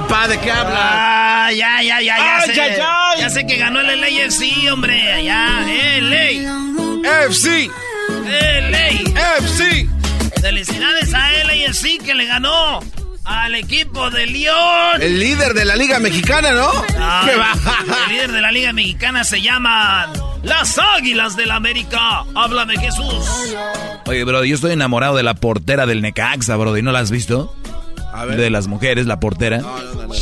Papá? ¿De qué hablas? Ah, ya, ya, ya, ya Ay, sé. ay, ay. Ya sé que ganó el LAFC, hombre. Ya, LA. FC. LA. FC. Felicidades a LAFC que le ganó al equipo de León. El líder de la Liga Mexicana, ¿no? Ay, ¿Qué va? El líder de la Liga Mexicana se llama Las Águilas del América. Háblame, Jesús. Oye, bro, yo estoy enamorado de la portera del Necaxa, bro. ¿Y no la has visto? A ver. De las mujeres, la portera. No, no, no, no.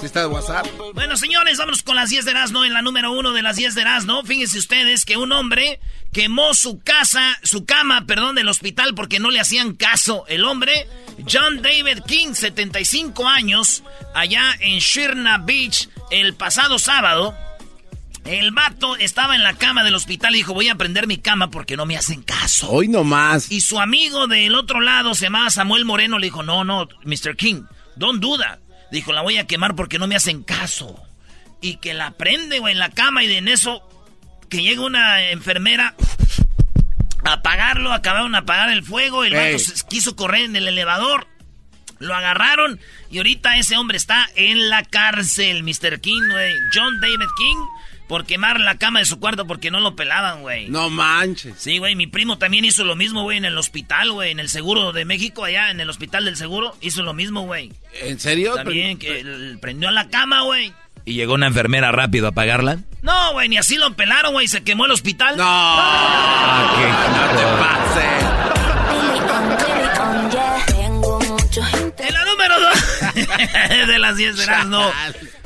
¿Sí está de WhatsApp? Bueno, señores, vámonos con las 10 de Erasmo. En la número uno de las 10 de Erasmo, fíjense ustedes que un hombre quemó su casa, su cama, perdón, del hospital porque no le hacían caso. El hombre, John David King, 75 años, allá en Shirna Beach, el pasado sábado. El vato estaba en la cama del hospital y dijo, voy a prender mi cama porque no me hacen caso. Hoy nomás. Y su amigo del otro lado, se llamaba Samuel Moreno, le dijo, no, no, Mr. King, don't duda. Dijo, la voy a quemar porque no me hacen caso. Y que la prende, güey, en la cama y de en eso, que llega una enfermera a apagarlo, acabaron de apagar el fuego, el vato se- quiso correr en el elevador, lo agarraron y ahorita ese hombre está en la cárcel, Mr. King, güey. John David King, por quemar la cama de su cuarto porque no lo pelaban, güey. No manches. Sí, güey, mi primo también hizo lo mismo, güey, en el hospital, güey, en el seguro de México, allá en el hospital del seguro, hizo lo mismo, güey. ¿En serio? También que prendió la cama, güey. Y llegó una enfermera rápido a apagarla. No, güey, ni así lo pelaron, güey, se quemó el hospital. No. Ah, qué No te pases. En la número dos de las 10 de no.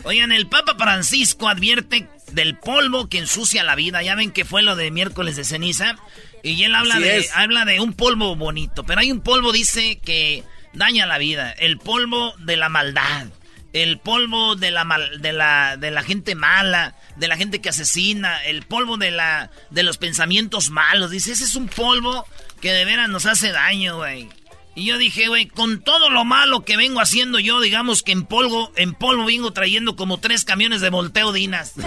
Oigan, el Papa Francisco advierte del polvo que ensucia la vida. Ya ven que fue lo de miércoles de ceniza. Y él habla Así de, es. habla de un polvo bonito. Pero hay un polvo, dice, que daña la vida. El polvo de la maldad. El polvo de la, mal- de la, de la gente mala. De la gente que asesina. El polvo de, la, de los pensamientos malos. Dice, ese es un polvo que de veras nos hace daño, güey. Y yo dije, güey, con todo lo malo que vengo haciendo yo, digamos que en polvo, en polvo vengo trayendo como tres camiones de volteo dinas.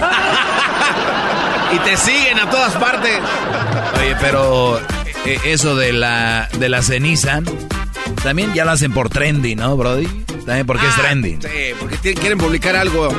Y te siguen a todas partes. Oye, pero eh, eso de la, de la ceniza, también ya lo hacen por trendy, ¿no, Brody? También porque es Ah, trendy. Sí, porque quieren publicar algo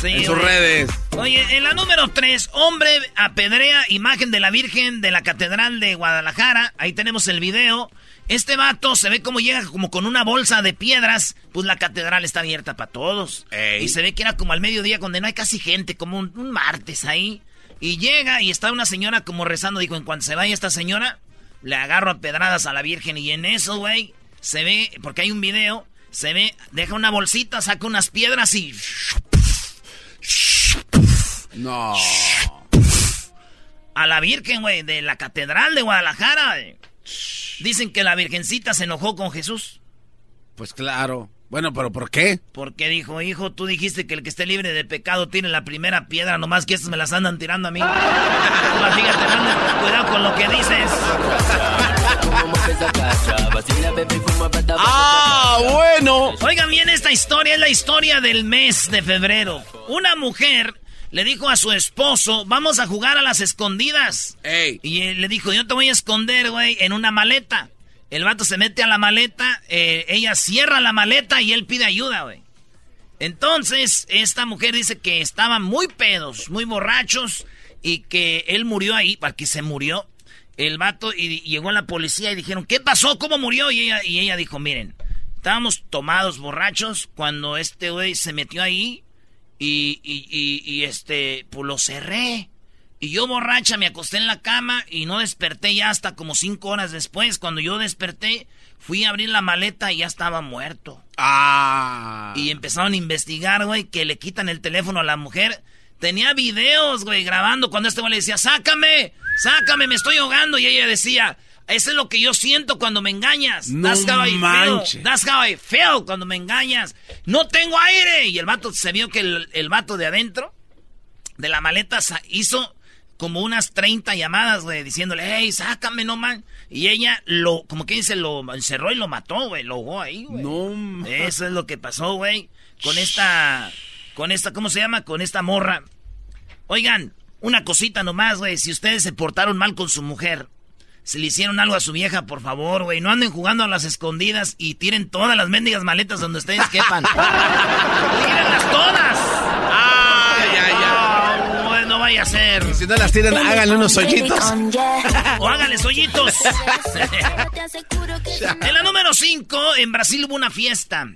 Sí, en sus güey. redes. Oye, en la número 3, hombre apedrea imagen de la Virgen de la Catedral de Guadalajara. Ahí tenemos el video. Este vato se ve como llega como con una bolsa de piedras. Pues la catedral está abierta para todos. Ey. Y se ve que era como al mediodía donde no hay casi gente, como un, un martes ahí. Y llega y está una señora como rezando. Dijo, en cuanto se vaya esta señora, le agarro a pedradas a la Virgen. Y en eso, güey, se ve, porque hay un video, Se ve, deja una bolsita, saca unas piedras y... No. A la Virgen, güey, de la Catedral de Guadalajara. Dicen que la Virgencita se enojó con Jesús. Pues claro. Bueno, pero ¿por qué? Porque dijo, hijo, tú dijiste que el que esté libre de pecado tiene la primera piedra, nomás que estas me las andan tirando a mí. fíjate, cuidado con lo que dices. Ah, bueno. Oigan bien, esta historia es la historia del mes de febrero. Una mujer le dijo a su esposo, vamos a jugar a las escondidas. Y él le dijo, yo te voy a esconder, güey, en una maleta. El vato se mete a la maleta, eh, ella cierra la maleta y él pide ayuda, güey. Entonces, esta mujer dice que estaban muy pedos, muy borrachos y que él murió ahí, porque se murió. El vato y, llegó la policía y dijeron, ¿qué pasó? ¿Cómo murió? Y ella, y ella dijo, miren, estábamos tomados borrachos cuando este güey se metió ahí y, y, y, este, pues lo cerré. Y yo borracha me acosté en la cama y no desperté ya hasta como cinco horas después. Cuando yo desperté, fui a abrir la maleta y ya estaba muerto. Ah. Y empezaron a investigar, güey, que le quitan el teléfono a la mujer. Tenía videos, güey, grabando cuando este güey le decía, sácame, sácame, me estoy ahogando. Y ella decía, eso es lo que yo siento cuando me engañas. No. That's how I feel cuando me engañas. No tengo aire. Y el vato se vio que el, el vato de adentro, de la maleta, hizo como unas 30 llamadas, güey, diciéndole, hey, sácame, no man. Y ella lo, como que dice, lo encerró y lo mató, güey, lo ahogó ahí, güey. No, Eso es lo que pasó, güey, con esta, con esta, ¿cómo se llama? Con esta morra. Oigan, una cosita nomás, güey, si ustedes se portaron mal con su mujer, si le hicieron algo a su vieja, por favor, güey, no anden jugando a las escondidas y tiren todas las mendigas maletas donde ustedes quepan. ¡Tírenlas todas! ¡Ay, ay, ay! No, no vaya a ser. Si no las tiran, háganle unos hoyitos. o háganles hoyitos. en la número 5, en Brasil hubo una fiesta.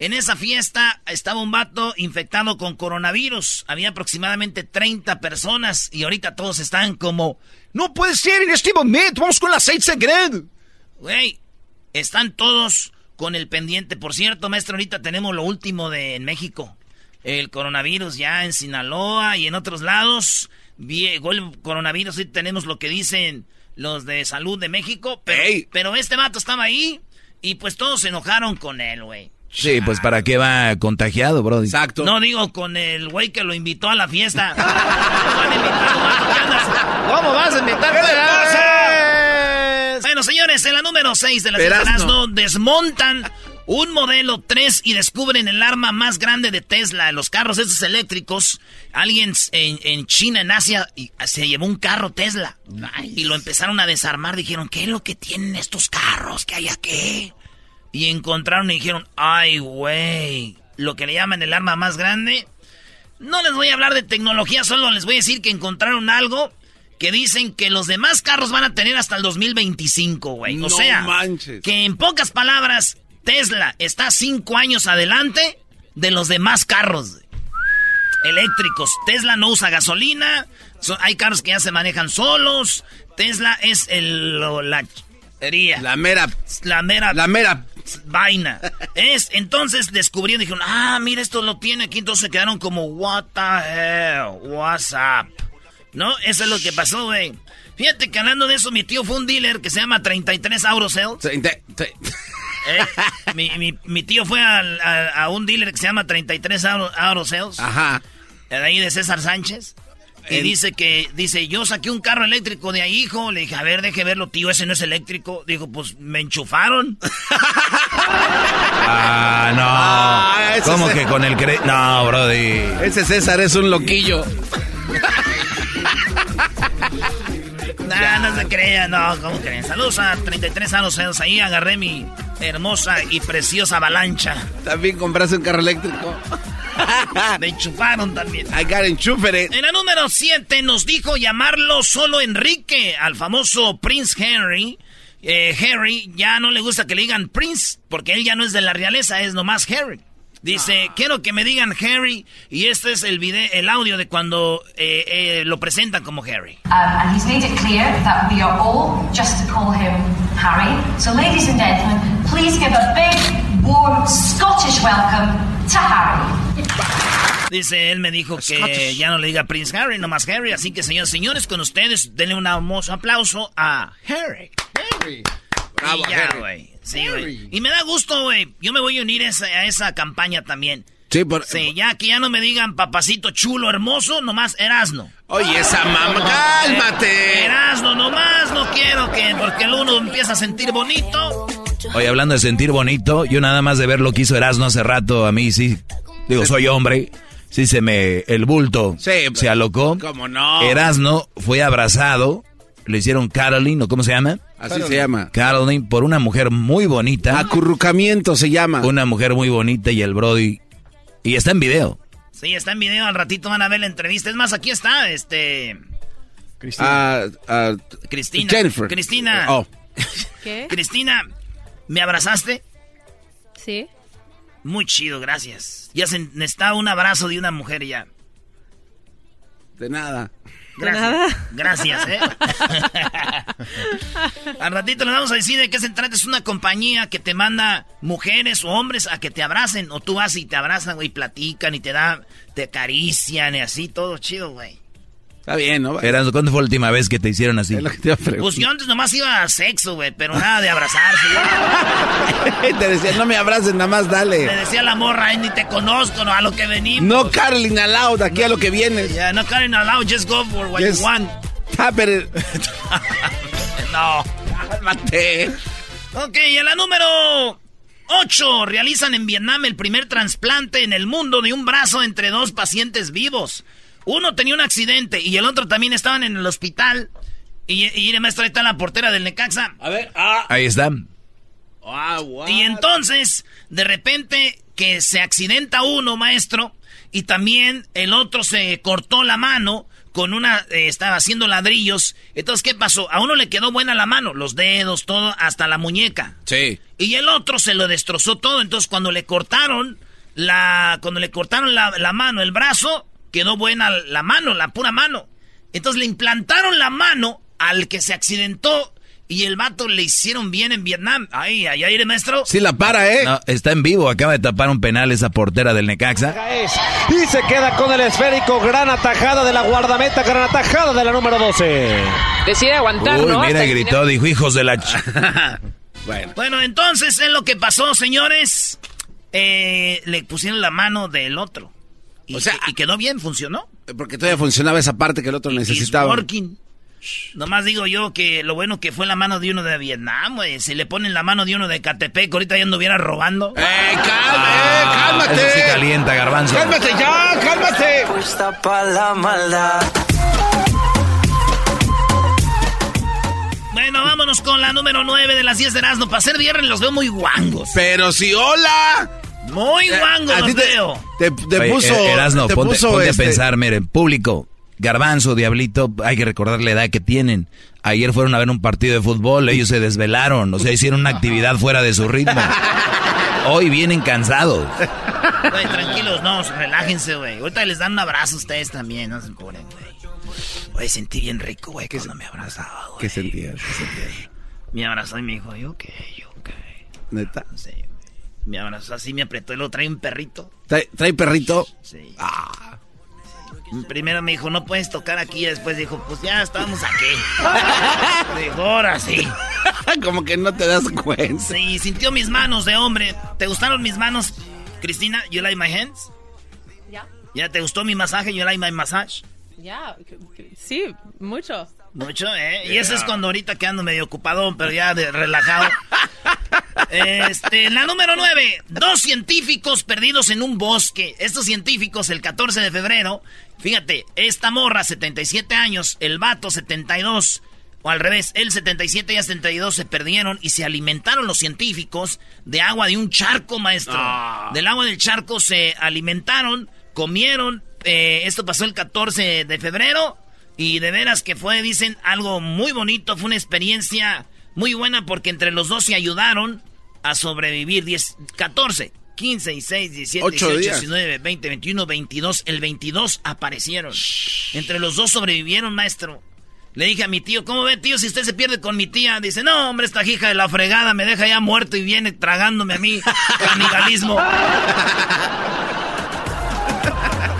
En esa fiesta estaba un vato infectado con coronavirus. Había aproximadamente 30 personas y ahorita todos están como... No puede ser en este momento, vamos con la aceite sagrado. Güey, están todos con el pendiente. Por cierto, maestro, ahorita tenemos lo último de en México. El coronavirus ya en Sinaloa y en otros lados. Llegó el coronavirus y tenemos lo que dicen los de salud de México. Pero, pero este vato estaba ahí y pues todos se enojaron con él, güey. Sí, pues para qué va contagiado, bro. Exacto. No digo con el güey que lo invitó a la fiesta. ¿Cómo vas a invitar? Bueno, señores, en la número 6 de las no desmontan un modelo 3 y descubren el arma más grande de Tesla. Los carros esos eléctricos. Alguien en, China, en Asia, se llevó un carro Tesla. Y lo empezaron a desarmar. Dijeron, ¿qué es lo que tienen estos carros? ¿Qué hay aquí? Y encontraron y dijeron, ay, güey, lo que le llaman el arma más grande. No les voy a hablar de tecnología, solo les voy a decir que encontraron algo que dicen que los demás carros van a tener hasta el 2025, güey. o sea, que en pocas palabras, Tesla está cinco años adelante de los demás carros eléctricos. Tesla no usa gasolina, hay carros que ya se manejan solos. Tesla es el, la, la mera. La mera. La mera vaina. Es, entonces descubrieron, dijeron, ah, mira, esto lo tiene aquí. Entonces se quedaron como, what the hell, what's up. ¿No? Eso es lo que pasó, güey. Fíjate que hablando de eso, mi tío fue un dealer que se llama 33 Aurosales. Eh, mi, mi, tío fue a, un dealer que se llama 33 Aurosales. Ajá. De ahí de César Sánchez. Y dice que, dice, yo saqué un carro eléctrico de ahí, hijo. Le dije, a ver, deje verlo, tío, ese no es eléctrico. Dijo, pues me enchufaron. ah, no. Ah, ¿Cómo que con el cre... No, brody. Ese César es un loquillo. nah, no se creía, no, ¿cómo creen? Saludos a 33 años ahí, agarré mi hermosa y preciosa avalancha. También compraste un carro eléctrico. Me enchufaron también. I got enchufed En la número 7 nos dijo llamarlo solo Enrique al famoso Prince Henry. Eh, Harry ya no le gusta que le digan Prince porque él ya no es de la realeza, es nomás Harry. Dice, ah. quiero que me digan Harry y este es el video, el audio de cuando eh, eh, lo presentan como Harry. Um, and he's made it clear that we are all just to call him Harry. So ladies and gentlemen, please give a big warm Scottish welcome to Harry. Dice, él me dijo que ya no le diga Prince Harry, nomás Harry. Así que, señores, señores, con ustedes, denle un hermoso aplauso a Harry. Harry. y ya, güey. Sí, güey. Y me da gusto, güey. Yo me voy a unir a esa, a esa campaña también. Sí, por... Sí, ya que ya no me digan papacito chulo, hermoso, nomás Erasno. Oye, esa mamá, cálmate. Erasno, nomás no quiero que, porque el uno empieza a sentir bonito. Oye, hablando de sentir bonito, yo nada más de ver lo que hizo Erasmo hace rato, a mí sí, digo, soy hombre, sí se me, el bulto Sí, se alocó. ¿Cómo no? Erasmo fue abrazado, le hicieron Caroline, ¿o cómo se llama? Así se llama. Caroline, por una mujer muy bonita. Acurrucamiento se llama. Una mujer muy bonita y el Brody. Y está en video. Sí, está en video, al ratito van a ver la entrevista. Es más, aquí está, este... Ah, ah, Cristina. Jennifer. Cristina. Oh. ¿Qué? Cristina, ¿me abrazaste? Sí. Muy chido, gracias. Ya se necesitaba un abrazo de una mujer ya. De nada. Gracias. nada. Gracias, ¿eh? Al ratito les vamos a decir de qué se trata. Es una compañía que te manda mujeres o hombres a que te abracen. O tú vas y te abrazan, güey, y platican y te dan, te acarician y así, todo chido, güey. Está bien, ¿no? ¿cuándo fue la última vez que te hicieron así? Es lo que te iba a preguntar. Pues yo antes nomás iba a sexo, güey, pero nada de abrazarse. te decía, no me abraces, nada más Le dale. decía a la morra, "Ay, ni te conozco, no a lo que venimos. No, Carolina Loud, aquí a lo que vienes. Ya, no Karen allowed, just go for what Yes. you want. Ah, pero... No. Cálmate. Ok, en la número 8 realizan en Vietnam el primer trasplante en el mundo de un brazo entre dos pacientes vivos. Uno tenía un accidente y el otro también estaban en el hospital. Y, y el maestro ahí está en la portera del Necaxa. A ver, ah. Ahí está. Ah, wow. Y entonces, de repente, que se accidenta uno, maestro, y también el otro se cortó la mano con una, eh, estaba haciendo ladrillos. Entonces, ¿qué pasó? A uno le quedó buena la mano, los dedos, todo, hasta la muñeca. Sí. Y el otro se lo destrozó todo. Entonces, cuando le cortaron la, cuando le cortaron la, la mano, el brazo, quedó buena la mano, la pura mano. Entonces le implantaron la mano al que se accidentó y el vato le hicieron bien en Vietnam. Ay, ay, ay, maestro. Sí la para, ¿eh? No, está en vivo, acaba de tapar un penal esa portera del Necaxa. Y se queda con el esférico. Gran atajada de la guardameta. Gran atajada de la número 12. Decide aguantar, Uy, ¿no? mira, gritó, dijo, hijos de la... ch-". Bueno. Bueno, entonces es lo que pasó, señores. Eh, le pusieron la mano del otro. Y, O sea, y quedó bien, funcionó. Porque todavía funcionaba esa parte que el otro It's necesitaba. working. Nomás digo yo que lo bueno que fue la mano de uno de Vietnam, güey. Si le ponen la mano de uno de Catepec, ahorita ya anduviera robando. ¡Eh, calma, eh, Ah, cálmate! Eso sí calienta, garbanzo. ¡Cálmate ya, cálmate! Bueno, vámonos con la número 9 de las 10 de Erasmo. Para ser viernes los veo muy guangos. Pero si hola. Muy Eh, A los ti te, veo. te, te Oye, puso. Erasno, te ponte, puso, ponte este, a pensar, miren, público, garbanzo, diablito, hay que recordar la edad que tienen. Ayer fueron a ver un partido de fútbol, ellos se desvelaron, o sea, hicieron una actividad fuera de su ritmo. Hoy vienen cansados. Güey, tranquilos, no, relájense, güey. Ahorita les dan un abrazo a ustedes también, no se apuren, güey. Güey, sentí bien rico, güey, cuando me abrazaba, güey. ¿Qué sentías? ¿Qué sentías? Me abrazó y me dijo, yo qué, yo qué. Neta. No sé, güey. Me abrazó así, me apretó y luego trae un perrito. ¿Trae, trae perrito? Sí. Ah. Primero me dijo, no puedes tocar aquí. y Después dijo, pues ya estamos aquí. dijo, ahora sí. Como que no te das cuenta. Sí, sintió mis manos de hombre. ¿Te gustaron mis manos, Cristina? You like my hands? Ya. ¿Ya te gustó mi masaje? You like my massage? Ya. Sí, mucho. Mucho, ¿eh? Y eso es cuando ahorita que ando medio ocupado, pero ya de relajado. Este, la número 9. Dos científicos perdidos en un bosque. Estos científicos, el 14 de febrero, fíjate, esta morra, 77 años, el vato, 72, o al revés, él 77 y 72 se perdieron y se alimentaron los científicos de agua de un charco, maestro. Del agua del charco se alimentaron, comieron. eh, esto pasó el 14 de febrero. Y de veras que fue, dicen, algo muy bonito, fue una experiencia muy buena porque entre los dos se ayudaron a sobrevivir. 10, 14, 15, 16, 17, Ocho 18, días. 19, 20, 21, 22. El 22 aparecieron. Entre los dos sobrevivieron, maestro. Le dije a mi tío, ¿cómo ve, tío, si usted se pierde con mi tía? Dice, no, hombre, esta hija de la fregada me deja ya muerto y viene tragándome a mí. Canibalismo.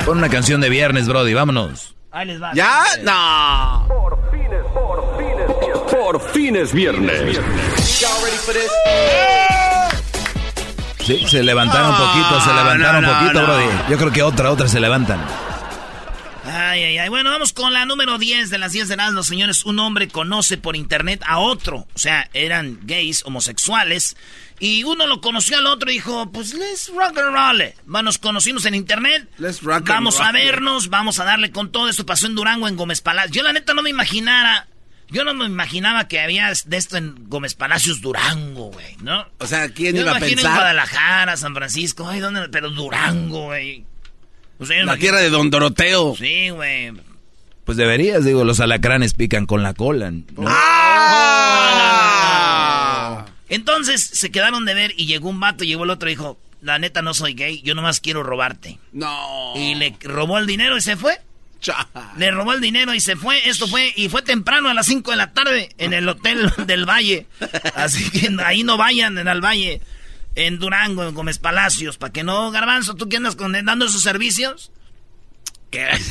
Pon una canción de viernes, Brody, vámonos. Ahí les va. ¿Ya? No. Por fines viernes. Sí, se levantaron un poquito, se levantaron un no, poquito, no. Brody. Yo creo que otra, otra se levantan. Ay, ay, ay. Bueno, vamos con la número 10 de las 10 de los señores. Un hombre conoce por internet a otro. O sea, eran gays, homosexuales. Y uno lo conoció al otro y dijo, pues let's rock and roll. Nos conocimos en internet. Let's rock and vamos a roll. vernos, vamos a darle con todo. Esto pasó en Durango, en Gómez Palacios. Yo la neta no me imaginara. Yo no me imaginaba que había de esto en Gómez Palacios, Durango, güey, ¿no? O sea, ¿quién Yo iba a me imagino en pensar? Guadalajara, San Francisco, ay, ¿dónde? Pero Durango, güey. O sea, La tierra de Don Doroteo. Sí, güey. Pues deberías, digo, los alacranes pican con la cola. ¿no? ¡Ah! Entonces se quedaron de ver y llegó un vato, llegó el otro y dijo, la neta no soy gay, yo nomás quiero robarte. No. Y le robó el dinero y se fue. Cha. Le robó el dinero y se fue. Esto fue, y fue temprano a las 5 de la tarde en el hotel del Valle. Así que ahí no vayan en el Valle, en Durango, en Gómez Palacios, para que no, Garbanzo, tú que andas con- dando esos servicios,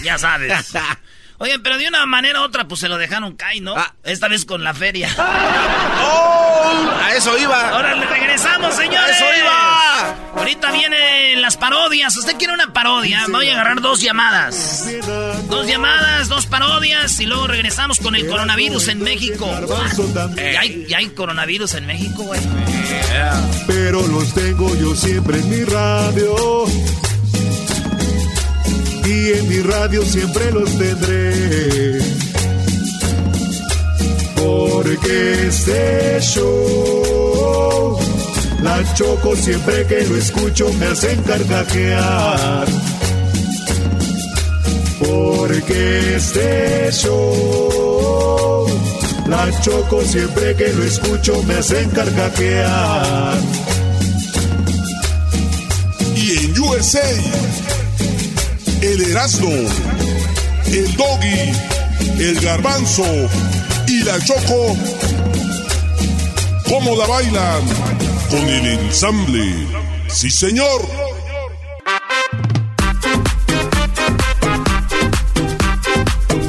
ya sabes. Oye, pero de una manera u otra, pues se lo dejaron caer, ¿no? Ah. Esta vez con la feria. ¡Oh! A eso iba. Ahora le regresamos, señores. ¡A eso iba! Ahorita vienen las parodias. ¿Usted quiere una parodia? Voy a agarrar dos llamadas. Dos llamadas, dos parodias y luego regresamos con el coronavirus en México. ¿Ya hay, ya hay coronavirus en México, güey? pero los tengo yo siempre en mi radio. Y en mi radio siempre los tendré. Porque este show, la choco siempre que lo escucho me hacen carcajear. Porque este show, la choco siempre que lo escucho me hacen carcajear. Y en USA, el Erasmo, el Doggy, el Garbanzo y la Choco, ¿cómo la bailan? Con el ensamble. Sí, señor.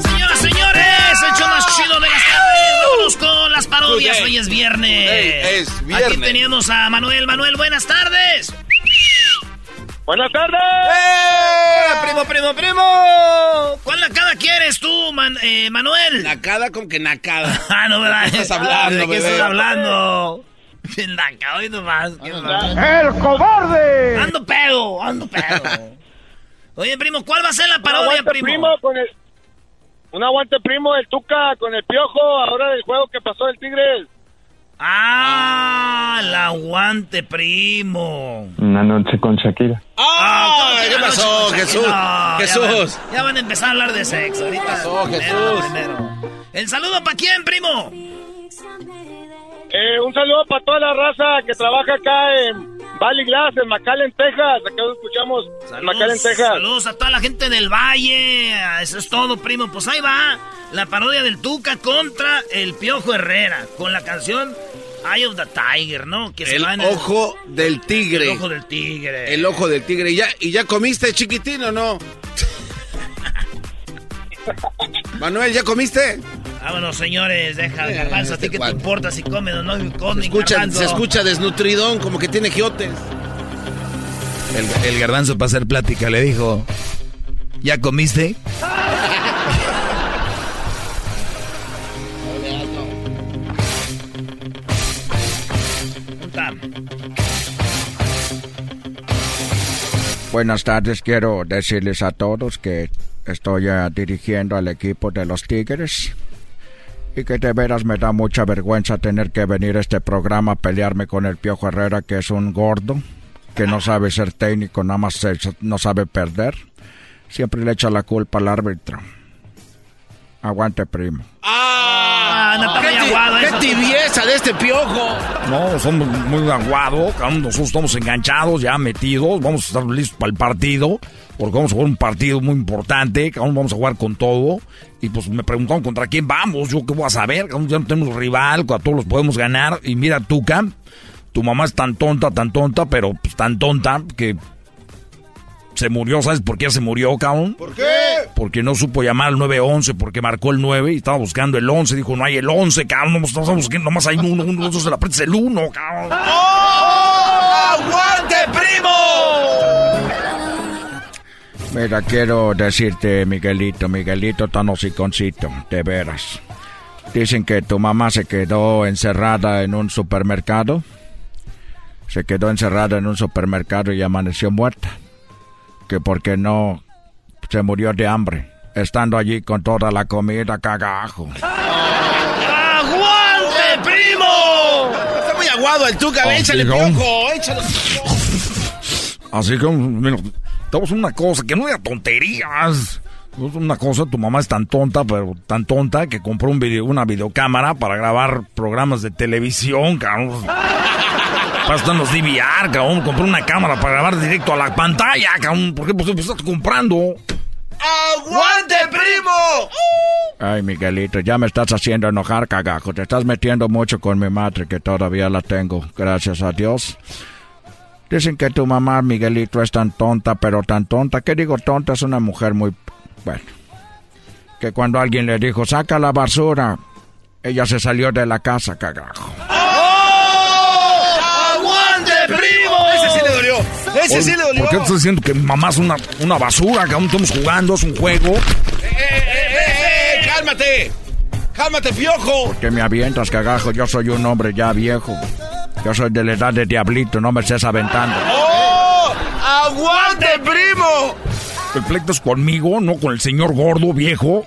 Señoras, señores, el show más chido de las tardes. Vámonos con las parodias. Hoy es viernes. Hey, es viernes. Aquí teníamos a Manuel. Manuel, buenas tardes. Buenas tardes. ¡Eh! ¡Primo, primo, primo! ¿Cuál nacada quieres tú, Man- eh, Manuel? Nacada con que nacada. Ah, no, ¿verdad? ¿De qué estás hablando, ¿De qué bebé? estás hablando? Nacada, hoy nomás. ¡El cobarde! Ando pedo, ando pedo. Oye, primo, ¿cuál va a ser la parodia, primo? primo con el... Un aguante primo, el Tuca con el Piojo, ahora del juego que pasó el Tigres. Ah, el aguante, primo. Una noche con Shakira. ¡Ah! ¿cómo que ¿Qué la pasó? Jesús? No, ya Jesús. van- Ya van, a empezar a hablar de sexo. Ahorita. pasó, primero, Jesús? primero. ¿El saludo para quién, primo? Eh, un saludo para toda la raza que trabaja acá en Valley Glass, en McAllen, Texas. Acá lo escuchamos en McAllen, Texas. saludos a toda la gente del Valle. Eso es todo, primo. Pues ahí va la parodia del Tuca contra el Piojo Herrera con la canción Eye of the Tiger, ¿no? Que se El va en el- ojo del tigre. El ojo del tigre. El ojo del tigre. ¿Y ya, y ya comiste, chiquitín, o no? Manuel, ¿ya comiste? Vámonos, señores. Deja, Eh, garbanzo. ¿A ti este qué te importa si comen o no comen, Se escucha, se escucha desnutridón, como que tiene giotes. El, el garbanzo para hacer plática le dijo, ¿ya comiste? Buenas tardes, quiero decirles a todos que estoy eh, dirigiendo al equipo de los Tigres y que de veras me da mucha vergüenza tener que venir a este programa a pelearme con el Piojo Herrera, que es un gordo, que no sabe ser técnico, nada más se- no sabe perder. Siempre le echa la culpa al árbitro. Aguante, primo. Ah, no ¿Qué aguado ¡Qué eso. tibieza de este piojo! No, somos muy aguados, nosotros estamos enganchados, ya metidos, vamos a estar listos para el partido, porque vamos a jugar un partido muy importante, vamos a jugar con todo. Y pues me preguntaron contra quién vamos, yo qué voy a saber, ya no tenemos rival, a todos los podemos ganar. Y mira, Tuca, tu mamá es tan tonta, tan tonta, pero pues tan tonta que se murió, ¿sabes por qué se murió, cabrón? ¿Por qué? Porque no supo llamar al 911 porque marcó el 9 y estaba buscando el 11. Dijo, no hay el 11, cabrón. No estamos buscando, nomás hay uno, uno, uno, se la el 1, cabrón. ¡Oh! ¡Aguante, primo! Mira, quiero decirte, Miguelito, Miguelito tan hociconcito, de veras. Dicen que tu mamá se quedó encerrada en un supermercado. Se quedó encerrada en un supermercado y amaneció muerta. Que porque no se murió de hambre, estando allí con toda la comida cagajo. ¡Aguante, primo! Está muy aguado el Tuca, Oh, échale piojo, échale. Así que, mira, estamos en una cosa que no era tonterías. Es una cosa, tu mamá es tan tonta, pero tan tonta que compró un video, una videocámara para grabar programas de televisión, cabrón. Para estar en los DVR, cabrón. Compró una cámara para grabar directo a la pantalla, cabrón. ¿Por qué? Pues, pues estás comprando. ¡Aguante, primo! Ay, Miguelito, ya me estás haciendo enojar, cagajo. Te estás metiendo mucho con mi madre, que todavía la tengo, gracias a Dios. Dicen que tu mamá, Miguelito, es tan tonta, pero tan tonta. ¿Qué digo tonta? Es una mujer muy... Bueno. Que cuando alguien le dijo, saca la basura, ella se salió de la casa, cagajo. ¡Aguante, primo! Ese sí le dolió. Ese Oye, sí le dolió. ¿Por qué estás diciendo que mi mamá es una, una basura, cabrón? Estamos jugando, es un juego. ¡Eh, eh, eh, eh! ¡Cálmate! ¡Cálmate, piojo! Que me avientas, cagajo. Yo soy un hombre ya viejo. Yo soy de la edad de diablito, no me estés aventando. ¡Oh! ¡Aguante, primo! El pleito es conmigo, no con el señor gordo, viejo.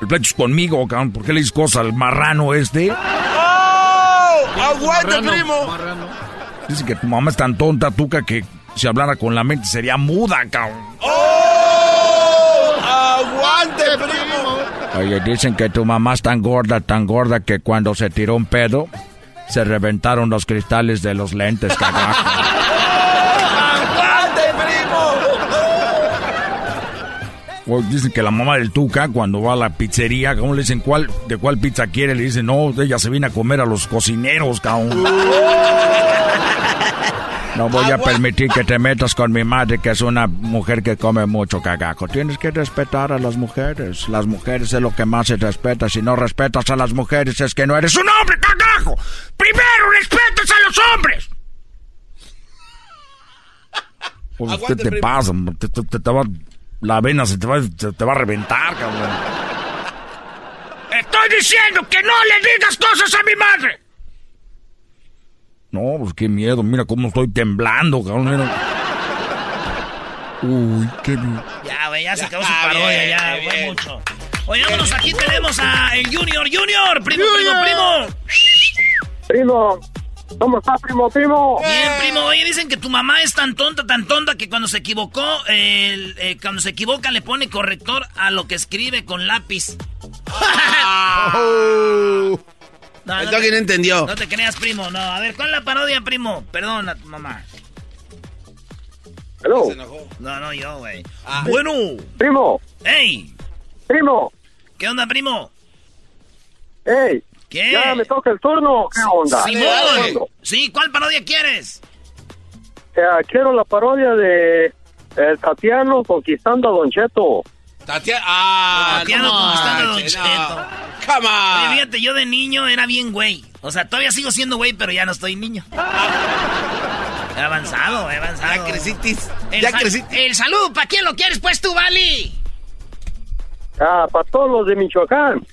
El pleito es conmigo, cabrón. ¿Por qué le dices cosas al marrano este? ¡Oh! ¡Aguante, primo! Dice que tu mamá es tan tonta, tuca, que si hablara con la mente sería muda, cabrón. ¡Oh! ¡Aguante, primo! Oye, dicen que tu mamá es tan gorda, tan gorda que cuando se tiró un pedo, se reventaron los cristales de los lentes. ¡Aguante, primo! O dicen que la mamá del tuca, cuando va a la pizzería, ¿cómo le dicen cuál, de cuál pizza quiere? Le dicen, no, ella se viene a comer a los cocineros, cabrón. No voy a permitir que te metas con mi madre, que es una mujer que come mucho cagajo. Tienes que respetar a las mujeres. Las mujeres es lo que más se respeta. Si no respetas a las mujeres es que no eres un hombre, cagajo. Primero respetas a los hombres. Pues, ¿Qué te primo. pasa? Te, te- te- te va, la vena se te va, te va a reventar, cabrón. Estoy diciendo que no le digas cosas a mi madre. No, pues qué miedo, mira cómo estoy temblando, cabrón. mira. Uy, qué miedo. Ya, güey, ya se acabó su Ah, parodia, bien, ya, bien. fue mucho. Oye, vámonos, aquí tenemos a el Junior, Junior, primo, primo, primo. Primo, ¿cómo está, primo, primo? Bien, primo, oye, dicen que tu mamá es tan tonta, tan tonta que cuando se equivocó, el- eh, cuando se equivoca le pone corrector a lo que escribe con lápiz. No, El no doggy te- no entendió. No te creas, primo, no. A ver, ¿cuál es la parodia, primo? Perdona, tu mamá. Hello, Se enojó. No, no, yo, güey. Ah. Bueno. primo, ¡Ey! primo, ¿Qué onda, primo? hey, ¿Qué? ya me toca el turno, ¿qué onda? Simón. Sí, ¿cuál parodia quieres? Eh, quiero la parodia de el Tatiano conquistando a Don Cheto. Tatia- ah, Tatiano no conquistando a Don Cheto. no. Come on. Oye, fíjate, yo de niño era bien güey. O sea, todavía sigo siendo güey, pero ya no estoy niño. He avanzado, he avanzado. Ya crecitis. El, Ya crecitis. el saludo, ¿para quién lo quieres, pues tú, Vali? Ah, para todos los de Michoacán.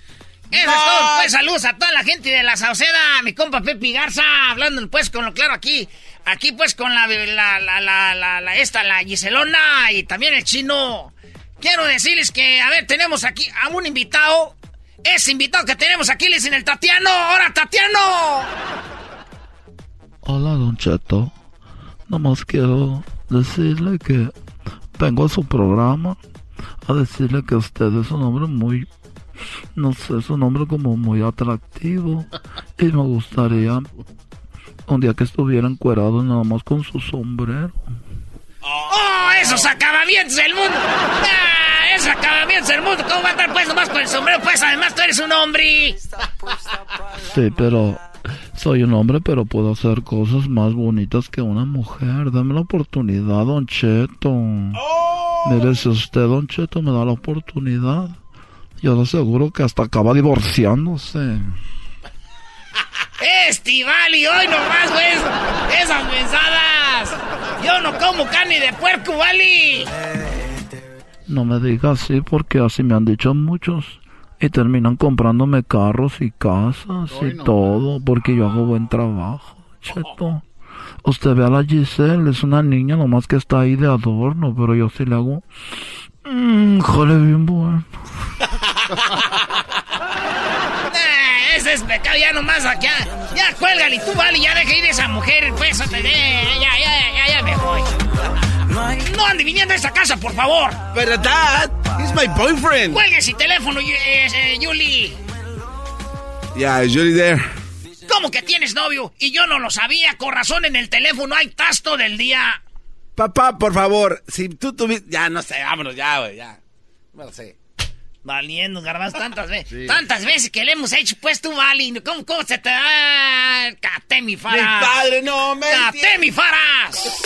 Eso es todo, pues saludos a toda la gente de la Sauceda, mi compa Pepe Garza, hablando pues con lo claro aquí, aquí pues con la, la, la, la, la, la- esta, la Giselona y también el chino. Quiero decirles que, a ver, tenemos aquí a un invitado, ese invitado que tenemos aquí le dicen el Tatiano, ¡Hola, Tatiano! Hola, Don Cheto. Nomás quiero decirle que vengo a su programa a decirle que usted es un hombre muy, no sé, es un hombre como muy atractivo Y me gustaría un día que estuviera encuerado nada más con su sombrero. ¡Oh, esos acabamientos del mundo! ¡Ah, esos acabamientos del mundo! ¿Cómo va a estar pues nomás con el sombrero? Pues además tú eres un hombre. Sí, pero soy un hombre, pero puedo hacer cosas más bonitas que una mujer. Dame la oportunidad, Don Cheto. Mire, si usted, Don Cheto, me da la oportunidad, yo le aseguro que hasta acaba divorciándose. Estivali, hoy nomás, güey. Esas mensadas. Yo no como carne de puerco, Vali. No me diga así porque así me han dicho muchos. Y terminan comprándome carros y casas y todo porque yo hago buen trabajo, Cheto. Usted ve a la Giselle, es una niña nomás que está ahí de adorno, pero yo sí le hago... Mmm, jole bien bueno. Eh, ese es pecado, ya nomás acá. Ya cuélgale, tú, Vali, ya deja ir esa mujer, pues. Ya, ya, ya, ya, ya me voy. No ande viniendo a esta casa, por favor. Pero dad, he's my boyfriend. Cuelgue ese teléfono, eh, Yuli. Yeah, Julie there? ¿Cómo que tienes novio? Y yo no lo sabía. Con razón en el teléfono hay tasto del día. Papá, por favor, si tú tuviste... Ya, no sé, vámonos ya, güey, ya. No lo sé. Valiendo, garbanzo, tantas veces. Tantas veces que le hemos hecho, pues tú, Vali. ¿Cómo, cómo se te da? Cate mi faras. Mi padre, no me Cate entiende. mi faras.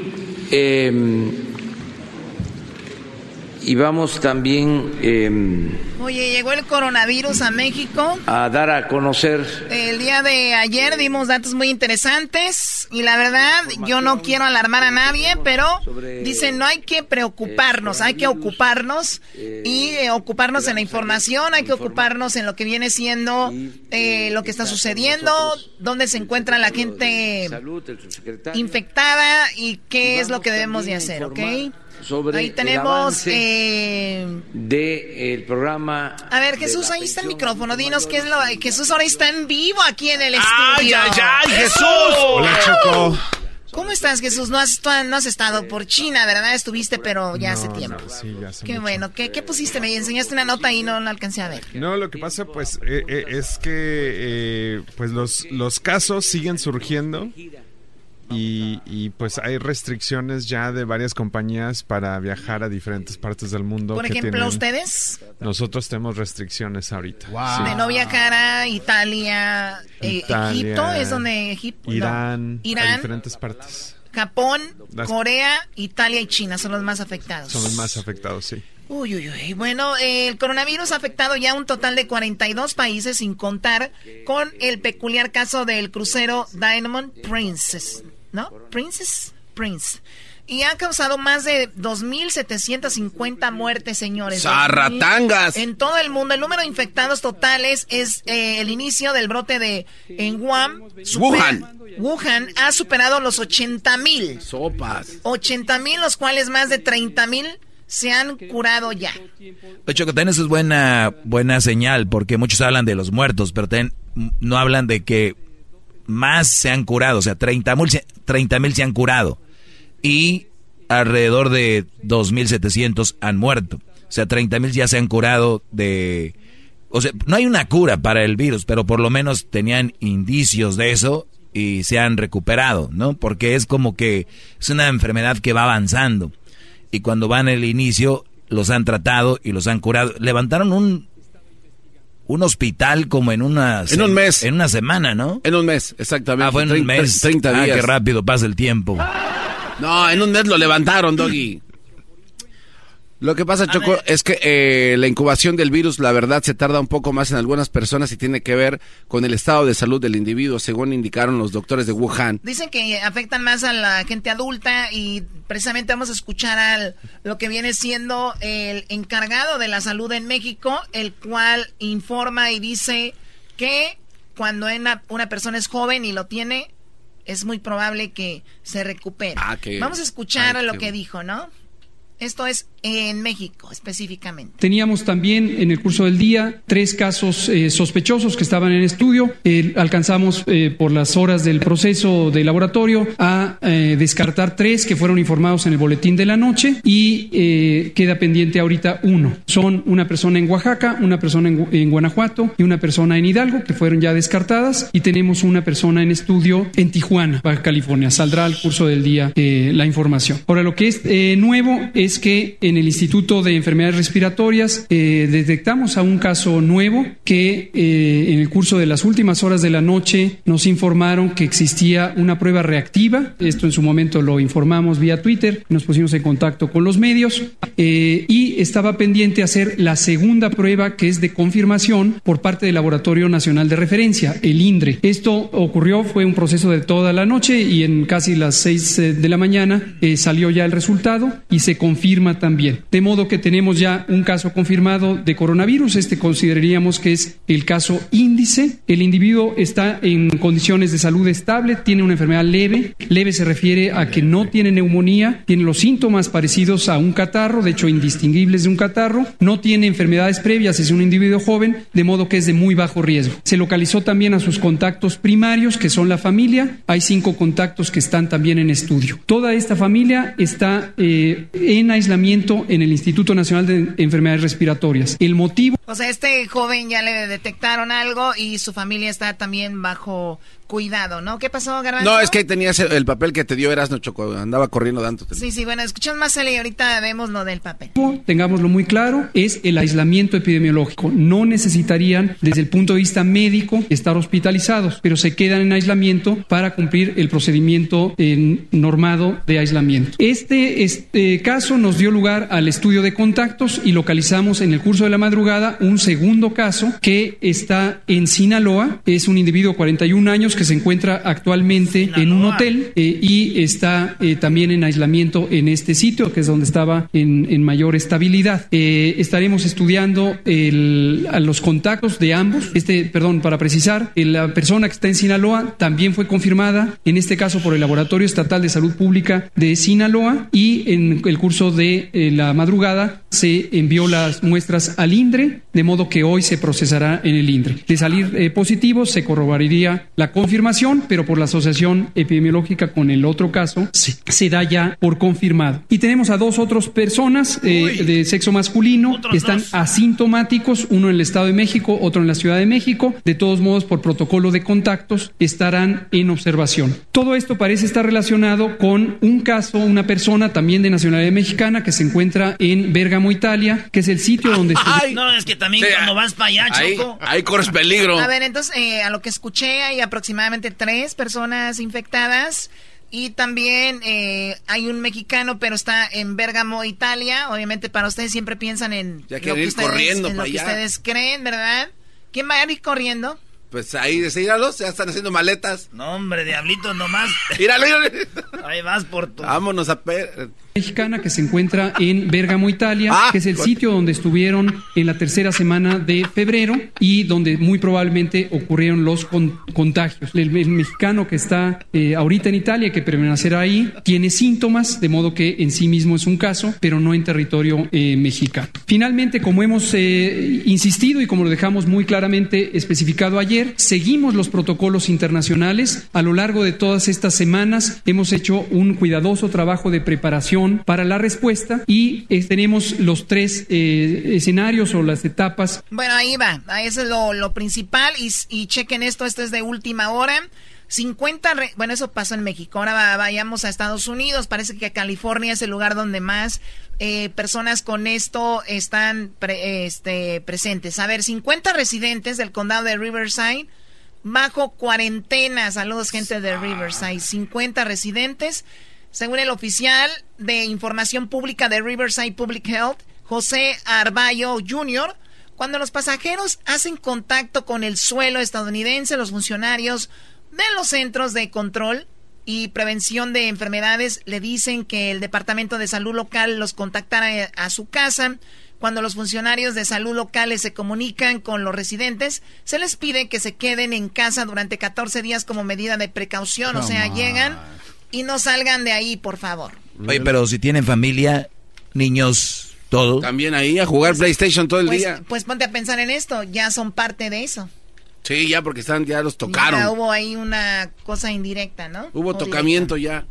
eh, y vamos también eh, Oye, llegó el coronavirus a México. a dar a conocer El día de ayer dimos datos muy interesantes y la verdad yo no quiero alarmar a nadie, pero dicen no hay que preocuparnos, hay que ocuparnos y eh, ocuparnos en la información, hay que ocuparnos en lo que viene siendo eh, lo que está sucediendo, dónde se encuentra la gente infectada y qué es lo que debemos de hacer, ¿ok? Sobre Ahí el tenemos... avance eh, de el programa a ver, Jesús, ahí está el micrófono. Dinos qué es lo. Jesús ahora está en vivo aquí en el ¡Ay, estudio. ay, ay, Jesús! Hola, Choco. ¿Cómo estás, Jesús? No has, no has estado por China, ¿verdad? Estuviste, pero ya hace No, tiempo. no, sí, ya hace Qué mucho. bueno. ¿Qué, qué pusiste? Me enseñaste una nota y no la alcancé a ver. No, lo que pasa pues eh, eh, es que eh, pues los, los casos siguen surgiendo y, y, pues hay restricciones ya de varias compañías para viajar a diferentes partes del mundo. Por ejemplo, tienen- ustedes, Nosotros tenemos restricciones ahorita. Sí. de no viajar a Italia, eh, Italia, Egipto, es donde Egipto. no. Irán, a Irán, diferentes partes. Japón, Las- Corea, Italia y China son los más afectados. Son los más afectados, sí. Uy, uy, uy. Bueno, eh, el coronavirus ha afectado ya un total de 42 países, sin contar con el peculiar caso del crucero Diamond Princess, ¿no? Princess, Prince. Y ha causado más de 2.750 muertes, señores. ¡Zarratangas! En todo el mundo. El número de infectados totales es eh, el inicio del brote de en Wuhan. Wuhan. Wuhan ha superado los 80 mil. Sopas. 80 mil, los cuales más de 30 mil se han curado ya. Choco, también eso es buena, buena señal, porque muchos hablan de los muertos, pero también no hablan de que más se han curado, o sea, 30 mil se han curado. Y alrededor de 2.700 han muerto. O sea, 30 mil ya se han curado de... O sea, no hay una cura para el virus, pero por lo menos tenían indicios de eso y se han recuperado, ¿no? Porque es como que es una enfermedad que va avanzando. Y cuando van el inicio, los han tratado y los han curado. Levantaron un, un hospital como en una... En un mes. En una semana, ¿no? En un mes, exactamente. Ah, fue en un 30 mes. 30 Ah, días. qué rápido pasa el tiempo. No, en un mes lo levantaron, Doggy. Lo que pasa, Choco, es que eh, la incubación del virus, la verdad, se tarda un poco más en algunas personas y tiene que ver con el estado de salud del individuo, según indicaron los doctores de Wuhan. Dicen que afectan más a la gente adulta y precisamente vamos a escuchar al lo que viene siendo el encargado de la salud en México, el cual informa y dice que cuando una, una persona es joven y lo tiene, es muy probable que se recupere. Ah, Vamos a escuchar Ay, lo que dijo, ¿no? Esto es en México específicamente. Teníamos también en el curso del día tres casos eh, sospechosos que estaban en estudio. Eh, alcanzamos eh, por las horas del proceso de laboratorio a eh, descartar tres que fueron informados en el boletín de la noche y queda pendiente ahorita uno. Son una persona en Oaxaca, una persona en, Gu- en Guanajuato y una persona en Hidalgo que fueron ya descartadas y tenemos una persona en estudio en Tijuana, California. Saldrá al curso del día la información. Ahora lo que es nuevo es que en el Instituto de Enfermedades Respiratorias eh, detectamos a un caso nuevo que eh, en el curso de las últimas horas de la noche nos informaron que existía una prueba reactiva. Esto en su momento lo informamos vía Twitter, nos pusimos en contacto con los medios eh, y estaba pendiente hacer la segunda prueba que es de confirmación por parte del Laboratorio Nacional de Referencia, el INDRE. Esto ocurrió, fue un proceso de toda la noche y en casi las 6 de la mañana eh, salió ya el resultado y se confirma también. De modo que tenemos ya un caso confirmado de coronavirus. Este consideraríamos que es el caso índice. El individuo está en condiciones de salud estable, tiene una enfermedad leve. Leve se refiere a que no tiene neumonía, tiene los síntomas parecidos a un catarro, de hecho indistinguibles de un catarro. No tiene enfermedades previas, es un individuo joven, de modo que es de muy bajo riesgo. Se localizó también a sus contactos primarios, que son la familia. Hay cinco contactos que están también en estudio. Toda esta familia está eh, en aislamiento en el Instituto Nacional de Enfermedades Respiratorias. El motivo O sea, este joven ya le detectaron algo y su familia está también bajo cuidado, ¿no? ¿Qué pasó, Garbanzo? No, es que ahí tenías el, el papel que te dio Erasno Choco. Andaba corriendo tanto. Sí, sí, bueno, escuchamos más y ahorita vemos lo del papel. tengámoslo muy claro, es el aislamiento epidemiológico. No necesitarían, desde el punto de vista médico, estar hospitalizados, pero se quedan en aislamiento para cumplir el procedimiento eh, normado de aislamiento. Este, este caso nos dio lugar al estudio de contactos y localizamos en el curso de la madrugada un segundo caso que está en Sinaloa. Es un individuo de 41 años que se encuentra actualmente en un hotel eh, y está eh, también en aislamiento en este sitio, que es donde estaba en, en mayor estabilidad. Eh, estaremos estudiando el- a los contactos de ambos. Este, perdón, para precisar, la persona que está en Sinaloa también fue confirmada, en este caso por el Laboratorio Estatal de Salud Pública de Sinaloa y en el curso de la madrugada se envió las muestras al INDRE, de modo que hoy se procesará en el INDRE. De salir eh, positivo se corroboraría la confirmación, pero por la asociación epidemiológica con el otro caso se, se da ya por confirmado. Y tenemos a dos otras personas eh, de sexo masculino que están asintomáticos, uno en el Estado de México, otro en la Ciudad de México. De todos modos, por protocolo de contactos, estarán en observación. Todo esto parece estar relacionado con un caso, una persona también de nacionalidad mexicana que se encuentra en Bérgamo, Italia, que es el sitio donde... estuvo- No, es que también Sí, cuando vas para allá, ahí- Choco. ahí corres peligro. A ver, entonces, eh, a lo que escuché, hay aproximadamente tres personas infectadas. Y también eh, hay un mexicano, pero está en Bérgamo, Italia. Obviamente para ustedes siempre piensan en Ya lo quieren que, ir ustedes, corriendo en lo para que allá. ustedes creen, ¿verdad? ¿Quién va a ir corriendo? Pues ahí, decíralos, ya están haciendo maletas. No, hombre, diablitos nomás. Míralo, míralo. Ahí vas por tu... Vámonos a... per- mexicana que se encuentra en Bérgamo, Italia, Ah, que es el sitio donde estuvieron en la tercera semana de febrero y donde muy probablemente ocurrieron los con- contagios. El, el mexicano que está eh, ahorita en Italia, que permanecerá ahí, tiene síntomas, de modo que en sí mismo es un caso, pero no en territorio eh, mexicano. Finalmente, como hemos eh, insistido y como lo dejamos muy claramente especificado ayer, seguimos los protocolos internacionales. A lo largo de todas estas semanas hemos hecho un cuidadoso trabajo de preparación para la respuesta y eh, tenemos los tres eh, escenarios o las etapas Bueno, ahí va. Eso es lo, principal. Y, chequen esto, esto es de última hora. 50, re- bueno, eso pasó en México. Ahora va- vayamos a Estados Unidos. Parece que California es el lugar donde más eh, personas con esto están pre- este, presentes. A ver, 50 residentes del condado de Riverside bajo cuarentena. Saludos, gente de Riverside. 50 residentes. Según el oficial de información pública de Riverside Public Health, José Arballo Jr., cuando los pasajeros hacen contacto con el suelo estadounidense, los funcionarios de los centros de control y prevención de enfermedades le dicen que el Departamento de Salud local los contactará a su casa Cuando los funcionarios de salud locales se comunican con los residentes, se les pide que se queden en casa durante 14 días como medida de precaución. o sea, llegan y no salgan de ahí, por favor. Oye, pero si tienen familia, niños, todo. También ahí a jugar PlayStation todo el Pues, día. pues ponte a pensar en esto, ya son parte de eso. Sí, ya porque están, ya los tocaron. Ya hubo ahí una cosa indirecta, ¿no? Hubo O directa. tocamiento ya.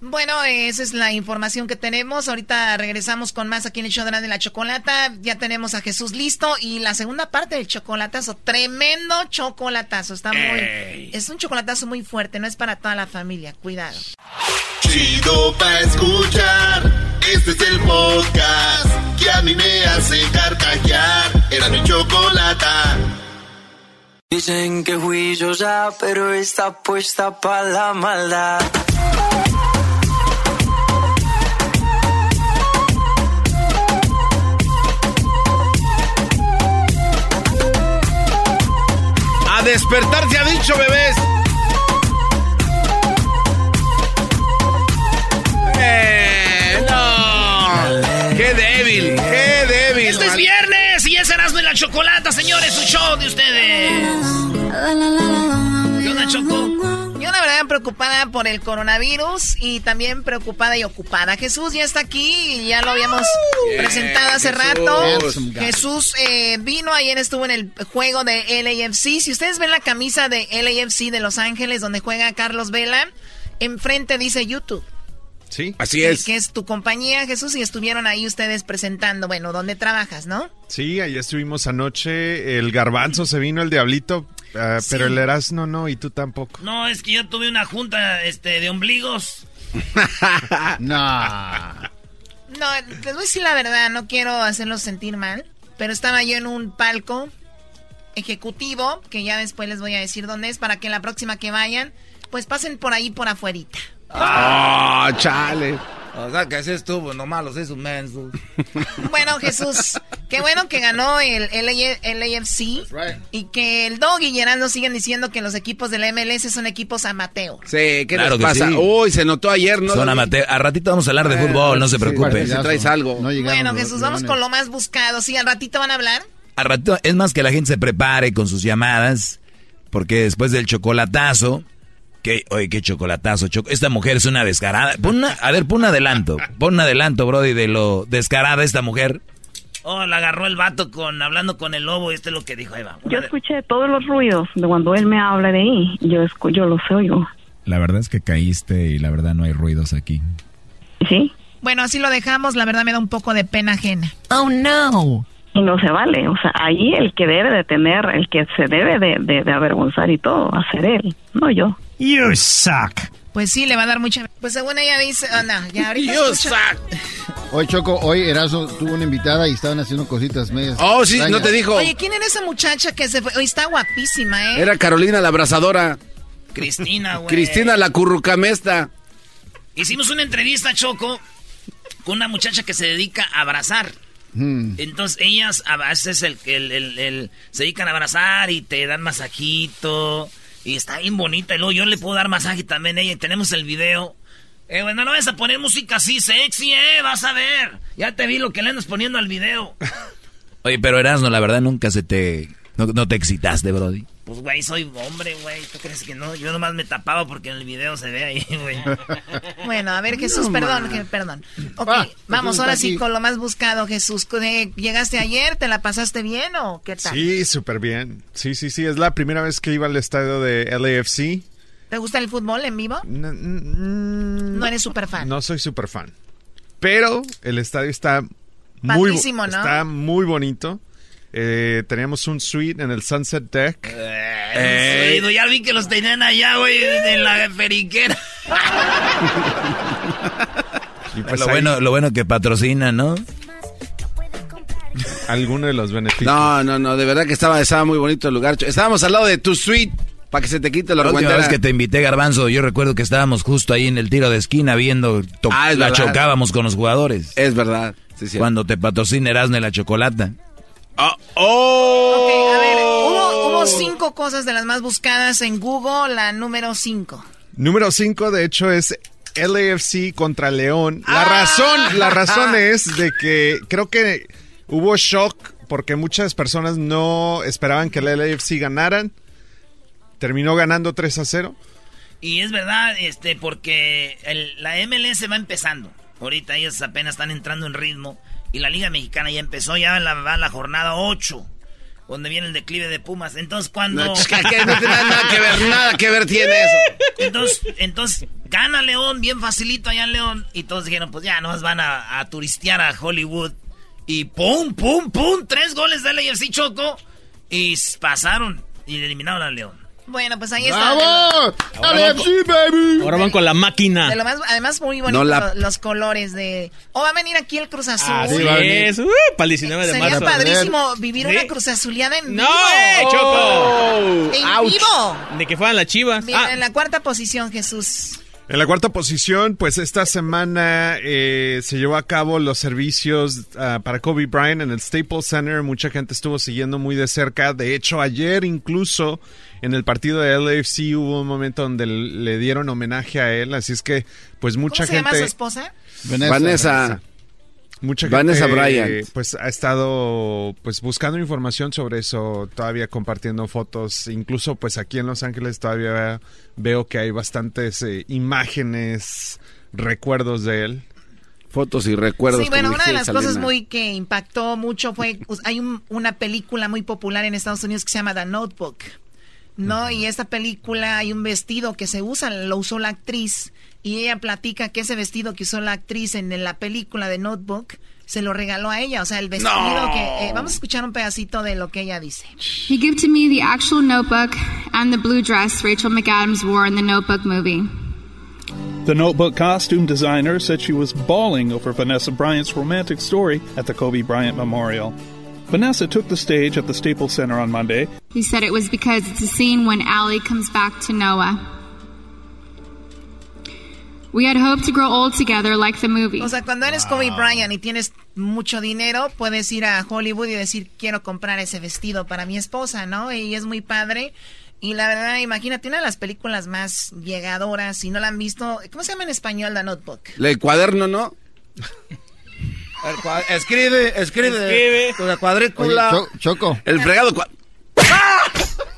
Bueno, esa es la información que tenemos. Ahorita regresamos con más aquí en el show de la, chocolata. Ya tenemos a Jesús listo y la segunda parte del chocolatazo. Tremendo chocolatazo. Está muy, es un chocolatazo muy fuerte. No es para toda la familia. Cuidado. Chido pa' escuchar. Este es el podcast que a mí me hace carcajear. Era mi chocolata. Dicen que fui yo ya, pero está puesta para la maldad. Despertar se ha dicho, bebés. Eh, no. Qué débil, qué débil. Este es viernes y es Erasmo y la Chocolata, señores, su show de ustedes. ¿Qué onda, Choco? Preocupada por el coronavirus y también preocupada y ocupada. Jesús ya está aquí y ya lo habíamos presentado hace Jesús. rato. Jesús eh, vino ayer, estuvo en el juego de LAFC. Si ustedes ven la camisa de LAFC de Los Ángeles donde juega Carlos Vela, enfrente dice YouTube. Sí. Así es. Que es tu compañía, Jesús, y estuvieron ahí ustedes presentando, bueno, ¿dónde trabajas, no? Sí, ahí estuvimos anoche. El garbanzo se vino, el diablito. Ah, Pero el Erasmo no, y tú tampoco. No, es que yo tuve una junta este, de ombligos. no. No, les voy a decir la verdad, no quiero hacerlos sentir mal, pero estaba yo en un palco ejecutivo, que ya después les voy a decir dónde es, para que la próxima que vayan, pues pasen por ahí por afuerita. Ah, chale. O sea, que ese estuvo, nomás los hizo mensos. Bueno, Jesús, qué bueno que ganó el LA LAFC y que el Dog y Gerardo siguen diciendo que los equipos del MLS son equipos amateur. Sí, ¿qué Claro les que pasa? sí. Uy, se notó ayer, ¿no? Son amateur. A ratito vamos a hablar de Eh, fútbol, no se sí, preocupe. si traes algo. Bueno, Jesús, vamos con lo más buscado. Sí, al ratito van a hablar. A ratito, es más que la gente se prepare con sus llamadas, porque después del chocolatazo, que, oye, qué chocolatazo, choco- esta mujer es una descarada. Pon una- a ver, pon un adelanto, pon un adelanto, Brody, de lo descarada esta mujer. Oh, la agarró el vato con hablando con el lobo, y este es lo que dijo, ahí va. Yo escuché todos los ruidos de cuando él me habla de ahí. Yo, escu yo los oigo. La verdad es que caíste y la verdad no hay ruidos aquí. ¿Sí? Bueno, así lo dejamos. La verdad me da un poco de pena ajena. Oh, no. Y no se vale. O sea, ahí el que debe de tener, el que se debe de, de, de avergonzar y todo, va a ser él, no yo. You suck. Pues sí, le va a dar mucha... Pues según ella dice... Oh, no, ya ahorita You escucho- Hoy Choco, hoy Erazo tuvo una invitada y estaban haciendo cositas medias. Oh, sí, no te dijo. Oye, ¿quién era esa muchacha que se fue? Hoy está guapísima, ¿eh? Era Carolina la abrazadora. Cristina, güey. Cristina la currucamesta. Hicimos una entrevista, Choco, con una muchacha que se dedica a abrazar. Hmm. Entonces ellas a veces el, el, el- el- se dedican a abrazar y te dan masajito. Y está bien bonita. Y luego yo le puedo dar masaje también a ella. Tenemos el video. Eh, bueno, no vas a poner música así sexy, eh. Vas a ver. Ya te vi lo que le andas poniendo al video. Oye, pero Erasno, la verdad nunca se te... No, no te excitaste, Brody. Pues, güey, soy hombre, güey. ¿Tú crees que no? Yo nomás me tapaba porque en el video se ve ahí, güey. Bueno, a ver, Jesús, No, perdón, que- perdón. Ok, Ah, vamos Jesús ahora sí con lo más buscado, Jesús. ¿Llegaste ayer? ¿Te la pasaste bien o qué tal? Sí, súper bien. Sí, sí, sí. Es la primera vez que iba al estadio de LAFC. ¿Te gusta el fútbol en vivo? No, No eres súper fan. No soy súper fan. Pero el estadio está muy, ¿no? está muy bonito. Eh, teníamos un suite en el Sunset Deck. Eh, ya vi que los tenían allá, güey, en la periquera. Y pues lo, ahí- bueno, lo bueno que patrocina, ¿no? Alguno de los beneficios. No, no, no, de verdad que estaba, estaba muy bonito el lugar. Estábamos al lado de tu suite para que se te quite la La última vez que te invité, Garbanzo, yo recuerdo que estábamos justo ahí en el tiro de esquina viendo, Ah, es la verdad. chocábamos con los jugadores. Es verdad. Sí, sí. Cuando te patrocina Erasmo y la chocolata. ¡Oh! Ok, a ver, hubo, hubo cinco cosas de las más buscadas en Google, la número cinco. Número 5, de hecho, es LAFC contra León. La razón, la razón es de que creo que hubo shock porque muchas personas no esperaban que el LAFC ganaran. Terminó ganando 3 a 0. Y es verdad, este, porque el- la MLS va empezando. Ahorita ellos apenas están entrando en ritmo. Y la Liga Mexicana ya empezó, ya la, va la jornada 8. Donde viene el declive de Pumas. Entonces cuando... No, chica, que no tiene nada que ver, nada que ver tiene eso. Entonces, entonces gana León bien facilito allá en León. Y todos dijeron, pues ya, nomás van a, a turistear a Hollywood. Y pum, pum, pum, tres goles de LAFC Choco. Y pasaron y eliminaron a León. Bueno, pues ahí está. ¡Bravo! Ahora van, con, ahora van con la máquina. De lo más, además, muy bonito No la- los colores de... O va a venir aquí el Cruz Azul. Así es, uh, para el 19 de Sería marzo. padrísimo vivir Sí. una Cruz Azuleada en ¡No, vivo. eh, Choco! ¡En Ouch. vivo! De que fueran las chivas. Bien, Ah, en la cuarta posición, Jesús. En la cuarta posición, pues esta semana eh, se llevó a cabo los servicios ah, para Kobe Bryant en el Staples Center. Mucha gente estuvo siguiendo muy de cerca. De hecho, ayer incluso en el partido de LAFC hubo un momento donde le dieron homenaje a él. Así es que, pues mucha ¿Cómo se gente... llama su esposa? Vanessa. Mucha Vanessa gente, Bryant. pues ha estado pues buscando información sobre eso, todavía compartiendo fotos, incluso pues aquí en Los Ángeles todavía veo que hay bastantes eh, imágenes, recuerdos de él. Fotos y recuerdos. Sí, bueno, una de las cosas muy que impactó mucho fue, pues, hay un- una película muy popular en Estados Unidos que se llama The Notebook, ¿no? Y esta película hay un vestido que se usa, lo usó la actriz, y ella platica que ese vestido que usó la actriz en, en la película de Notebook se lo regaló a ella, o sea, el vestido No. que... eh, vamos a escuchar un pedacito de lo que ella dice. He gave to me the actual notebook and the blue dress Rachel McAdams wore in the Notebook movie. The Notebook costume designer said she was bawling over Vanessa Bryant's romantic story at the Kobe Bryant Memorial. Vanessa took the stage at the Staples Center on Monday. He said it was because it's a scene when Allie comes back to Noah. We had hoped to grow old together like the movie. O sea, cuando eres Kobe Bryant y tienes mucho dinero, puedes ir a Hollywood y decir, quiero comprar ese vestido para mi esposa, ¿no? Y es muy padre. Y la verdad, imagínate, una de las películas más llegadoras, si no la han visto, ¿cómo se llama en español The Notebook? El cuaderno, ¿no? El cua- escribe, escribe. Con la cuadrícula. Oye, Cho- Choco. El fregado. cua-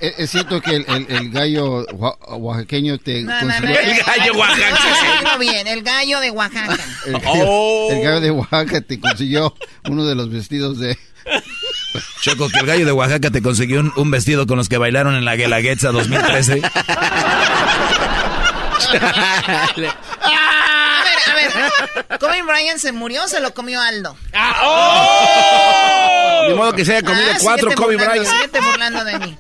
¿Es, es cierto que el, el- el gallo oa- oaxaqueño te No, no, no, consiguió- eh, eh, Oaxaca. bien, el gallo de Oaxaca. El, Oh. el gallo de Oaxaca te consiguió uno de los vestidos de... Choco, que el gallo de Oaxaca te consiguió un, un vestido con los que bailaron en la Guelaguetza 2013. Kobe Bryant se murió o se lo comió Aldo. Ni modo que se haya comido Ah, cuatro Kobe burlando, Bryant. síguete burlando de mí.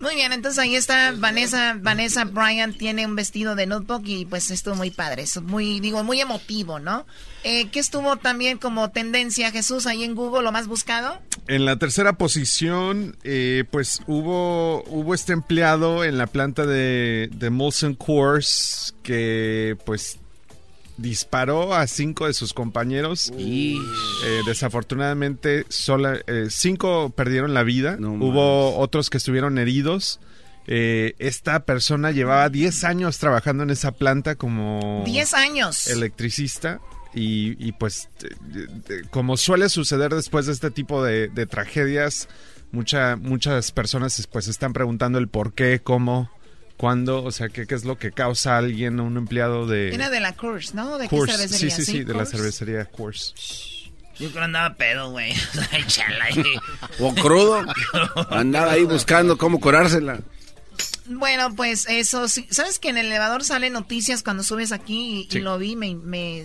Muy bien, entonces ahí está Vanessa, Vanessa Bryant tiene un vestido de notebook y pues estuvo muy padre, es muy, digo, muy emotivo, ¿no? Eh, ¿Qué estuvo también como tendencia, Jesús, ahí en Google, lo más buscado? En la tercera posición, eh, pues hubo, hubo este empleado en la planta de, de Molson Coors que pues disparó a cinco de sus compañeros. Eh, desafortunadamente, sola, eh, cinco perdieron la vida. Hubo otros que estuvieron heridos. Eh, esta persona llevaba 10 años trabajando en esa planta como 10 años. electricista. Y, y, pues, como suele suceder después de este tipo de, de tragedias, mucha, muchas personas pues están preguntando el por qué, cómo, cuándo, o sea, qué, qué es lo que causa a alguien, a un empleado de Era de la Coors, ¿no? ¿De qué Coors. Sí, cervecería? sí, sí, de la cervecería Coors. Yo creo que andaba pedo, güey. O crudo. Andaba ahí buscando cómo curársela. Bueno, pues eso sí. ¿Sabes que en el elevador salen noticias cuando subes aquí y, y Sí. lo vi? Me, me-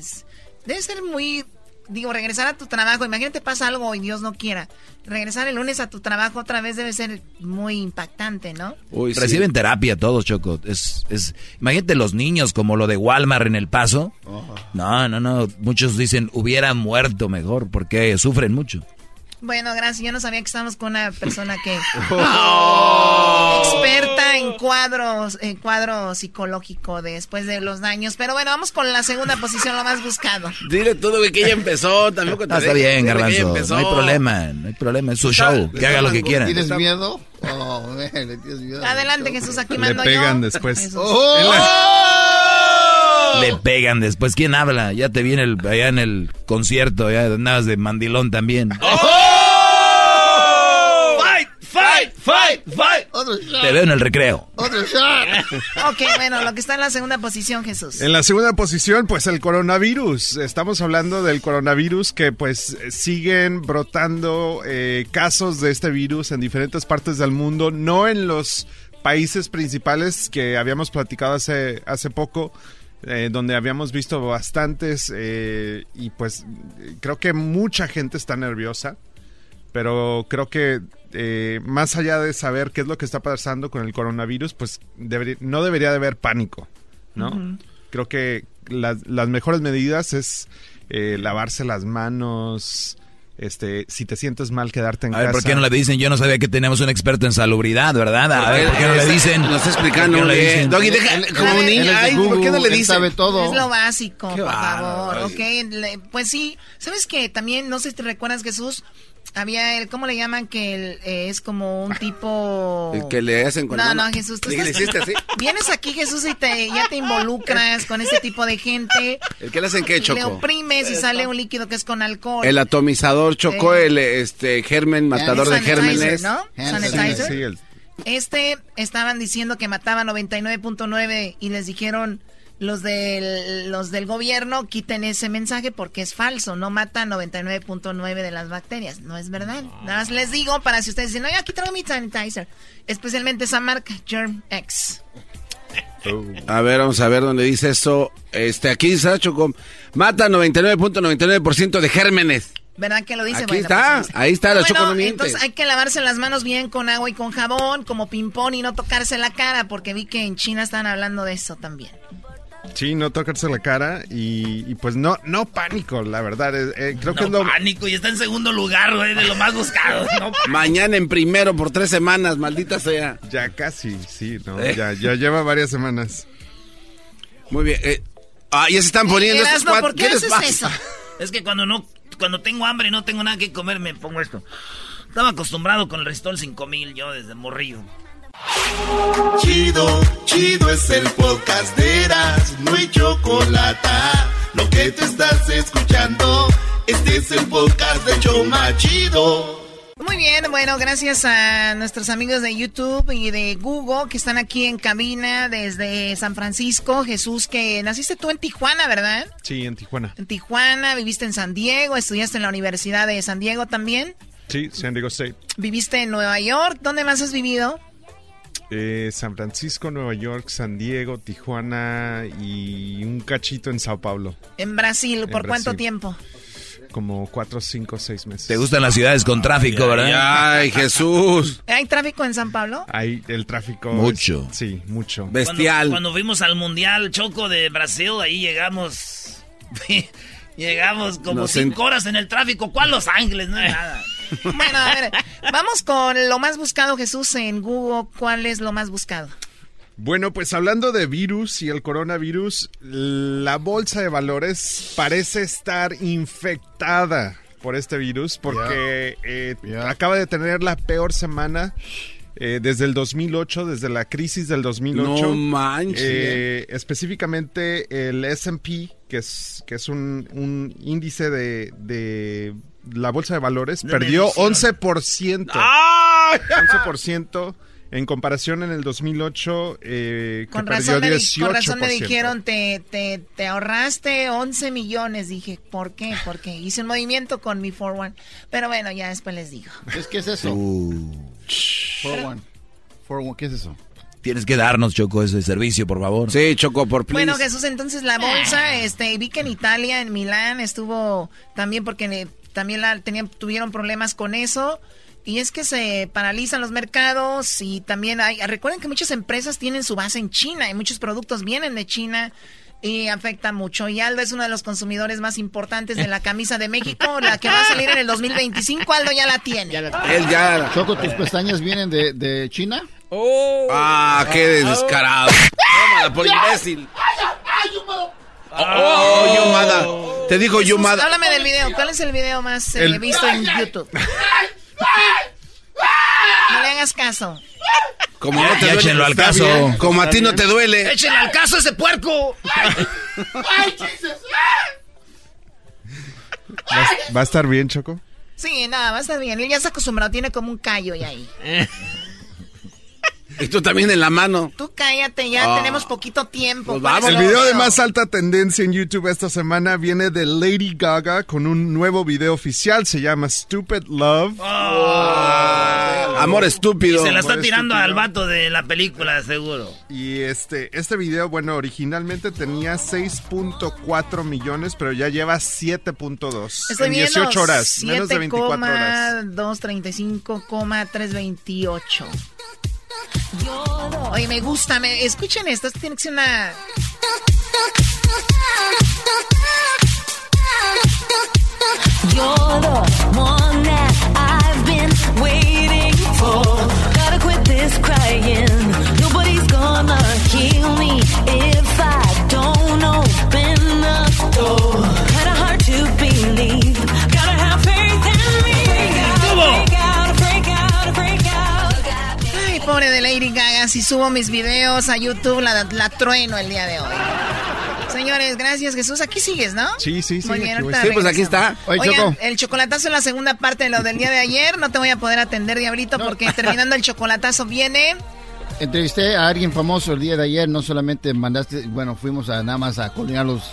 debe ser muy. Digo, regresar a tu trabajo. Imagínate pasa algo y Dios no quiera. Regresar el lunes a tu trabajo otra vez debe ser muy impactante, ¿no? Reciben terapia todos, Choco. Es, es, imagínate los niños como lo de Walmart en El Paso. No, no, no. Muchos dicen hubiera muerto mejor porque sufren mucho. Bueno, gracias. Yo no sabía que estábamos con una persona que Oh. experta en cuadros, en cuadro psicológico después de los daños. Pero bueno, vamos con la segunda posición, lo más buscado. Dile todo, güey, que ella empezó. Tampoco te Ah, está bien, Garbanzo. No hay problema, no hay problema. Es su show. Que haga lo que quiera. ¿Tienes miedo? Oh, man, le tienes miedo. Adelante, Jesús, aquí Le mando pegan yo. después. ¡Oh! Le pegan después. ¿Quién habla? Ya te viene el, allá en el concierto, ya andabas de mandilón también. ¡Fight! ¡Fight! ¡Fight! ¡Fight! Te veo en el recreo. Otro shot. Ok, bueno, lo que está en la segunda posición, Jesús. En la segunda posición, pues el coronavirus. Estamos hablando del coronavirus que pues siguen brotando eh, casos de este virus en diferentes partes del mundo, no en los países principales que habíamos platicado hace, hace poco. eh, donde habíamos visto bastantes eh, y pues creo que mucha gente está nerviosa pero creo que eh, más allá de saber qué es lo que está pasando con el coronavirus, pues debería- no debería de haber pánico, ¿no? Creo que las, las mejores medidas es eh, lavarse las manos, este, si te sientes mal, quedarte en A ver, casa. ¿por qué no le dicen? Yo no sabía que teníamos un experto en salubridad, ¿verdad? A ver, ¿por qué no le dicen? Lo está explicando ¿Por qué no dicen? Doggy, deja, como un niño. Ay, ¿por qué no le dicen? sabe todo. Es lo básico, Qué por favor, ¿ok? Le- pues sí, ¿sabes que También, no sé si te recuerdas, Jesús, había el, ¿cómo le llaman? Que el, eh, es como un tipo... El que le hacen con No, no. Jesús, tú ¿Le estás- hiciste así? Vienes aquí, Jesús, y te, ya te involucras con este tipo de gente. ¿El que le hacen qué, Le Choco? oprimes y sale un líquido que es con alcohol. El atomizador chocó Eh. el este germen matador de Sanitizer, gérmenes. ¿no? Sanitizer. Sí, el- Este estaban diciendo que mataba 99.9 y les dijeron los del, los del gobierno quiten ese mensaje porque es falso, no mata 99.9 de las bacterias, no es verdad. Nada más les digo para si ustedes dicen, no, ya aquí traigo mi sanitizer, especialmente esa marca, Germ X. A ver, vamos a ver dónde dice eso. Este, aquí dice Choco. Mata 99.99% de gérmenes. ¿Verdad que lo dice? Aquí Bueno, está, pues, ahí está, la Bueno, no. Entonces hay que lavarse las manos bien con agua y con jabón, como ping-pong y no tocarse la cara, porque vi que en China están hablando de eso también. Sí, no tocarse la cara y, y, pues no, no pánico, la verdad. eh, eh, creo que es lo... Pánico y está en segundo lugar, güey, de lo más buscado. No, Mañana en primero por tres semanas, maldita sea. Ya casi, sí, no, Eh. ya, ya lleva varias semanas. Muy bien. eh, ah, ya se están poniendo estos Erasmo, cuatro. ¿por qué les haces pasa? eso? Es que cuando no, cuando tengo hambre y no tengo nada que comer, me pongo esto. Estaba acostumbrado con el Restol 5000 yo desde morrido. Chido, chido es el podcast de Eras, no hay chocolate. Lo que te estás escuchando, este es el podcast de Choma Chido. Muy bien, bueno, gracias a nuestros amigos de YouTube y de Google que están aquí en cabina desde San Francisco. Jesús, que naciste tú en Tijuana, ¿verdad? Sí, en Tijuana. En Tijuana, viviste en San Diego, estudiaste en la Universidad de San Diego también. Sí, San Diego State. Viviste en Nueva York. ¿Dónde más has vivido? Eh, San Francisco, Nueva York, San Diego, Tijuana y un cachito en Sao Paulo. En Brasil. ¿Por En cuánto Brasil. tiempo? Como cuatro, cinco, seis meses. Te gustan las ciudades con tráfico, ¿verdad? Ay, Jesús. ¿Hay tráfico en San Pablo? Ahí el tráfico. Mucho. es- sí, mucho. Cuando, cuando fuimos al Mundial Choco de Brasil, ahí llegamos. llegamos como Nos cinco horas en el tráfico. ¿Cuál Los Ángeles? No es nada. Bueno, a ver, vamos con lo más buscado, Jesús, en Google. ¿Cuál es lo más buscado? Bueno, pues hablando de virus y el coronavirus, la bolsa de valores parece estar infectada por este virus porque eh, acaba de tener la peor semana eh, desde el 2008, desde la crisis del 2008. No manches. Eh, específicamente el S&P, que es, que es un, un índice de, de la bolsa de valores, De perdió medición. 11%. 11% en comparación en el 2008, eh, que Con perdió razón, me, di- 18%. con razón me dijeron, te, te, te ahorraste 11 millones. Dije, ¿por qué? Porque hice un movimiento con mi 4-1. Pero bueno, ya después les digo. ¿Es qué es eso? Uh. 4-1. 4-1, ¿qué es eso? Tienes que darnos, Choco, ese servicio, por favor. Sí, Choco, por Bueno, Jesús, entonces la bolsa, este, vi que en Italia, en Milán, estuvo también porque también la, tenían, tuvieron problemas con eso. Y es que se paralizan los mercados y también hay, recuerden que muchas empresas tienen su base en China y muchos productos vienen de China y afecta mucho. Y Aldo es uno de los consumidores más importantes de la camisa de México, la que va a salir en el 2025. Aldo ya la tiene. Él ya. Choco, ¿tus pestañas vienen de, de China? Ah, qué descarado. Tómala por imbécil. Oh, Yumada. Te dijo Jesús, Yumada. Háblame del video. ¿Cuál es el video más eh, El- visto en YouTube? No le hagas caso. Como no te Ya duele, échenlo al caso. bien. Como a ti no te duele. ¡Échenle al caso a ese puerco! ¿Va, a- va a estar bien, Choco? Sí, nada, va a estar bien. Él ya está acostumbrado, tiene como un callo y ahí. Y tú también en la mano. Tú cállate, ya Ah. tenemos poquito tiempo. Pues ¿Cuál es El video de más alta tendencia en YouTube esta semana viene de Lady Gaga con un nuevo video oficial. Se llama Stupid Love. Amor estúpido. Y se la está Amor tirando estúpido. al vato de la película, seguro. Y este, este video, bueno, originalmente tenía 6.4 millones, pero ya lleva 7.2 Estoy en viendo 18 horas, menos de 24 horas. 235,328. Oye, me gusta, me, escuchen esto, esto tiene que ser una... You're the one that I've been waiting for. Gotta quit this crying. Nobody's gonna heal me if I don't open the door. Lady Gaga, si subo mis videos a YouTube, la, la trueno el día de hoy. Señores, gracias Jesús. Aquí sigues, ¿no? Sí, sí, sí. Muy bien, aquí Sí, pues aquí está. Oye, Oigan, Choco. el chocolatazo es la segunda parte de lo del día de ayer. No te voy a poder atender, Diablito, porque terminando el chocolatazo viene... Entrevisté a alguien famoso el día de ayer, no solamente mandaste, bueno, fuimos a nada más a coordinarlos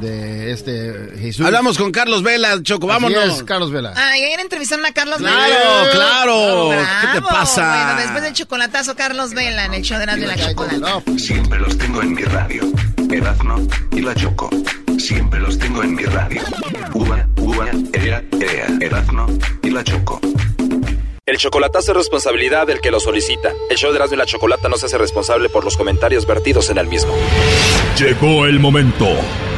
de este Jesús. Hablamos con Carlos Vela, Choco, Así vámonos. es, Carlos Vela. Ah, y ayer entrevistaron a Carlos Claro, Vela. claro. ¿Qué te pasa? Bueno, después del chocolatazo, Carlos Vela en el show de Erasmo y la Chocolata. Siempre los tengo en mi radio. Erazno y la Choco. Siempre los tengo en mi radio. Uva, uva, ea, ea. Erazno y la Choco. El chocolatazo es responsabilidad del que lo solicita. El show de Erasmo y la Chocolata no se hace responsable por los comentarios vertidos en el mismo. Llegó el momento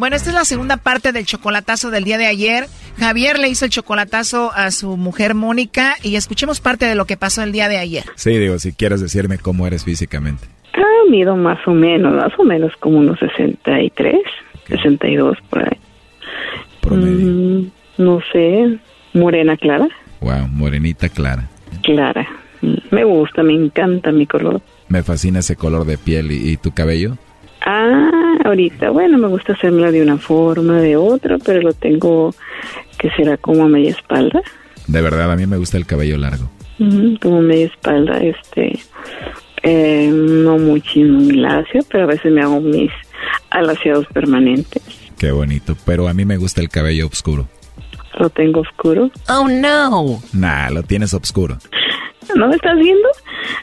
Bueno, esta es la segunda parte del chocolatazo del día de ayer. Javier le hizo el chocolatazo a su mujer Mónica y escuchemos parte de lo que pasó el día de ayer. Sí, digo, si quieres decirme cómo eres físicamente. Ah, mido más o menos, más o menos como unos 63, 62 por ahí. Mm, no sé, morena clara, Wow, morenita clara. clara. Mm, Me gusta, me encanta mi color. Me fascina ese color de piel y, y tu cabello. Ah, ahorita, bueno, me gusta hacérmelo de una forma, de otra, pero lo tengo que será como a media espalda. De verdad, a mí me gusta el cabello largo. Como media espalda, este, eh, no muy chino, muy lacio, pero a veces me hago mis alaciados permanentes. Qué bonito. Pero a mí me gusta el cabello oscuro. Lo tengo oscuro. Oh no. Nah, lo tienes oscuro. ¿No me estás viendo?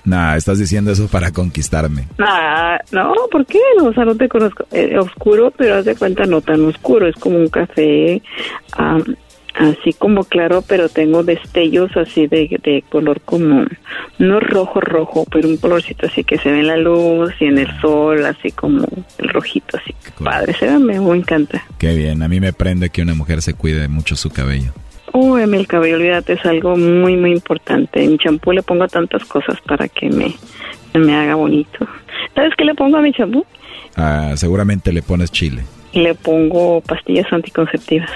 Nah, estás diciendo eso para conquistarme. Ah, no, ¿por qué? No, o sea, no te conozco. Eh, oscuro, pero haz de cuenta no tan oscuro, es como un café así como claro, pero tengo destellos así de, de color como, no rojo, rojo, pero un colorcito así que se ve en la luz y en el sol, así como el rojito, así. Padre, se ve, me, me encanta. Qué bien, a mí me prende que una mujer se cuide mucho su cabello. Mí el cabello, olvídate, es algo muy, muy importante. En mi champú le pongo tantas cosas para que me, me haga bonito. ¿Sabes qué le pongo a mi champú? Ah, seguramente le pones chile. Le pongo pastillas anticonceptivas.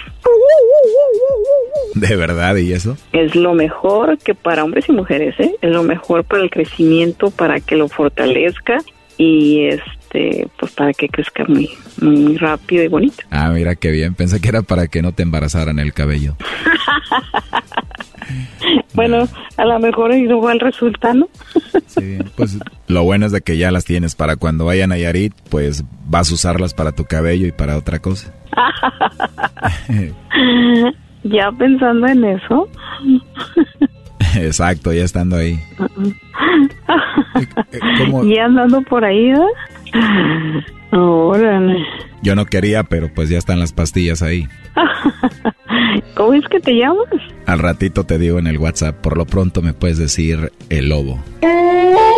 ¿De verdad? ¿Y eso? Es lo mejor que para hombres y mujeres, ¿eh? Es lo mejor para el crecimiento, para que lo fortalezca y este, pues para que crezca muy, muy rápido y bonito. Ah, mira qué bien. Pensé que era para que no te embarazaran el cabello. Bueno, a lo mejor igual resulta, ¿no? Pues lo bueno es de que ya las tienes para cuando vayan a Yarit, pues vas a usarlas para tu cabello y para otra cosa. ya pensando en eso. Exacto, ya estando ahí. ¿Cómo? Y andando por ahí, ¿verdad? Órale. Yo no quería, pero pues ya están las pastillas ahí. ¿Cómo es que te llamas? Al ratito te digo en el WhatsApp, por lo pronto me puedes decir el lobo.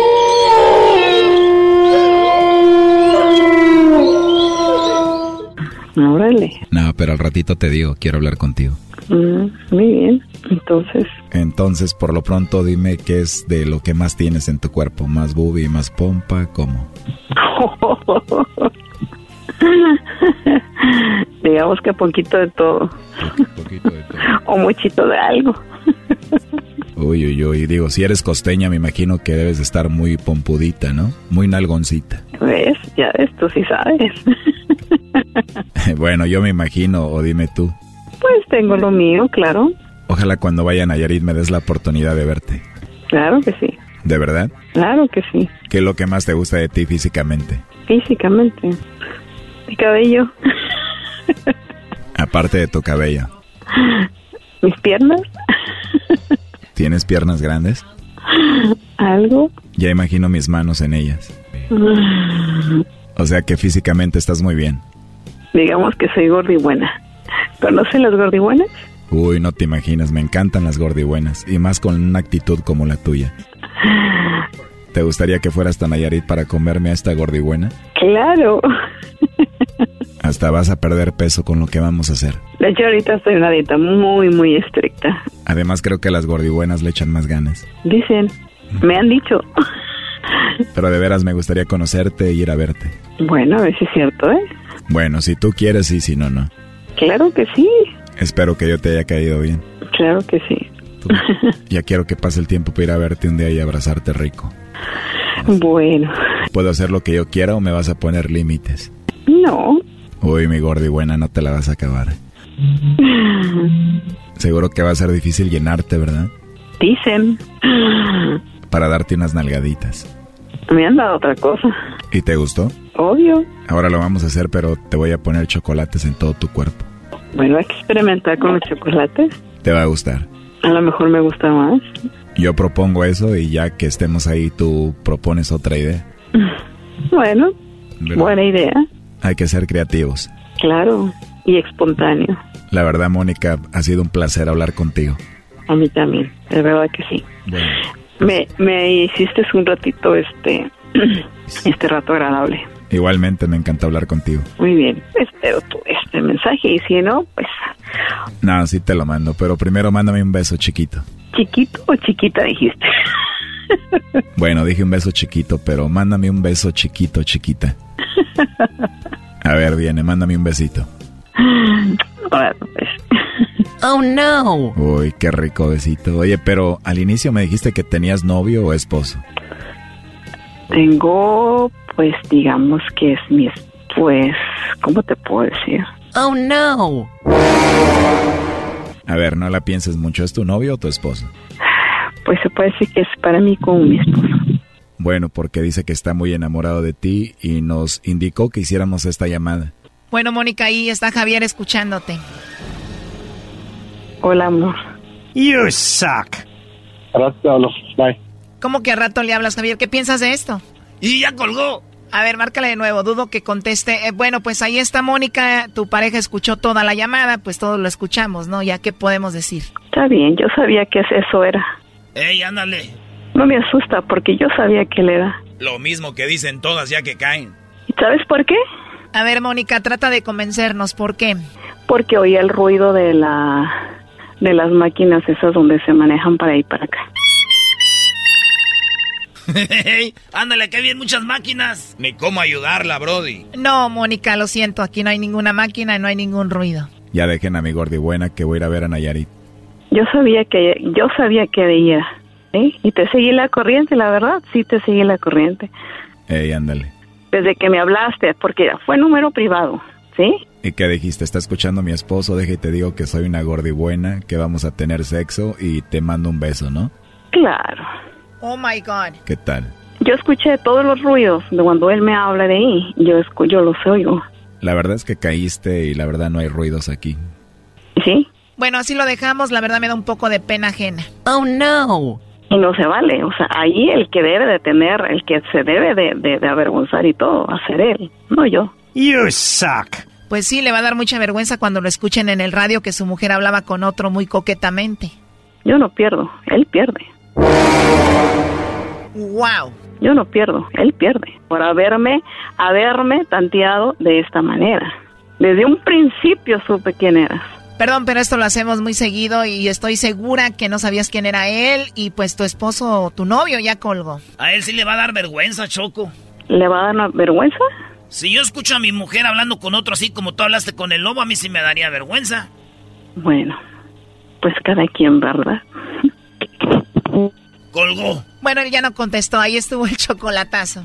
Órale. No, pero al ratito te digo, quiero hablar contigo. Mm, muy bien. Entonces, Entonces, por lo pronto, dime qué es de lo que más tienes en tu cuerpo. ¿Más boobie, más pompa? ¿Cómo? digamos que poquito de todo. o muchito de algo. Uy, uy, uy. Digo, si eres costeña, me imagino que debes de estar muy pompudita, ¿no? Muy nalgoncita. ¿Ves? Ya ves, tú sí sabes. bueno, yo me imagino, o dime tú. pues tengo lo mío, claro. Ojalá cuando vaya a Nayarit me des la oportunidad de verte. Claro que sí. ¿De verdad? Claro que sí. ¿Qué es lo que más te gusta de ti físicamente? Físicamente. Mi cabello. Aparte de tu cabello. Mis piernas. ¿Tienes piernas grandes? Algo. Ya imagino mis manos en ellas. O sea que físicamente estás muy bien. Digamos que soy gordibuena. ¿Conocen las gordibuenas? Uy, no te imaginas, me encantan las gordibuenas. Y más con una actitud como la tuya. ¿Te gustaría que fueras tan Nayarit para comerme a esta gordibuena? Claro. Hasta vas a perder peso con lo que vamos a hacer. De hecho, ahorita estoy en una dieta muy, muy estricta. Además creo que las gordibuenas le echan más ganas. Dicen, me han dicho. Pero de veras me gustaría conocerte e ir a verte. Bueno, a ver si es cierto, ¿eh? Bueno, si tú quieres, sí, si no, no. Claro que sí. Espero que yo te haya caído bien. Claro que sí. Ya quiero que pase el tiempo para ir a verte un día y abrazarte rico. Bueno, ¿Puedo hacer lo que yo quiera o me vas a poner límites? no. Uy, mi gordi buena, no te la vas a acabar. Seguro que va a ser difícil llenarte, ¿verdad? Dicen. Para darte unas nalgaditas. Me han dado otra cosa. ¿Y te gustó? Obvio. Ahora lo vamos a hacer, pero te voy a poner chocolates en todo tu cuerpo. Bueno, hay que experimentar con los chocolates. Te va a gustar. A lo mejor me gusta más. Yo propongo eso y ya que estemos ahí, tú propones otra idea. Bueno, ¿Verdad? buena idea. Hay que ser creativos. Claro. Y espontáneo. La verdad, Mónica, ha sido un placer hablar contigo. A mí también. De verdad que sí. Me, me hiciste un ratito este, este rato agradable. Igualmente me encanta hablar contigo. Muy bien. Espero tu este mensaje y si no, pues No, sí te lo mando, pero primero mándame un beso chiquito. chiquito o chiquita dijiste. Bueno, dije un beso chiquito, pero mándame un beso chiquito, chiquita. A ver, viene, mándame un besito. Bueno, pues. Oh no. Uy, qué rico besito. Oye, pero al inicio me dijiste que tenías novio o esposo. Tengo, pues digamos que es mi, es- pues, ¿cómo te puedo decir? Oh no. A ver, no la pienses mucho, ¿es tu novio o tu esposo? Pues se puede decir que es para mí como mi esposo. Bueno, porque dice que está muy enamorado de ti y nos indicó que hiciéramos esta llamada. Bueno, Mónica, ahí está Javier escuchándote. Hola, amor. You suck. Bye. ¿Cómo que a rato le hablas, Javier? ¿Qué piensas de esto? Y ya colgó. A ver, márcale de nuevo, dudo que conteste. Eh, bueno, pues ahí está Mónica, tu pareja escuchó toda la llamada, pues todos lo escuchamos, ¿no? Ya, ¿qué podemos decir? Está bien, yo sabía que eso era. Ey, ándale. No me asusta porque yo sabía que él era. Lo mismo que dicen todas ya que caen. ¿Y sabes por qué? A ver, Mónica, trata de convencernos, ¿por qué? Porque oía el ruido de la de las máquinas esas donde se manejan para ir para acá. Ándale, que hay bien muchas máquinas. Ni cómo ayudarla, Brody. No, Mónica, lo siento, aquí no hay ninguna máquina, no hay ningún ruido. Ya dejen a mi gordi buena que voy a ir a ver a Nayarit. Yo sabía que yo sabía que ella, ¿eh? Y te seguí la corriente, la verdad, sí te seguí la corriente. Ey, ándale. Desde que me hablaste, porque fue número privado, ¿sí? ¿Y qué dijiste? Está escuchando a mi esposo, deja y te digo que soy una gordi buena, que vamos a tener sexo y te mando un beso, ¿no? Claro. Oh my God. ¿Qué tal? Yo escuché todos los ruidos de cuando él me habla de ahí. Yo escu yo los oigo. La verdad es que caíste y la verdad no hay ruidos aquí. ¿Sí? Bueno, así lo dejamos, la verdad me da un poco de pena ajena. Oh no. Y no se vale. O sea, ahí el que debe de tener, el que se debe de, de, de avergonzar y todo, va a ser él, no yo. You suck. Pues sí, le va a dar mucha vergüenza cuando lo escuchen en el radio que su mujer hablaba con otro muy coquetamente. Yo no pierdo, él pierde. Wow. Yo no pierdo, él pierde. Por haberme, haberme tanteado de esta manera. Desde un principio supe quién eras. Perdón, pero esto lo hacemos muy seguido y estoy segura que no sabías quién era él y pues tu esposo, tu novio ya colgó. A él sí le va a dar vergüenza, Choco. ¿Le va a dar vergüenza? Si yo escucho a mi mujer hablando con otro así como tú hablaste con el lobo, a mí sí me daría vergüenza. Bueno, pues cada quien, ¿verdad? Colgó. Bueno, él ya no contestó, ahí estuvo el chocolatazo.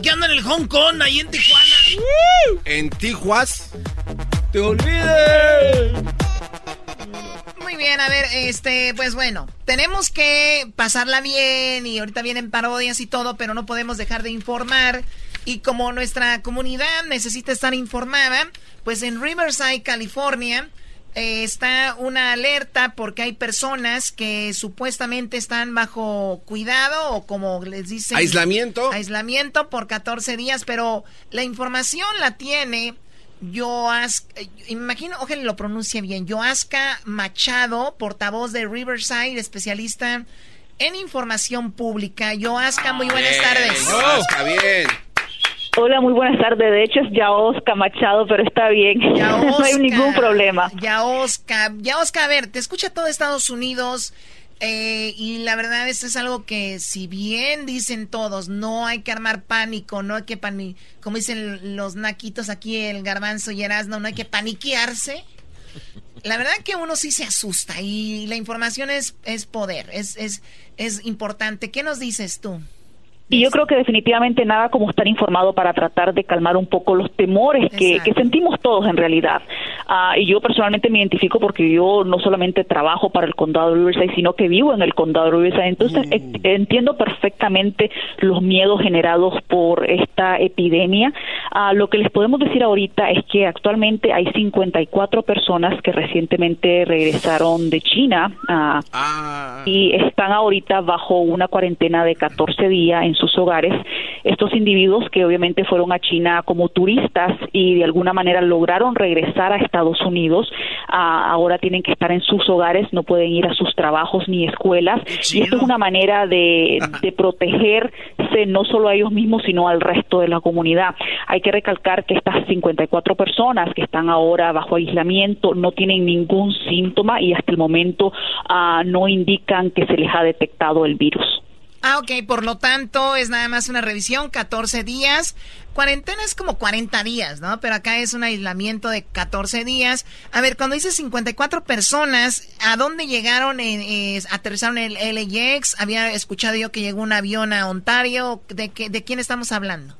que ando en el Hong Kong, ahí en Tijuana. En Tijuas. Te olvides. Muy bien, a ver, este, pues bueno, tenemos que pasarla bien y ahorita vienen parodias y todo, pero no podemos dejar de informar. Y como nuestra comunidad necesita estar informada, pues en Riverside, California, eh, está una alerta porque hay personas que supuestamente están bajo cuidado o como les dicen... Aislamiento. Aislamiento por 14 días, pero la información la tiene Yoaska, eh, imagino, ojalá lo pronuncie bien, Yoaska Machado, portavoz de Riverside, especialista en información pública. Yoaska, muy buenas tardes. Yoaska, bien. Hola, muy buenas tardes. De hecho es Yaosca Machado, pero está bien. no hay ningún problema. Yaosca, Yaosca, a ver, te escucha todo Estados Unidos. eh, y la verdad es, es algo que si bien dicen todos, no hay que armar pánico, no hay que pani como dicen los naquitos aquí, el garbanzo y Erasmo, no hay que paniquearse. La verdad que uno sí se asusta y la información es, es poder, es, es, es importante. ¿Qué nos dices tú? Y yo creo que definitivamente nada como estar informado para tratar de calmar un poco los temores que, que sentimos todos en realidad. Ah, y yo personalmente me identifico porque yo no solamente trabajo para el condado de Riverside, sino que vivo en el condado de Riverside. Entonces eh, entiendo perfectamente los miedos generados por esta epidemia. Ah, lo que les podemos decir ahorita es que actualmente hay 54 personas que recientemente regresaron de China ah, y están ahorita bajo una cuarentena de 14 días en sus hogares. Estos individuos que obviamente fueron a China como turistas y de alguna manera lograron regresar a Estados Unidos, ah, ahora tienen que estar en sus hogares, no pueden ir a sus trabajos ni escuelas. Y esto es una manera de, de protegerse no solo a ellos mismos, sino al resto de la comunidad. Hay que recalcar que estas 54 personas que están ahora bajo aislamiento no tienen ningún síntoma y hasta el momento ah, no indican que se les ha detectado el virus. Ah, ok, por lo tanto es nada más una revisión, 14 días. Cuarentena es como 40 días, ¿no? Pero acá es un aislamiento de 14 días. A ver, cuando dices 54 personas, ¿a dónde llegaron? Eh, ¿Aterrizaron el LAX? Había escuchado yo que llegó un avión a Ontario. ¿De, qué, de quién estamos hablando?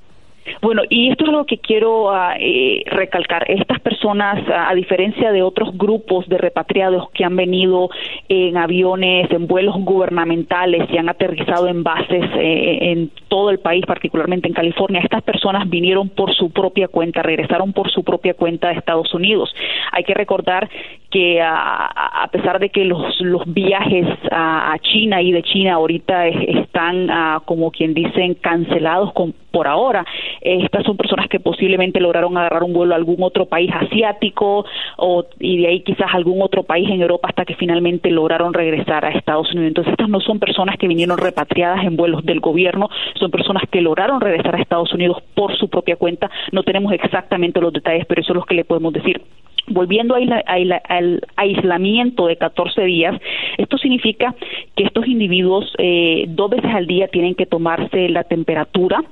Bueno, y esto es lo que quiero ah, eh, recalcar. Estas personas, ah, a diferencia de otros grupos de repatriados que han venido en aviones, en vuelos gubernamentales y han aterrizado en bases eh, en todo el país, particularmente en California, estas personas vinieron por su propia cuenta, regresaron por su propia cuenta de Estados Unidos. Hay que recordar que ah, a pesar de que los, viajes a, a China y de China ahorita es- están, como quien dicen, cancelados con, por ahora, eh, estas son personas que posiblemente lograron agarrar un vuelo a algún otro país asiático o, y de ahí quizás algún otro país en Europa hasta que finalmente lograron regresar a Estados Unidos. Entonces estas no son personas que vinieron repatriadas en vuelos del gobierno, son personas que lograron regresar a Estados Unidos por su propia cuenta. No tenemos exactamente los detalles, pero eso es lo que le podemos decir. Volviendo al aislamiento de 14 días, esto significa que estos individuos eh, dos veces al día tienen que tomarse la temperatura.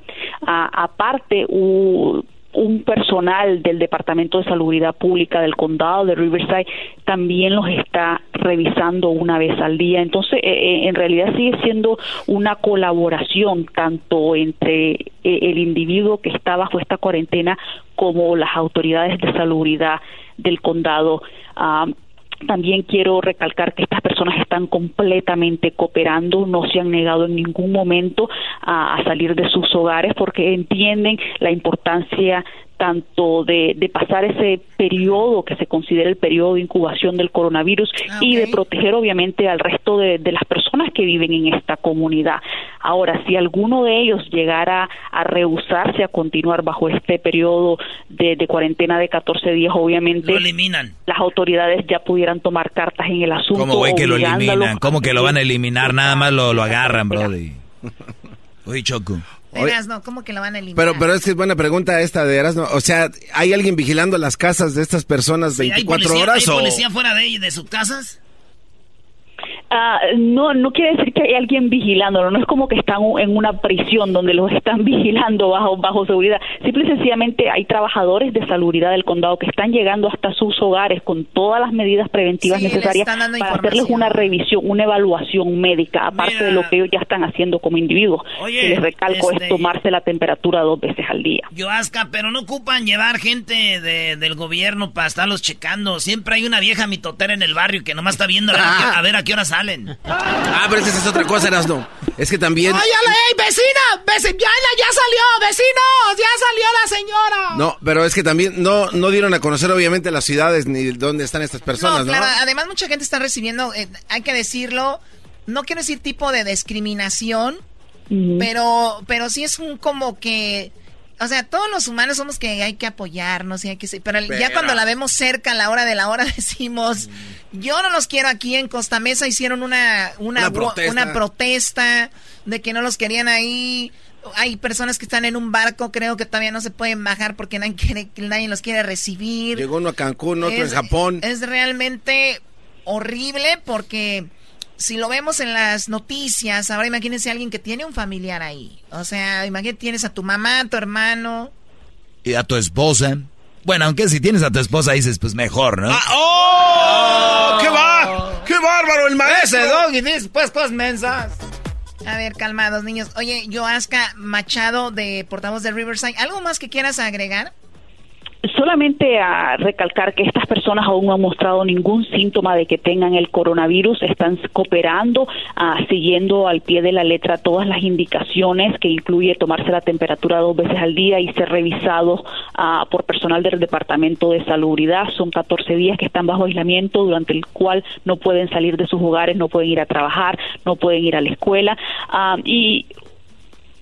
Aparte, un personal del Departamento de Salubridad Pública del Condado de Riverside también los está revisando una vez al día. Entonces, eh, eh, en realidad sigue siendo una colaboración tanto entre eh, el individuo que está bajo esta cuarentena como las autoridades de salubridad del condado. Ah, También quiero recalcar que estas personas están completamente cooperando, no se han negado en ningún momento a, salir de sus hogares porque entienden la importancia tanto de, de pasar ese periodo que se considera el periodo de incubación del coronavirus y de proteger obviamente al resto de, de las personas que viven en esta comunidad. Ahora, si alguno de ellos llegara a rehusarse a continuar bajo este periodo de, de cuarentena de 14 días, obviamente eliminan. las autoridades ya pudieran tomar cartas en el asunto. ¿Cómo, güey, que lo eliminan? ¿Cómo que lo van a eliminar? Nada más lo, lo agarran, brody. Oye, Choco. Erasno, ¿cómo que lo van a eliminar? Pero, pero es que es buena pregunta esta de Erasmo. O sea, ¿hay alguien vigilando las casas de estas personas ¿Hay 24 policía, horas ¿Hay o...? policía fuera de, de sus casas? Ah, no, no quiere decir que hay alguien vigilándolo, no es como que están en una prisión donde los están vigilando bajo, bajo seguridad. Simple y sencillamente hay trabajadores de salubridad del condado que están llegando hasta sus hogares con todas las medidas preventivas Sí, necesarias para hacerles una revisión, una evaluación médica, aparte de lo que ellos ya están haciendo como individuos. Oye, que les recalco este- es tomarse la temperatura dos veces al día. Yoasca, pero no ocupan llevar gente de- del gobierno para estarlos checando. Siempre hay una vieja mitotera en el barrio que nomás está viendo a ver, a, qué, qué hora salen. Ah, pero esa es otra cosa, Erasmo. Es que también... ¡Ay, ey, vecina! Veci- ya, ya salió, vecinos! ¡Ya salió la señora! No, pero es que también no, no dieron a conocer obviamente las ciudades ni dónde están estas personas, ¿no? claro, además mucha gente está recibiendo, eh, hay que decirlo, no quiero decir tipo de discriminación, pero, pero sí es un como que, o sea, todos los humanos somos que hay que apoyarnos y hay que ser- pero, ya Pero- cuando la vemos cerca a la hora de la hora decimos, yo no los quiero aquí en Costa Mesa, hicieron una, una, protesta. una protesta de que no los querían ahí. Hay personas que están en un barco, creo que todavía no se pueden bajar porque nadie, quiere, nadie los quiere recibir. Llegó uno a Cancún, otro Es- en Japón. Es realmente horrible porque si lo vemos en las noticias, ahora imagínense a alguien que tiene un familiar ahí. O sea, imagínate, tienes a tu mamá, a tu hermano. Y a tu esposa. Bueno, aunque si tienes a tu esposa dices, pues mejor, ¿no? ¡Oh! ¡Qué va! ¡Qué bárbaro el maestro! Ese doggy dice pues cosas mensas. A ver, calmados, niños. Oye, Yoaska Machado de portavoz de Riverside, ¿algo más que quieras agregar? Solamente a recalcar que estas personas aún no han mostrado ningún síntoma de que tengan el coronavirus, están cooperando, ah, siguiendo al pie de la letra todas las indicaciones que incluye tomarse la temperatura dos veces al día y ser revisados ah, por personal del Departamento de Salubridad. Son 14 días que están bajo aislamiento durante el cual no pueden salir de sus hogares, no pueden ir a trabajar, no pueden ir a la escuela ah, y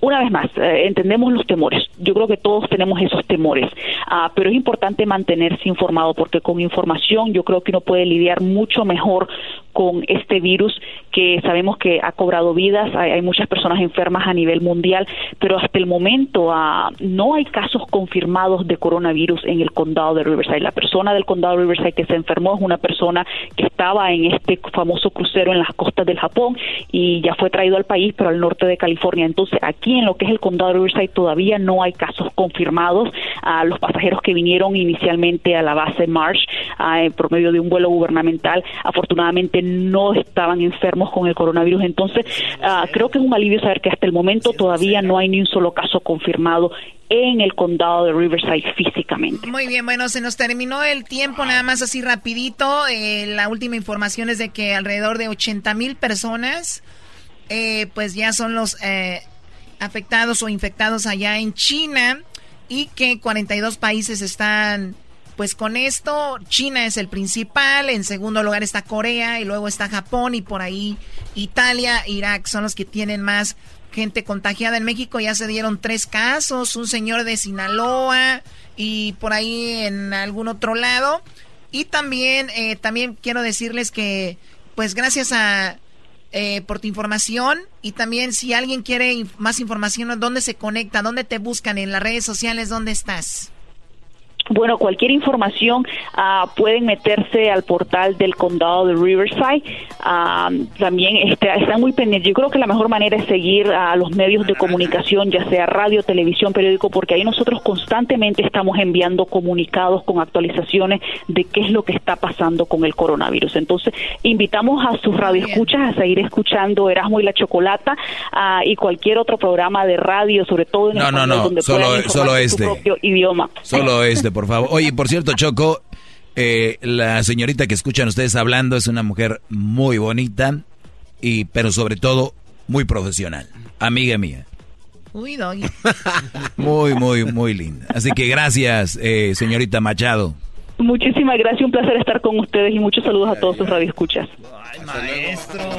una vez más, eh, entendemos los temores. Yo creo que todos tenemos esos temores, Ah, pero es importante mantenerse informado porque con información yo creo que uno puede lidiar mucho mejor con este virus que sabemos que ha cobrado vidas. Hay, muchas personas enfermas a nivel mundial, pero hasta el momento ah, no hay casos confirmados de coronavirus en el condado de Riverside. La persona del condado de Riverside que se enfermó es una persona que estaba en este famoso crucero en las costas del Japón y ya fue traído al país, pero al norte de California. Entonces, aquí en lo que es el condado de Riverside todavía no hay casos confirmados. a los pasajeros que vinieron inicialmente a la base Marsh ah, eh, por medio de un vuelo gubernamental, afortunadamente no estaban enfermos con el coronavirus. Entonces, ah, creo que es un alivio saber que hasta el momento todavía no hay ni un solo caso confirmado en el condado de Riverside físicamente. Muy bien, bueno, se nos terminó el tiempo, nada más así rapidito. Eh, la última información es de que alrededor de 80 mil personas, eh, pues ya son los eh, afectados o infectados allá en China y que 42 países están pues con esto. China es el principal, en segundo lugar está Corea y luego está Japón y por ahí Italia, Irak son los que tienen más gente contagiada en México. Ya se dieron tres casos, un señor de Sinaloa y por ahí en algún otro lado. Y también, eh, también quiero decirles que, pues gracias a eh, por tu información y también si alguien quiere más información, ¿dónde se conecta? ¿Dónde te buscan? ¿En las redes sociales? ¿Dónde estás? Bueno, cualquier información ah, pueden meterse al portal del condado de Riverside. Ah, también este, están muy pendientes. Yo creo que la mejor manera es seguir a los medios de comunicación, ya sea radio, televisión, periódico, porque ahí nosotros constantemente estamos enviando comunicados con actualizaciones de qué es lo que está pasando con el coronavirus. Entonces, invitamos a sus radioescuchas a seguir escuchando Erasmo y la Chocolata ah, y cualquier otro programa de radio, sobre todo en No, no, no, donde solo- puedan solo su este. propio idioma. Solo este, por favor. Oye, por cierto, Choco, Eh, la señorita que escuchan ustedes hablando es una mujer muy bonita, y, pero sobre todo muy profesional. Amiga mía. Uy, Doggy. Muy, muy, muy linda. Así que gracias, eh, señorita Machado. Muchísimas gracias, un placer estar con ustedes y muchos saludos a todos sus radioescuchas. Maestro.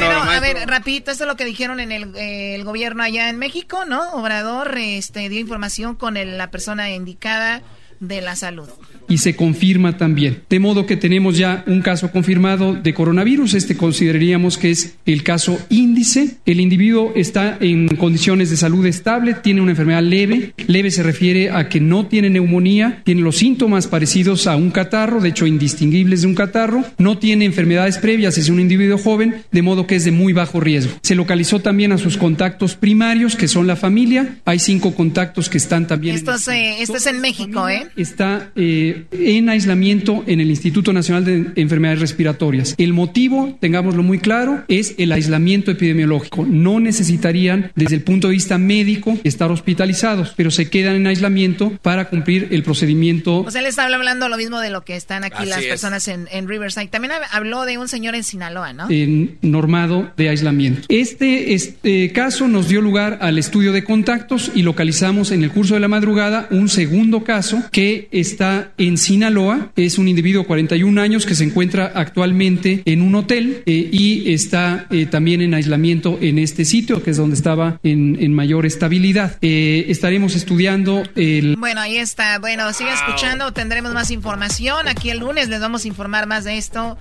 Bueno, a ver, rapidito, esto es lo que dijeron en el, eh, el gobierno allá en México, ¿no? Obrador este, dio información con el- la persona indicada de la salud. Y se confirma también. De modo que tenemos ya un caso confirmado de coronavirus. Este consideraríamos que es el caso índice. El individuo está en condiciones de salud estable, tiene una enfermedad leve. Leve se refiere a que no tiene neumonía, tiene los síntomas parecidos a un catarro, de hecho indistinguibles de un catarro. No tiene enfermedades previas, es un individuo joven, de modo que es de muy bajo riesgo. Se localizó también a sus contactos primarios, que son la familia. Hay cinco contactos que están también. en Esto es, eh, esto es en México, ¿eh? está eh, en aislamiento en el Instituto Nacional de Enfermedades Respiratorias. El motivo, tengámoslo muy claro, es el aislamiento epidemiológico. No necesitarían, desde el punto de vista médico, estar hospitalizados, pero se quedan en aislamiento para cumplir el procedimiento O sea, él está hablando lo mismo de lo que están aquí Así las es. personas en, en Riverside. También hab- habló de un señor en Sinaloa, ¿no? eh, normado de aislamiento. Este, este caso nos dio lugar al estudio de contactos y localizamos en el curso de la madrugada un segundo caso que está en Sinaloa. Es un individuo de 41 años que se encuentra actualmente en un hotel eh, y está eh, también en aislamiento en este sitio, que es donde estaba en, mayor estabilidad. Eh, estaremos estudiando el... Bueno, ahí está. Bueno, sigue escuchando, tendremos más información. Aquí el lunes les vamos a informar más de esto.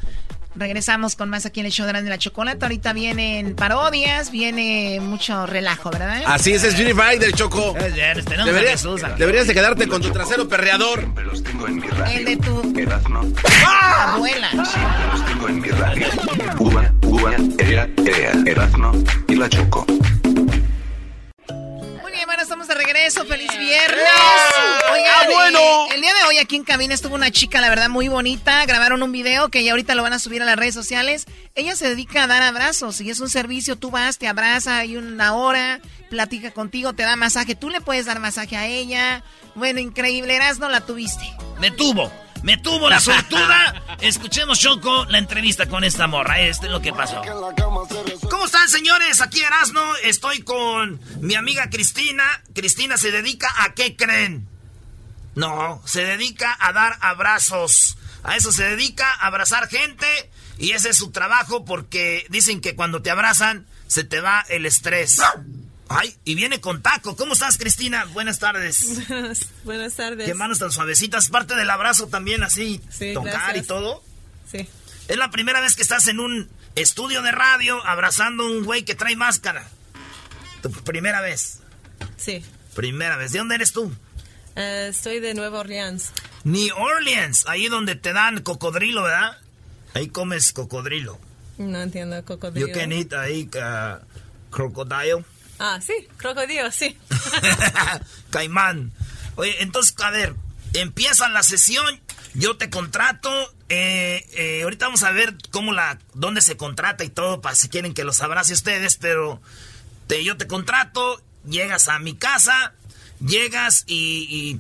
Regresamos con más aquí en el show de Grande la Chocolata. Ahorita vienen parodias, viene mucho relajo, ¿verdad? Así es, es Unify del Choco. tenemos a Deberías, deberías de quedarte con tu trasero perreador. Los tengo en mi radio. El de tu Erazno. abuela. Los tengo en mi radio. Uva, uva, ea, ea, Erazno y la Choco. Regreso. ¡Feliz viernes! Oigan, ¡Ah, bueno! el día de hoy aquí en cabina estuvo una chica, la verdad, muy bonita. Grabaron un video que ya ahorita lo van a subir a las redes sociales. Ella se dedica a dar abrazos y es un servicio. Tú vas, te abraza, hay una hora, platica contigo, te da masaje. Tú le puedes dar masaje a ella. Bueno, increíble. Eras no la tuviste. Me tuvo. Me tuvo la sortuda. Escuchemos, Choco, la entrevista con esta morra. Este es lo que pasó. ¿Cómo están, señores? Aquí Erasno. Estoy con mi amiga Cristina. Cristina se dedica a qué creen. No, se dedica a dar abrazos. A eso se dedica, a abrazar gente. Y ese es su trabajo porque dicen que cuando te abrazan se te va el estrés. Ay, y viene con taco. ¿Cómo estás, Cristina? Buenas tardes. Buenas, buenas tardes. Qué manos tan suavecitas. Parte del abrazo también así. Sí, tocar gracias. y todo. Sí. Es la primera vez que estás en un estudio de radio abrazando a un güey que trae máscara. Tu primera vez. Sí. Primera vez. ¿De dónde eres tú? Eh, estoy de Nueva Orleans. New Orleans. Ahí donde te dan cocodrilo, ¿verdad? Ahí comes cocodrilo. No entiendo cocodrilo. You can eat ahí uh, crocodile. Ah, sí, crocodilo, sí. Caimán. Oye, entonces, a ver, empieza la sesión, yo te contrato, eh, eh, ahorita vamos a ver cómo la, dónde se contrata y todo, para si quieren que los abrace ustedes, pero te, yo te contrato, llegas a mi casa, llegas y, y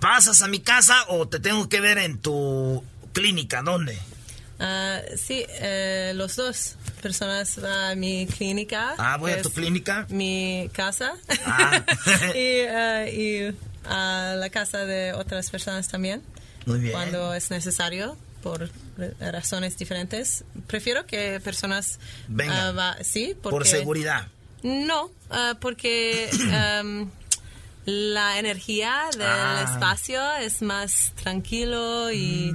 pasas a mi casa o te tengo que ver en tu clínica, ¿dónde? Ah, sí, eh, los dos personas a mi clínica. Ah, voy a tu clínica. Mi casa. Ah. y, eh, y a la casa de otras personas también. Muy bien. Cuando es necesario, por razones diferentes. Prefiero que personas... Vengan. ah, va- sí, porque... Por seguridad. No, ah, porque em, la energía del Ah. espacio es más tranquilo y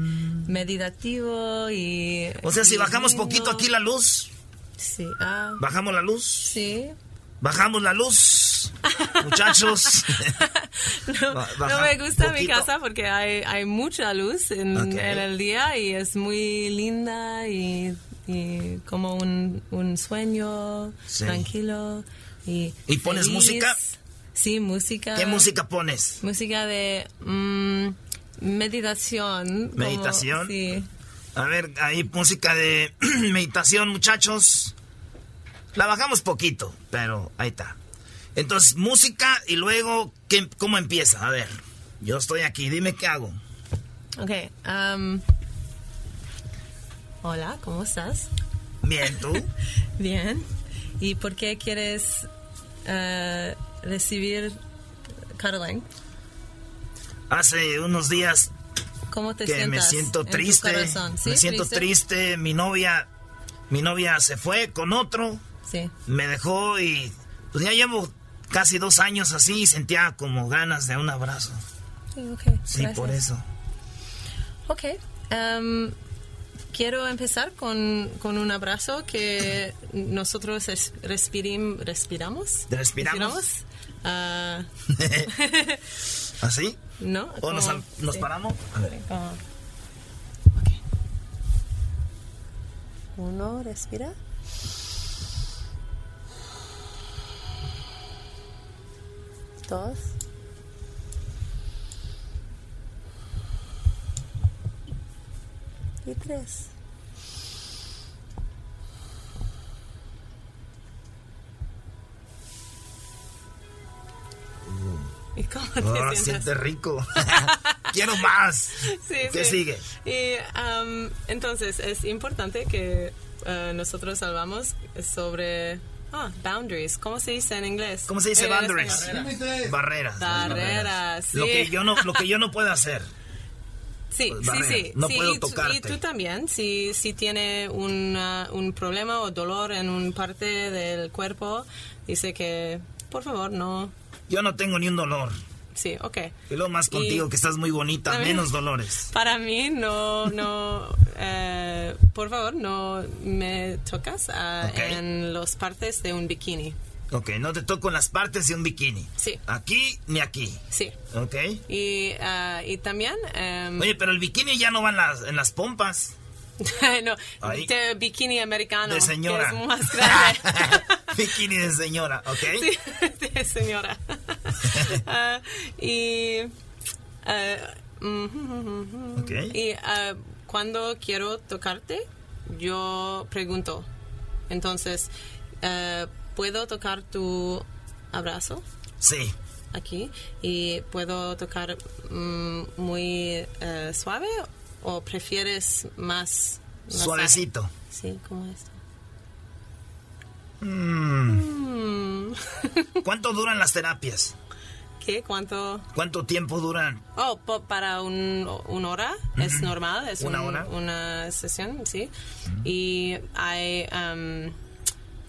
meditativo y... O sea, si bajamos lindo. poquito aquí la luz, Sí. ah, bajamos la luz. sí. Bajamos la luz, muchachos. No, no me gusta mi casa porque hay, hay mucha luz en, Ok. en el día y es muy linda y, y como un, un sueño Sí. tranquilo. Y, ¿Y pones feliz. música? Sí, música. ¿Qué música pones? Música de mm, meditación. como- ¿Meditación? sí. A ver, ahí música de meditación, muchachos. La bajamos poquito, pero ahí está. Entonces, música y luego, ¿qué, ¿cómo empieza? A ver, yo estoy aquí, dime qué hago. Ok. um, hola, ¿cómo estás? Bien, ¿tú? Bien. ¿Y por qué quieres eh, recibir cuddling? Hace unos días ¿Cómo te que sientas? me siento triste. Me siento triste. Mi novia, mi novia se fue con otro. Sí. Me dejó y pues ya llevo casi dos años así y sentía como ganas de un abrazo. Sí, ok. Sí, por eso. Ok. um, quiero empezar con, con un abrazo que nosotros es- respirim- respiramos. ¿Respiramos? Ah, ¿Así? ¿No? ¿O nos, nos sí. paramos? A ver. Como- ok. Uno, respira. Dos. Y tres. ¿Y cómo te Ah, sientes? siente rico. Quiero más. Sí, ¿Qué sí. sigue? Y um, entonces es importante que uh, nosotros hablamos sobre ah, boundaries. ¿Cómo se dice en inglés? ¿Cómo se dice En boundaries? español. Barreras. Barreras, sí. Lo que yo no, lo que yo no puedo hacer. Sí, Pues, sí, barreras. sí. No sí, puedo y tú-. Y tú también, si, si tiene una- un problema o dolor en una parte del cuerpo, dice que, por favor, no. Yo no tengo ni un dolor. Sí, ok. Y luego más Y- contigo, que estás muy bonita, También- menos dolores. Para mí, no, no, eh, por favor, no me tocas ah, Ok. en las partes de un bikini. Ok, no te toco en las partes de un bikini. Sí. Aquí ni aquí. Sí. Ok. Y, ah, y también, em, Oye, pero el bikini ya no va en las, en las pompas. no, de bikini americano. De señora. Que es más grande. bikini de señora, ¿ok? Sí, de señora. Ah, y. ah, mhm, Ok. Y ah, cuando quiero tocarte, yo pregunto. Entonces, ¿puedo tocar tu abrazo? Sí. Aquí. ¿Y puedo tocar mm, muy eh, suave o prefieres más. Suavecito. Sí, como esto. Mm. Mm. ¿Cuánto duran las terapias? ¿Qué? ¿Cuánto? ¿Cuánto tiempo duran? Oh, para un, una hora es normal, es ¿Una un- hora? una sesión, sí. Y hay, um,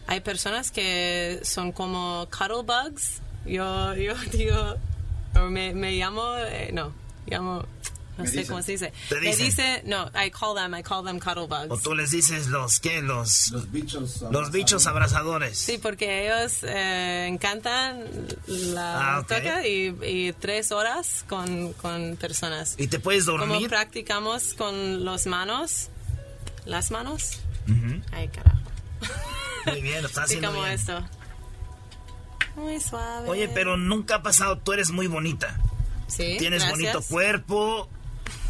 hay personas que son como cuddle bugs. Yo, yo digo, me, me llamo, eh, no, llamo, no sé dicen. cómo se dice. Te Me dicen. dice, no, I call them, I call them cuddle bugs. ¿O tú les dices los qué? Los, Los bichos. los bichos abrazadores. Sí, porque ellos eh, encantan la Ah, toca y, y tres horas con, con personas. ¿Y te puedes Como dormir? practicamos con las manos, las manos. Ay, carajo. Muy bien, lo estás Así haciendo como bien. esto. Muy suave. Oye, pero nunca ha pasado, tú eres muy bonita. Sí, Tienes gracias. bonito cuerpo.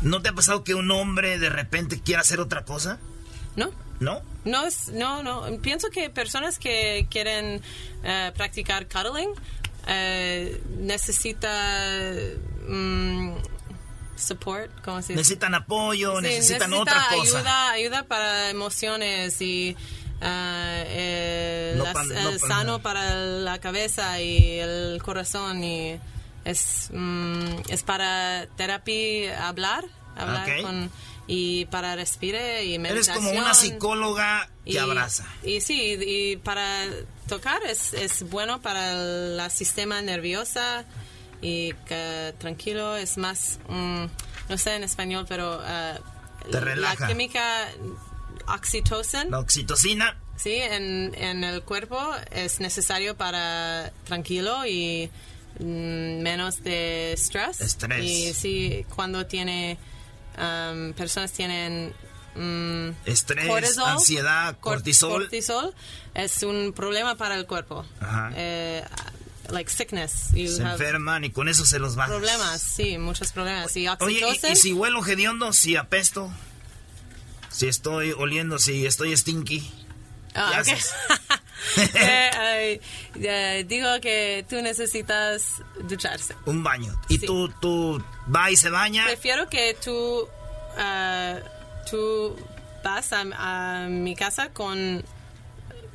¿No te ha pasado que un hombre de repente quiera hacer otra cosa? No. ¿No? No, es, no, no. Pienso que personas que quieren eh, practicar cuddling eh, necesita mm, support, ¿cómo se dice? Necesitan apoyo, Sí, necesitan necesita otra cosa. Ayuda, ayuda para emociones y ah, eh, No las- pa- no el pa- sano para la cabeza y el corazón y es mm, es para terapia hablar, hablar con y para respire y Eres meditación. como una psicóloga que y, abraza. Y sí, y para tocar es, es bueno para el sistema nerviosa y que tranquilo es más, mm, no sé en español, pero Te relaja. la química oxitocin. La oxitocina. Sí, en, en el cuerpo es necesario para tranquilo y menos de estrés. Estrés. Y sí, cuando tiene um, personas tienen mm, Estrés, ansiedad, cor- cortisol. cortisol es un problema para el cuerpo. Ajá. Eh, like sickness. You Se enferman y con eso se los bajas. Problemas, sí, muchos problemas. Y Oye. ¿y, y si huelo hediondo? ¿Si apesto? ¿Si estoy oliendo? ¿Si estoy stinky? Ah, ¿Qué ok. haces? Eh, eh, digo que tú necesitas ducharse. Un baño. ¿Y tú, tú va y se baña? Prefiero que tú, ah, tú vas a, a mi casa con,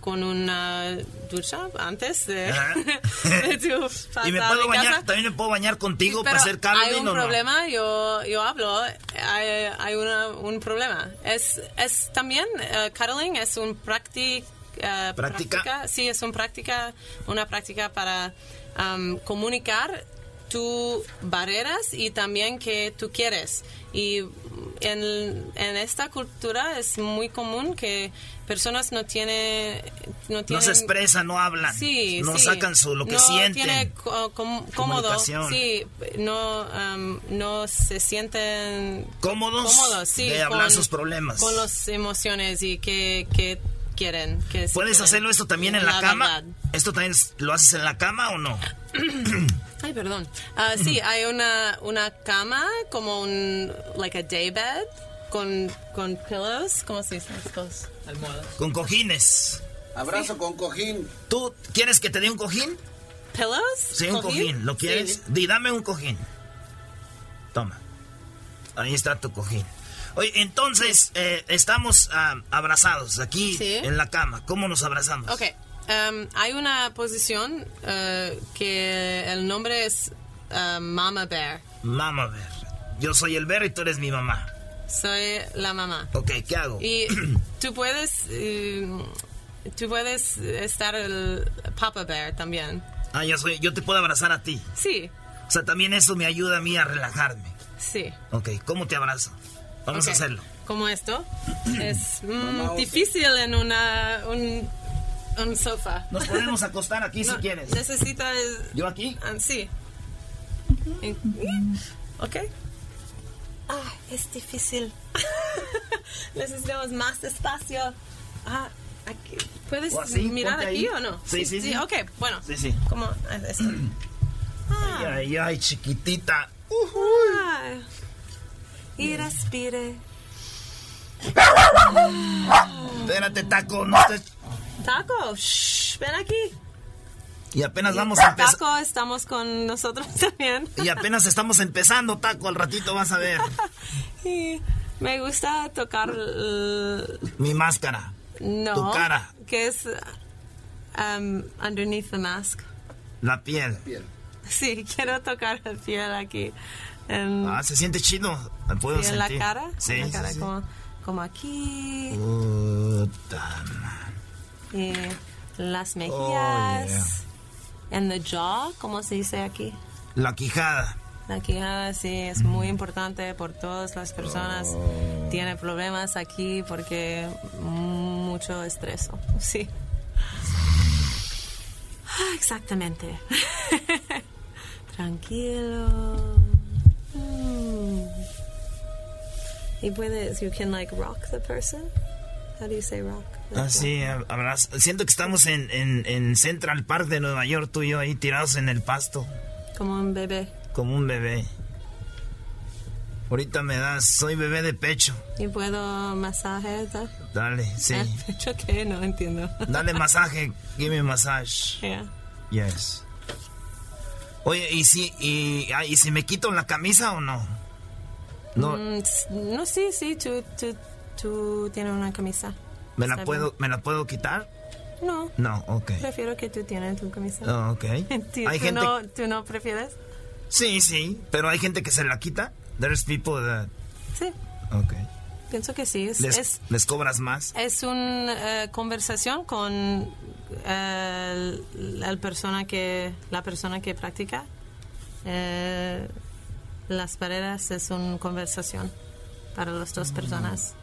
con una ducha antes de, de pasar ¿Y me puedo bañar? casa. ¿También me puedo bañar contigo para hacer Caroline hay un no? problema, yo, yo hablo, hay, hay una- un problema. Es, es también, eh, cuddling es un práctica, ¿Práctica? Sí, es una práctica, una práctica para um, comunicar tus barreras y también que tú quieres. Y en, en esta cultura es muy común que personas no tienen... No, No tienen se expresan, no hablan. Sí, no sí. sacan su, lo que no sienten. Tiene com- cómodo. Sí, no, um, no se sienten ¿Cómodos? cómodos, sí, de hablar con- sus problemas. Con las emociones y que, que quieren. Que ¿Puedes quieren. hacerlo esto también en la, La cama? verdad. ¿Esto también lo haces en la cama o no? Ay, perdón. Ah, sí, hay una, una cama como un, like a day bed con, con pillows. ¿Cómo se dice? Estos almohadas. Con cojines. Abrazo con cojín. ¿Tú quieres que te dé un cojín? ¿Pillows? Sí, un cojín. ¿Lo quieres? Sí. Di, dame un cojín. Toma. Ahí está tu cojín. Oye, entonces, eh, estamos ah, abrazados aquí Sí. en la cama. ¿Cómo nos abrazamos? Ok, um, hay una posición uh, que el nombre es uh, Mama Bear. Mama, ver. Yo soy el Bear y tú eres mi mamá. Soy la mamá. Ok, ¿qué hago? Y tú puedes, eh, tú puedes estar el Papa Bear también. Ah, yo, soy, yo te puedo abrazar a ti. Sí, O sea, también eso me ayuda a mí a relajarme. sí. Ok, ¿cómo te abrazo? Vamos a hacerlo. Como esto. es mm, difícil en una, un, un sofá. Nos podemos acostar aquí si quieres. Necesitas... ¿Yo aquí? Ah, sí. Ok. Ah, es difícil. Necesitamos más espacio. Ah, aquí. ¿Puedes así, mirar aquí ahí. o no? Sí, sí, sí. Ok, bueno. Sí, sí. ¿Cómo es esto? Ay, ay, ay, chiquitita. Ah. Y respire. Espérate, taco, no te... Taco, shh, ven aquí. Y apenas vamos a empezar. Taco, estamos con nosotros también. Y apenas estamos empezando, taco. Al ratito vas a ver Y me gusta tocar mi máscara. no Tu cara. que es um, underneath the mask. La piel. Sí, quiero tocar la piel aquí. En, Ah, se siente chido. Me puedo sí, en la sentir. cara. Sí, en la sí, cara sí. Como, como aquí. Puta Y las Oh, mejillas. En the jaw, ¿cómo se dice aquí? La quijada. La quijada sí es muy importante por todas las personas. Oh. Tiene problemas aquí porque mucho estrés. Sí. Ah, Exactamente. Tranquilo. Mm. Y puedes, you can like rock the person. How do you say rock? Así, abrazo. Siento que estamos en, en, en Central Park de Nueva York, tú y yo ahí tirados en el pasto, Como un bebé. como un bebé. Ahorita me das, soy bebé de pecho. Y puedo masaje. ¿da? Dale, sí. Ah, ¿Pecho qué? No entiendo. Dale masaje, give me massage. Yeah. Yes. Oye, ¿y si, y, ah, ¿y si me quito la camisa o no? No, Mm, no, sí, sí, tú, tú, tú tienes una camisa. ¿me la puedo, ¿me la puedo quitar? No. No, ok. Prefiero que tú tienes tu camisa. Oh, ok. ¿Tú, Hay tú gente... no, ¿Tú no prefieres? Sí, sí, pero hay gente que se la quita. There's people that... Sí, Ok. pienso que sí. Es, ¿Les, es, les cobras más? es una conversación con eh, la persona que la persona que practica. Eh, las barreras es una conversación para las dos personas.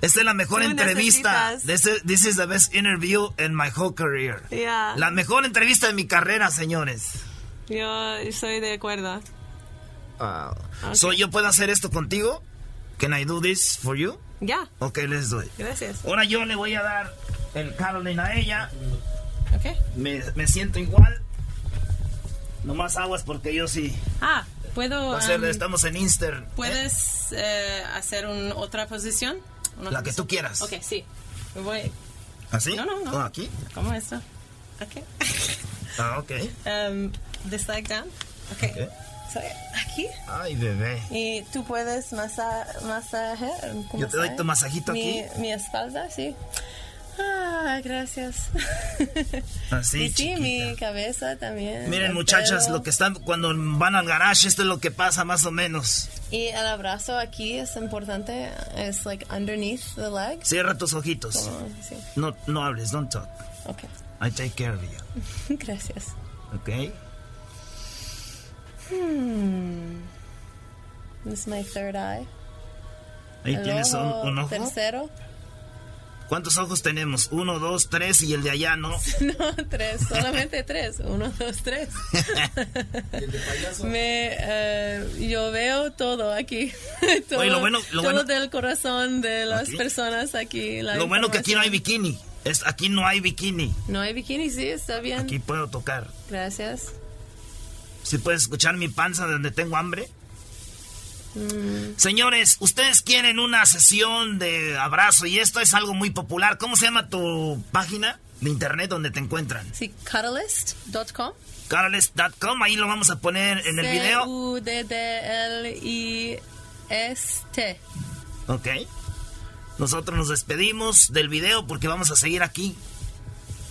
Esta es la mejor Tú entrevista. This is, this is the best interview in my whole career. Yeah. La mejor entrevista de mi carrera, señores. Yo estoy de acuerdo. Ah. Ok. So, ¿yo puedo hacer esto contigo? Can I do this for you? Ya, Ok, let's do it. gracias. Ahora yo le voy a dar el Caroline a ella. Ok. Me, me siento igual. Nomás aguas porque yo sí. Ah, puedo. Va a ser, um, estamos en Inster. ¿Puedes eh, hacer un, otra posición? Una La que cosa. tú quieras. Ok, sí. Me voy. ¿Así? No, no, no. ¿O aquí? ¿Cómo esto? Ok. Ah, ok. Um, this leg down. Ok. So, aquí. Ay, bebé. Y tú puedes masa masajear. ¿cómo Yo te doy tu masajito mi, aquí. Mi espalda, sí. Ah, gracias. Así, y sí, mi cabeza también. Miren, muchachas, pelo. lo que están cuando van al garage, esto es lo que pasa más o menos. Y el abrazo aquí es importante. Es like underneath the leg. Cierra tus ojitos. Como- sí. No, no hables, don't talk. Ok. I take care of you. Gracias. ¿Ok? Hmm. This is my third eye. Ahí El tienes un, ojo un ojo. Tercero. ¿Cuántos ojos tenemos? Uno, dos, tres y el de allá, ¿no? No, tres. Solamente tres. Uno, dos, tres. Me, eh, yo veo todo aquí. todo, Oye, lo bueno- lo todo bueno- del corazón de las Aquí. personas aquí. la Lo bueno que aquí no hay bikini. Es, aquí no hay bikini. No hay bikini, sí, está bien. Aquí puedo tocar. Gracias. ¿Sí puedes escuchar mi panza de donde tengo hambre? Mm, Señores, ustedes quieren una sesión de abrazo y esto es algo muy popular. ¿Cómo se llama tu página de internet donde te encuentran? sí, catalyst.com. Carles.com, ahí lo vamos a poner en el video. C-U-D-D-L-I-S-T. Ok. Nosotros nos despedimos del video porque vamos a seguir aquí,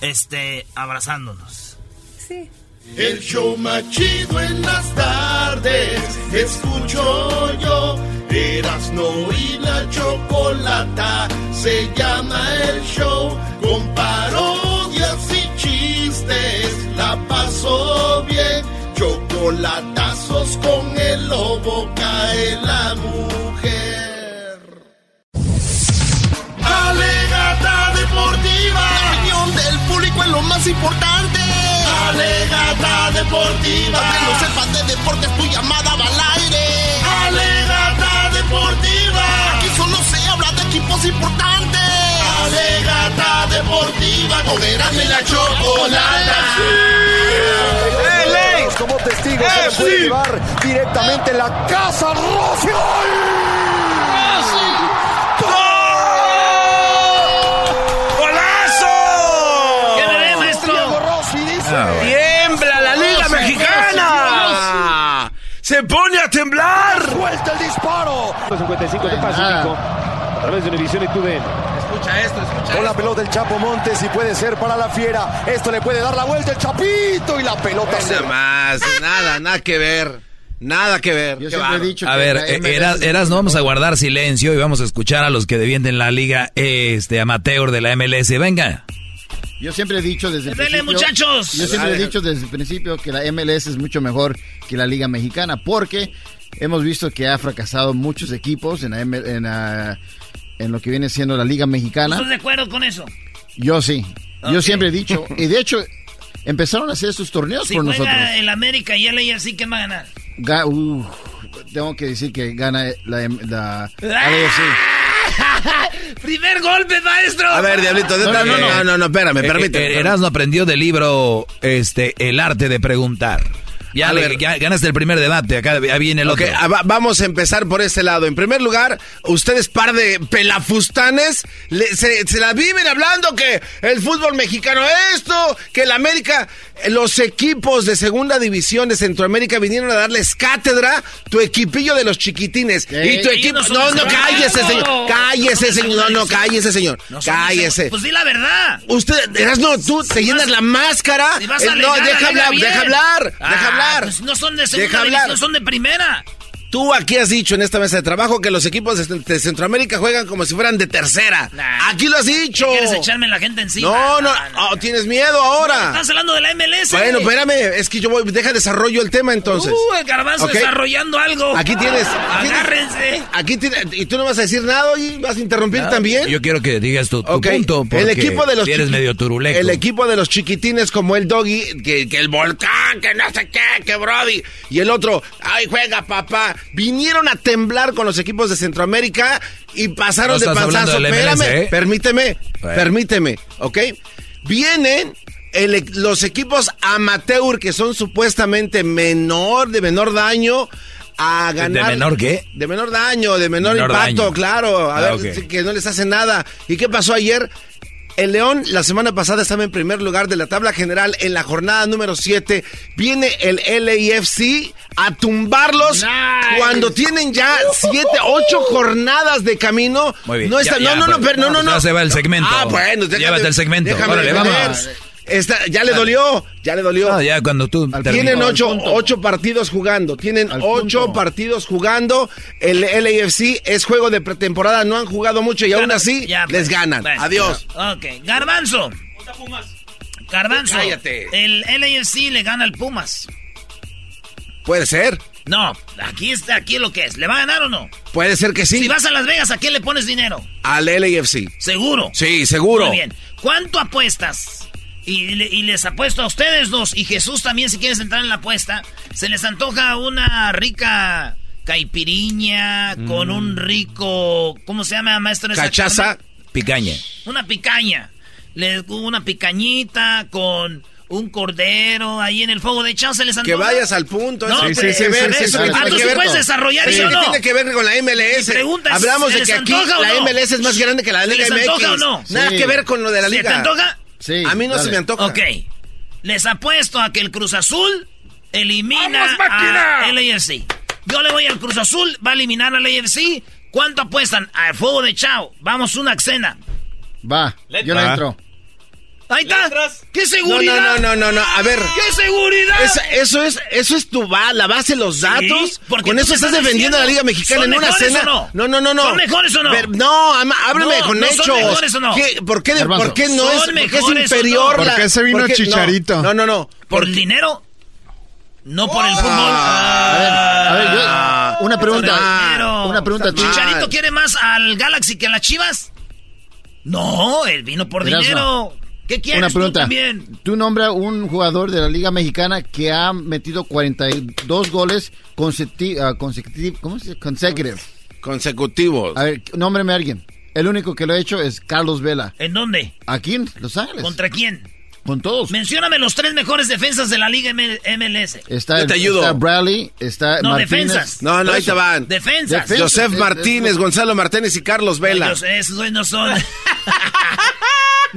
este, abrazándonos. Sí. El show más chido en las tardes, escucho yo. Erasno y la chocolata, se llama el show. Con parodias y chistes, la paso bien. Chocolatazos con el lobo cae la mujer. Alegata deportiva. La opinión del público es lo más importante. Alegata deportiva. Que no sepas de deportes, tu llamada va al aire. Alegata deportiva. Aquí solo se habla de equipos importantes. Alegata deportiva. Con y la chocolata. como testigos se le puede llevar directamente en la casa Rossi. ¡Se pone a temblar! ¡Suelta el disparo! 55 de Pacífico a través de Univisión y TUDN. Escucha esto, escucha Con la pelota el Chapo Montes y puede ser para la fiera. Esto le puede dar la vuelta el Chapito y la pelota Nada más, nada, nada que ver. Nada que ver. Qué siempre he dicho A ver, eh, eras, eras, no vamos a guardar silencio y vamos a escuchar a los que defienden la liga este amateur de la MLS. Venga. Yo siempre he dicho desde el Dele, principio. muchachos. Yo siempre he dicho desde el principio que la MLS es mucho mejor que la Liga Mexicana porque hemos visto que ha fracasado muchos equipos en, la M- en, la- en lo que viene siendo la Liga Mexicana. ¿Estás de acuerdo con eso? Yo sí. Yo siempre he dicho. Y de hecho, empezaron a hacer estos torneos Si por juega nosotros. el América y el AFC, ¿qué va a ganar? Ga- uh, tengo que decir que gana la, la, la AFC. ¡Primer golpe, maestro! A ver, Diablito, no, no, no, no, no, espérame, permíteme. Eh, Erasmo aprendió del libro este el arte de preguntar. Ya, A le- ver. ya ganaste el primer debate, acá ya viene el Ok, otro. ah, va- vamos a empezar por este lado. En primer lugar, ustedes par de pelafustanes le- se, se la viven hablando que el fútbol mexicano esto, que el América, eh, los equipos de segunda división de Centroamérica vinieron a darles cátedra, tu equipillo de los chiquitines. Y tu equipo, no no, cállese, señor, cállese, señor, no, no, cállese, señor, cállese. Pues di la verdad. Usted, eras no, tú te llenas la máscara. Si vas Eh, no, deja hablar, bien. deja hablar, Ah, deja hablar. Pues no son de segunda Deja hablar. son de primera. Tú aquí has dicho en esta mesa de trabajo que los equipos de, de Centroamérica juegan como si fueran de tercera. Aquí lo has dicho. ¿Qué ¿Quieres echarme la gente encima? No, no, oh, tienes miedo ahora. Estás hablando de la MLS. bueno, espérame, es que yo voy, deja desarrollo el tema entonces. Uh, el garbanzo desarrollando algo. Aquí tienes, aquí tienes- Agárrense. Aquí tienes, y tú no vas a decir nada y vas a interrumpir también. Yo quiero que digas tu, punto. el porque equipo de los eres medio turuleco. El equipo de los chiquitines como el Doggy, que, que el volcán, que no sé qué, que Brody. Y el otro, ay, juega papá. Vinieron a temblar con los equipos de Centroamérica y pasaron No de panzazo. Espérame, ¿eh? permíteme, Bueno. permíteme, ¿ok? Vienen el e- los equipos amateur que son supuestamente menor, de menor daño, a ganar. ¿De menor qué? De menor daño, de menor, Menor impacto, daño. claro. A Ah, ver, que no les hace nada. ¿Y qué pasó ayer? El León la semana pasada estaba en primer lugar de la tabla general en la jornada número 7. Viene el LAFC a tumbarlos cuando tienen ya 7, 8 jornadas de camino. Muy bien. No, está, Ya, no, ya, no, no, pues, pero no, no, no. ya se va el segmento. Ah, bueno, déjame- Llévate el segmento. déjame Órale, defender. vamos. Está- ya le dolió, ya le dolió. No, ya cuando tú Tienen ocho, ocho partidos jugando. Tienen ocho partidos jugando. El LAFC es juego de pretemporada. No han jugado mucho y aún así Ya, pues. les ganan. Adiós. Ok, Garbanzo. Garbanzo. Cállate. El LAFC le gana al Pumas. Puede ser. No, aquí está, aquí es lo que es. ¿Le va a ganar o no? Puede ser que sí. Si vas a Las Vegas, ¿a quién le pones dinero? Al LAFC. ¿Seguro? Sí, seguro. Muy bien. ¿Cuánto apuestas? Y, le- y les apuesto a ustedes dos, y Jesús también, si quieres entrar en la apuesta, se les antoja una rica caipiriña con un rico, ¿cómo se llama, maestro? Cachaza. Picaña. Una picaña. Le, una picañita con un cordero ahí en el fuego de chao se les Que antoja. vayas al punto. No, eso que ver, sí, eso sí, que sí. tiene Ah, tú que sí ver puedes con- desarrollar eso eso, que ¿no? tiene que ver con la MLS. Pregunta Hablamos ¿se de les que aquí la no? MLS es más grande que la ¿Se Liga les MX. antoja o no? Nada Sí. que ver con lo de la ¿Se liga. te antoja? Sí. A mí no se me antoja. Ok. Les apuesto a que el Cruz Azul elimina a LAFC. Yo le voy al Cruz Azul, va a eliminar al LAFC. ¿Cuánto apuestan? Al fuego de Chao. Vamos una cena. Va, yo le entro. Ahí está. ¿Qué No, seguridad? no, no, no, no, a ver. ¿Qué seguridad? Es- eso es, eso es tu va, la base, los datos. porque Con eso estás defendiendo a la Liga Mexicana ¿son en una cena. no? no, no, no, no. ¿Son mejores o no? Ver- no, háblame No, con no son hechos. mejores o no. ¿Qué- ¿Por qué, por qué no ¿Son es, por qué es inferior? no? la- ¿Por qué se vino por qué- Chicharito? No, no, no. ¿Por el dinero? No por el fútbol. A ver, a ver, Ah. yo, una pregunta. Dinero. Una pregunta. ¿Chicharito quiere más al Galaxy que a las Chivas? No, él vino por Erasmo. dinero. ¿Qué quieres Una tú pregunta. también? Tú nombra un jugador de la Liga Mexicana que ha metido 42 goles consecutivos. ¿Cómo se dice? Consecutive. Consecutivos. A ver, nómbreme a alguien. El único que lo ha hecho es Carlos Vela. ¿En dónde? Aquí en Los Ángeles. ¿Contra quién? Con todos. Mencióname los tres mejores defensas de la Liga M- MLS. Está, Yo te ayudo. está Bradley, está No, Martínez. defensas. No, no, ahí te van. Defensas. Defensas. Joseph Martínez, es- Gonzalo Martínez y Carlos Vela. Ellos, esos no son.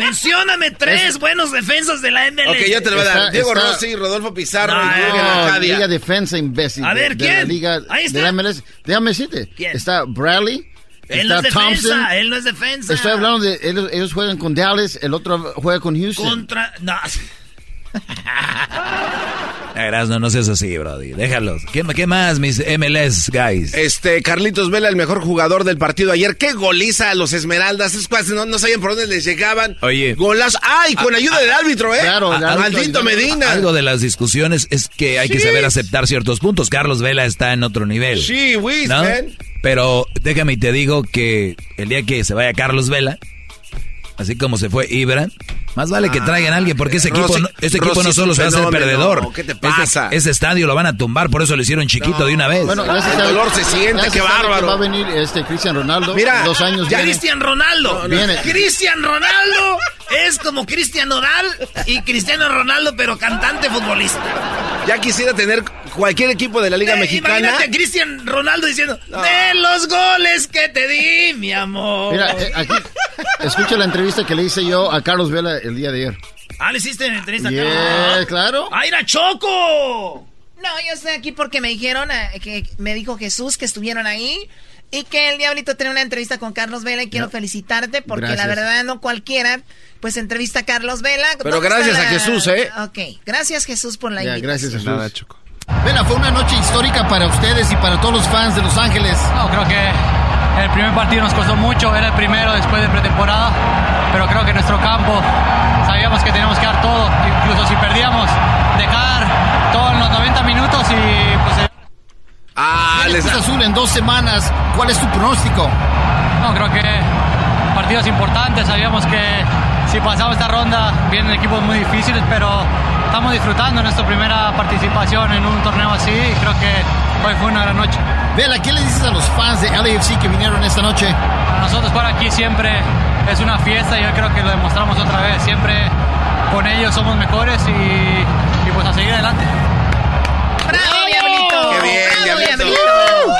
Mencióname tres buenos defensas de la MLS. Ok, yo te lo voy a dar. Está- Diego está- Rossi, Rodolfo Pizarro No, y No, Arcadia. Liga Defensa, imbécil. A de- ver, de la ¿quién? Liga Ahí está. de la MLS. Déjame decirte. ¿Quién? Está Bradley. Él no está es Thompson. defensa, él no es defensa. Estoy hablando de ellos, ellos juegan con Dallas, el otro juega con Houston. Contra. No. Erasno, no seas así, Brody. Déjalos. ¿Qué, qué más, mis MLS guys? Este, Carlitos Vela, el mejor jugador del partido ayer. Qué goliza a los Esmeraldas. Esos cuates no, no sabían por dónde les llegaban. Oye. Golazo. ¡Ay! Con ayuda del árbitro, ¿eh? Claro, árbitro Maldito. Medina. Algo de las discusiones es que hay que saber aceptar ciertos puntos. Carlos Vela está en otro nivel. Sí, whiz, ¿no? Pero déjame y te digo que el día que se vaya Carlos Vela, así como se fue Ibra, más vale que traigan a alguien, porque ese equipo, Rossi- no, ese equipo no solo se va a hacer perdedor. ¿Qué te Ese- pasa? Ese, estadio lo van a tumbar, por eso lo hicieron chiquito de una vez. Bueno, se El dolor se siente, qué que bárbaro. Va a venir este Cristian Ronaldo. Mira, dos años ya. Cristian Ronaldo. Viene. Cristian Ronaldo es como Cristian Nodal y Cristiano Ronaldo, pero cantante futbolista. Ya quisiera tener cualquier equipo de la Liga Eh, Mexicana. Imagínate a Cristian Ronaldo diciendo: De los goles que te di, mi amor. Mira, eh, aquí, escucha la entrevista que le hice yo a Carlos Vela el día de ayer. Ah, le hiciste en entrevista acá? Yeah, claro. ¡Ah, era Choco! No, yo estoy aquí porque me dijeron, eh, que me dijo Jesús que estuvieron ahí y que el Diablito tenía una entrevista con Carlos Vela y quiero felicitarte porque Gracias. la verdad no cualquiera pues entrevista a Carlos Vela. Pero ¿Dónde gracias está a Jesús, ¿eh? Ok, gracias Jesús por la Ya, invitación. gracias, Nada, Jesús. Choco. Vela, fue una noche histórica para ustedes y para todos los fans de Los Ángeles. No, creo que el primer partido nos costó mucho, era el primero después de pretemporada, pero creo que nuestro campo sabíamos que teníamos que dar todo, incluso si perdíamos, dejar todo en los 90 minutos y pues... eh, Ah, les Cruz Azul en dos semanas. ¿Cuál es tu pronóstico? No, creo que partidos importantes, sabíamos que si pasamos esta ronda vienen equipos muy difíciles, pero estamos disfrutando nuestra primera participación en un torneo así y creo que hoy fue una gran noche. Vela, ¿qué le dices a los fans de LAFC que vinieron esta noche? Para nosotros estar aquí siempre es una fiesta y yo creo que lo demostramos otra vez. Siempre con ellos somos mejores y, pues a seguir adelante. ¡Bravo, Diablito! Qué bien, ¡Bravo, Diablito! Diablito!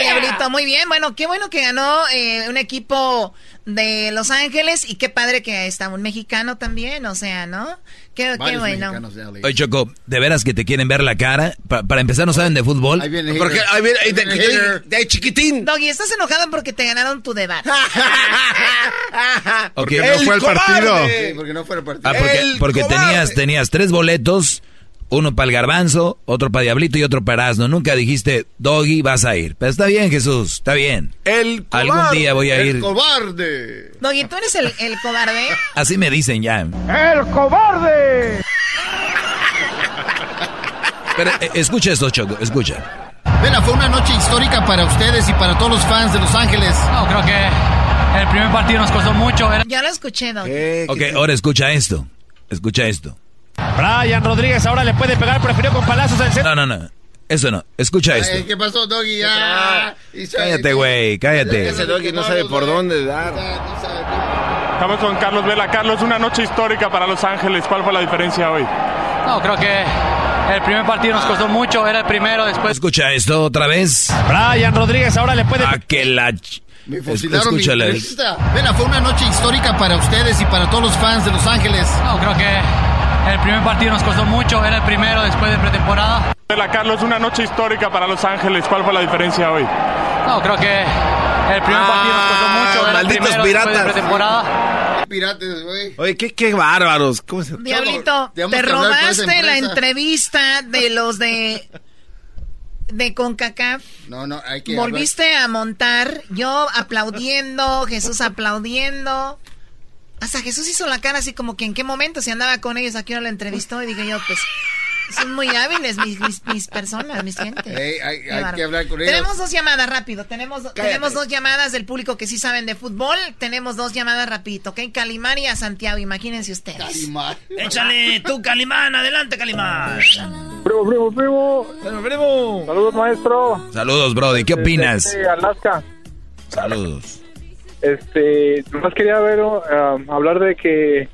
Diablito, muy bien. Bueno, qué bueno que ganó eh, un equipo de Los Ángeles y qué padre que está un mexicano también, o sea, ¿no? Qué, bueno. Oye, Choco, ¿de veras que te quieren ver la cara? Pa- para empezar, ¿no saben de fútbol? Ahí viene Porque, ahí viene, ahí de, viene chiquitín. Doggy, estás enojado porque te ganaron tu debate. Porque no fue el partido. Sí, porque no fue el partido. Ah, porque, porque tenías, tenías tres boletos, uno para el garbanzo, otro para Diablito y otro para Asno. Nunca dijiste, Doggy, vas a ir. Pero está bien, Jesús, está bien. El Algún cobarde. día voy a ¡El ir. cobarde! Doggy, tú eres el, el cobarde. Así me dicen ya. ¡El cobarde! Pero eh, escucha esto, Choco, escucha. Vela, fue una noche histórica para ustedes y para todos los fans de Los Ángeles. No, creo que el primer partido nos costó mucho. Era- Ya lo escuché, Doggy. ¿Qué? Ok, ahora escucha esto. Escucha esto. Brian Rodríguez ahora le puede pegar, prefirió con palazos al centro. No, no, no. Eso no. Escucha Ay, esto. ¿Qué pasó, Doggy? Ah, Cállate, güey, cállate. Ese doggy no sabe por dónde dar. No sabe. Estamos con Carlos Vela. Carlos, una noche histórica para Los Ángeles. ¿Cuál fue la diferencia hoy? No, creo que el primer partido nos costó mucho. Era el primero, después Escucha esto otra vez. Brian Rodríguez ahora le puede A que la... Me fusilaron mi. Vela, fue una noche histórica para ustedes y para todos los fans de Los Ángeles. No, creo que el primer partido nos costó mucho. Era el primero después de pretemporada. Vela, Carlos, una noche histórica para Los Ángeles. ¿Cuál fue la diferencia hoy? No, creo que el primer partido nos costó mucho. Era el malditos primero después de piratas. pretemporada. Pirates, güey. Oye, qué, qué bárbaros. ¿Cómo se... Diablito, te robaste la empresa. entrevista de los de de CONCACAF. No, no, hay que. Volviste a montar, yo aplaudiendo, Jesús aplaudiendo. Hasta Jesús hizo la cara así como que en qué momento se andaba con ellos, aquí hora lo entrevistó y dije yo, pues son muy hábiles mis, mis, mis personas, mis gente. Hay- que hablar con ellos. Tenemos dos llamadas rápido, tenemos, tenemos dos llamadas del público que sí saben de fútbol, tenemos dos llamadas rapidito, ¿ok? Calimán y a Santiago, imagínense ustedes. Calimán. Échale tú, Calimán. Adelante, Calimán. Primo, primo, primo. Saludos, maestro. Saludos, Brody. ¿Qué opinas? Desde Alaska. Saludos. Este, nomás quería ver, um, hablar de que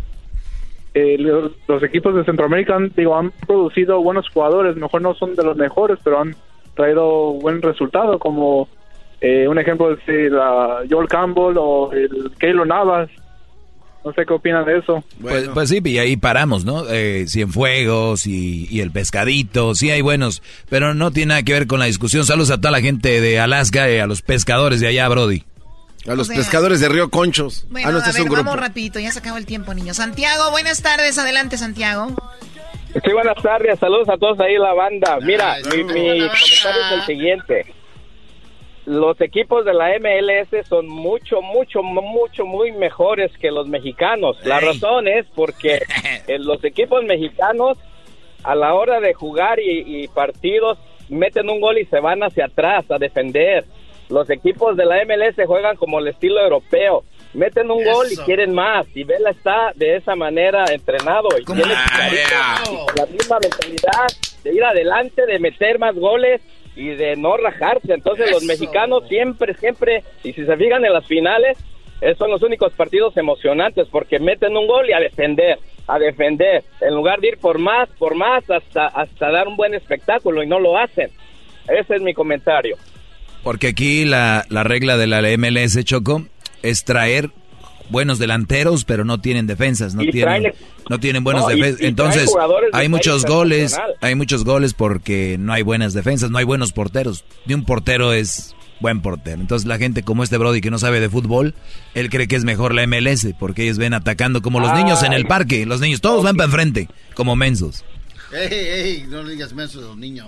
eh, los, equipos de Centroamérica han, digo, han producido buenos jugadores. Mejor no son de los mejores, pero han traído buen resultado. Como eh, un ejemplo es el, uh, Joel Campbell o el Keylor Navas. No sé qué opinan de eso. Pues, pues sí, y ahí paramos, ¿no? Eh, Cienfuegos y, y el pescadito, sí hay buenos, pero no tiene nada que ver con la discusión. Saludos a toda la gente de Alaska y a los pescadores de allá, Brody. A los O sea- pescadores de Río Conchos. Bueno, ah, no, a este es ver, un grupo. vamos rapidito, ya se acabó el tiempo, niños. Santiago, buenas tardes, adelante, Santiago. Sí, buenas tardes, saludos a todos ahí en la banda. Mira, mi, mi comentario es el siguiente. Los equipos de la MLS son mucho, mucho, mucho, muy mejores que los mexicanos. La razón es porque los equipos mexicanos a la hora de jugar y, y partidos meten un gol y se van hacia atrás a defender. Los equipos de la MLS juegan como el estilo europeo. Meten un gol y quieren más. Y Vela está de esa manera entrenado. Y tiene la misma mentalidad de ir adelante, de meter más goles y de no rajarse. Entonces los mexicanos siempre, siempre, y si se fijan en las finales, esos son los únicos partidos emocionantes porque meten un gol y a defender, a defender, en lugar de ir por más, por más, hasta, hasta dar un buen espectáculo y no lo hacen. Ese es mi comentario. Porque aquí la, la regla de la MLS, Choco, es traer buenos delanteros, pero no tienen defensas, no tienen, traen- no tienen buenos No, defensas. Entonces, hay muchos goles, hay muchos goles porque no hay buenas defensas, no hay buenos porteros. Ni un portero es buen portero. Entonces la gente como este Brody que no sabe de fútbol, él cree que es mejor la MLS porque ellos ven atacando como los niños en el parque. Los niños todos van para enfrente, como mensos. Ey, ey, no le digas mensos a los niños.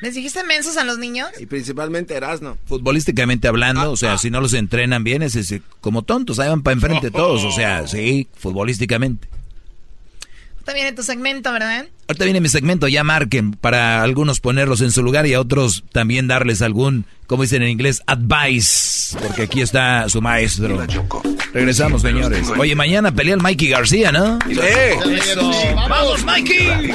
¿Les dijiste mensos a los niños? Y principalmente Erasno. Futbolísticamente hablando, o sea, si no los entrenan bien, es, es como tontos, ahí van para enfrente todos, o sea, sí, futbolísticamente. Bien en tu segmento, ¿verdad? Ahorita viene mi segmento, ya marquen, para algunos ponerlos en su lugar y a otros también darles algún, como dicen en inglés, advice, porque aquí está su maestro. Regresamos, señores. Oye, mañana pelea el Mikey García, ¿no? Sí. Eso. ¡Vamos, Mikey!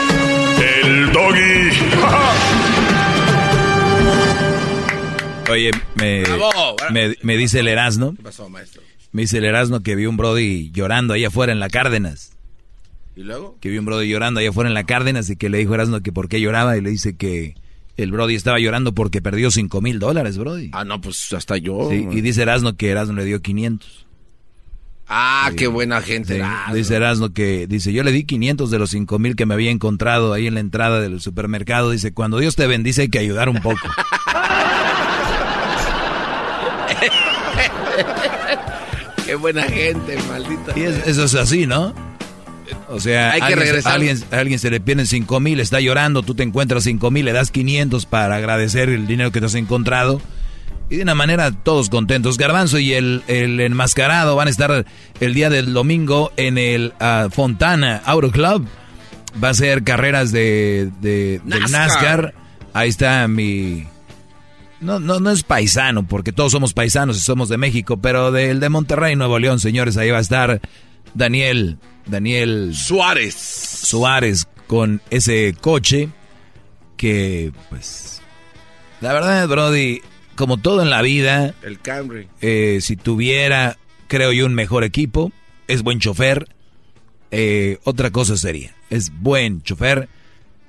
Oye, me, Bravo. me, me dice el Erasmo. ¿Qué pasó, maestro? Me dice el Erasmo que vio un Brody llorando ahí afuera en la Cárdenas. ¿Y luego? Que vio un Brody llorando ahí afuera en la Cárdenas y que le dijo a Erasmo que por qué lloraba y le dice que el Brody estaba llorando porque perdió 5 mil dólares, Brody. Ah, no, pues hasta yo. Sí, y dice Erasmo que Erasmo le dio 500. Ah, qué buena gente. Sí, Erasmo. dice Erasmo que, dice, yo le di 500 de los 5 mil que me había encontrado ahí en la entrada del supermercado. Dice, cuando Dios te bendice hay que ayudar un poco. qué buena gente, maldita. Y es- eso es así, ¿no? O sea, Hay que alguien, regresar. A alguien, a alguien se le pierden 5 mil, está llorando, tú te encuentras 5 mil, le das 500 para agradecer el dinero que te has encontrado. Y de una manera todos contentos. Garbanzo y el, el enmascarado van a estar el día del domingo en el ah, Fontana Auto Club. Va a ser carreras de, de. NASCAR. Ahí está mi... No, no, no es paisano, porque todos somos paisanos y somos de México, pero del de Monterrey, Nuevo León, señores, ahí va a estar Daniel, Daniel Suárez. Suárez con ese coche que, pues, la verdad, Brody, como todo en la vida, El Camry. eh, si tuviera, creo yo, un mejor equipo, es buen chofer, eh, otra cosa sería, es buen chofer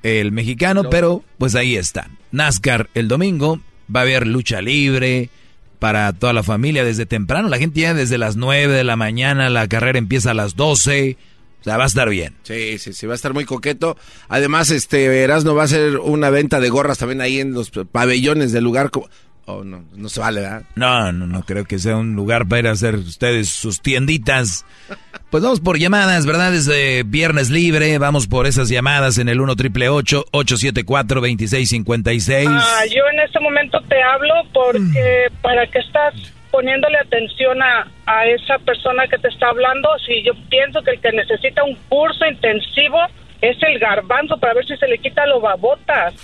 el mexicano, pero pues ahí está. NASCAR el domingo, va a haber lucha libre para toda la familia desde temprano, la gente ya desde las 9 de la mañana, la carrera empieza a las 12, o sea, va a estar bien. Sí, sí, sí, va a estar muy coqueto. Además, este Erasmo va a hacer una venta de gorras también ahí en los pabellones del lugar. Oh, no, no se vale, ¿verdad? No, no, no creo que sea un lugar para ir a hacer ustedes sus tienditas. Pues vamos por llamadas, ¿verdad? Es de viernes libre. Vamos por esas llamadas en el 1 triple 874 2656 Ah, yo en este momento te hablo porque para que estás poniéndole atención a, a esa persona que te está hablando, si yo pienso que el que necesita un curso intensivo es el garbanzo para ver si se le quita lo babotas.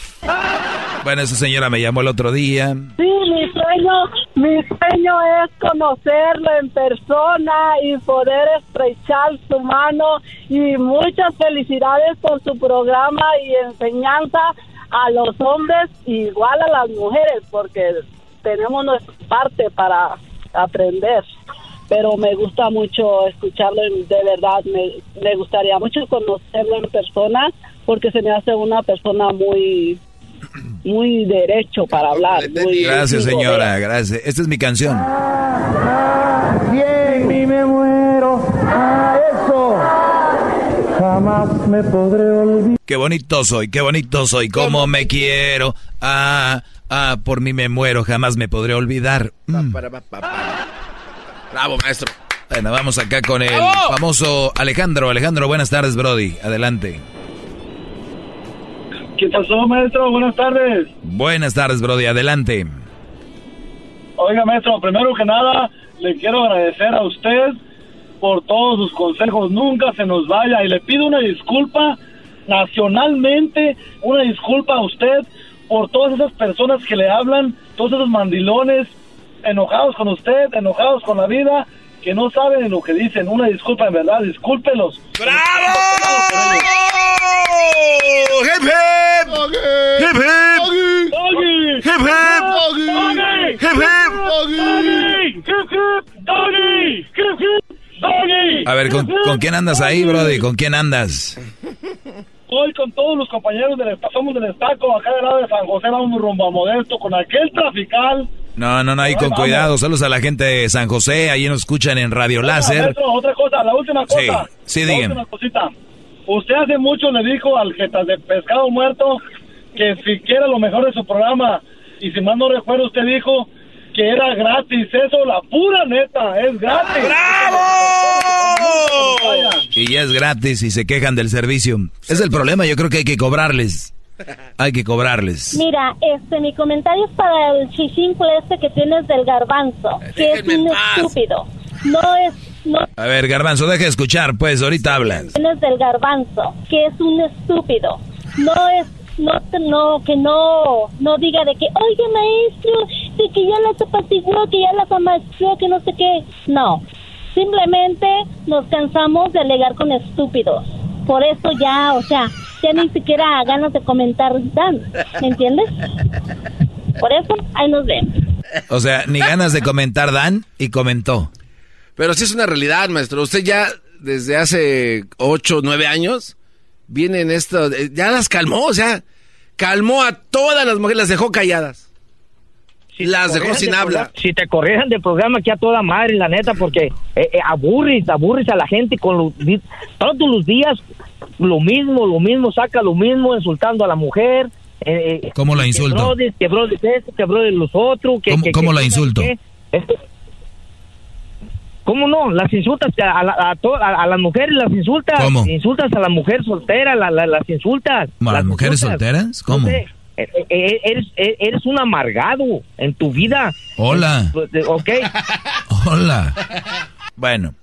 Bueno, esa señora me llamó el otro día. Sí, mi sueño, mi sueño es conocerlo en persona y poder estrechar su mano y muchas felicidades por su programa y enseñanza a los hombres igual a las mujeres porque tenemos nuestra parte para aprender. Pero me gusta mucho escucharlo, y de verdad, me, me gustaría mucho conocerlo en persona porque se me hace una persona muy muy derecho para hablar. muy- Gracias, señora, gracias. Esta es mi canción. Bien, y me muero a eso. Jamás me podré olvidar. Qué bonito soy, qué bonito soy, cómo me quiero. Ah, ah, por mí me muero, jamás me podré olvidar. Mm. Bravo, maestro. Bueno, vamos acá con el ¡Bravo! famoso Alejandro. Alejandro, buenas tardes, Brody. Adelante. ¿Qué pasó, maestro? Buenas tardes. Buenas tardes, Brody. Adelante. Oiga, maestro, primero que nada, le quiero agradecer a usted por todos sus consejos. Nunca se nos vaya. Y le pido una disculpa nacionalmente, una disculpa a usted por todas esas personas que le hablan, todos esos mandilones enojados con usted, enojados con la vida, que no saben lo que dicen. Una disculpa, en verdad, discúlpelos. ¡Hip, hip! ¡Hip, hip! ¡Doggy! ¡Hip, hip! ¡Doggy! ¡Hip, hip! ¡Doggy! ¡Hip, hip! ¡Doggy! ¡Hip, hip! ¡Doggy! A ver, ¿con, con quién andas ahí, Brody? ¿Con quién andas? Hoy con todos los compañeros del somos del estaco, acá del lado de San José, vamos rumbo a Modesto, con aquel trafical. No, no, no, ahí con cuidado. Saludos a la gente de San José. Ahí nos escuchan en Radio Láser. Otra cosa, la última cosa. Sí, sí, cosita. Usted hace mucho le dijo al jetas de pescado muerto que si quiera lo mejor de su programa, y si mal no recuerdo, usted dijo que era gratis. Eso, la pura neta, es gratis. ¡Bravo! Y ya es gratis y se quejan del servicio. Es el problema, yo creo que hay que cobrarles. Hay que cobrarles. Mira, este, mi comentario es para el chichimple este que tienes del garbanzo, que es un estúpido. No es, no A ver, Garbanzo, deja de escuchar, pues, ahorita hablas. tienes del garbanzo, que es un estúpido. No es, no, no, que no, no diga de que, oye maestro, de que ya las apaciguó, que ya las amastró, que no sé qué. No, simplemente nos cansamos de alegar con estúpidos. Por eso ya, o sea, ya ni siquiera ganas de comentar dan, ¿me entiendes? Por eso, ahí nos ven. O sea, ni ganas de comentar dan y comentó. Pero sí es una realidad, maestro. Usted ya desde hace ocho, nueve años viene en esto, eh, ya las calmó, o sea, calmó a todas las mujeres, las dejó calladas. las dejó sin hablar. Si te corrieran del programa aquí a toda madre, la neta, porque eh, eh, aburres, aburres a la gente con los, todos los días lo mismo, lo mismo, saca lo mismo, insultando a la mujer. Eh, ¿Cómo la insulto? Que bro de esto, que bro de los otros. Que, ¿Cómo, la insulto? ¿Cómo no? Las insultas a, a, a, las mujeres, las insultas. ¿Cómo? Insultas a la mujer soltera, la, las insultas. ¿A las, mujeres solteras? ¿Cómo? Eh, eh, eres, eres un amargado en tu vida. Hola. Ok. Hola. Bueno.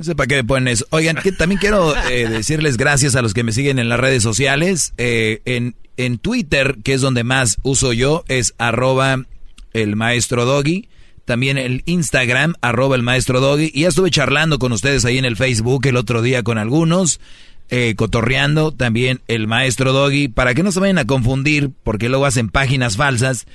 No sé para qué me ponen eso. Oigan, también quiero eh, decirles gracias a los que me siguen en las redes sociales. en, en Twitter, que es donde más uso yo, es arroba el maestro doggy también el Instagram, arroba el maestro Doggy. Y ya estuve charlando con ustedes ahí en el Facebook el otro día con algunos, eh, cotorreando también el maestro Doggy, para que no se vayan a confundir, porque luego hacen páginas falsas.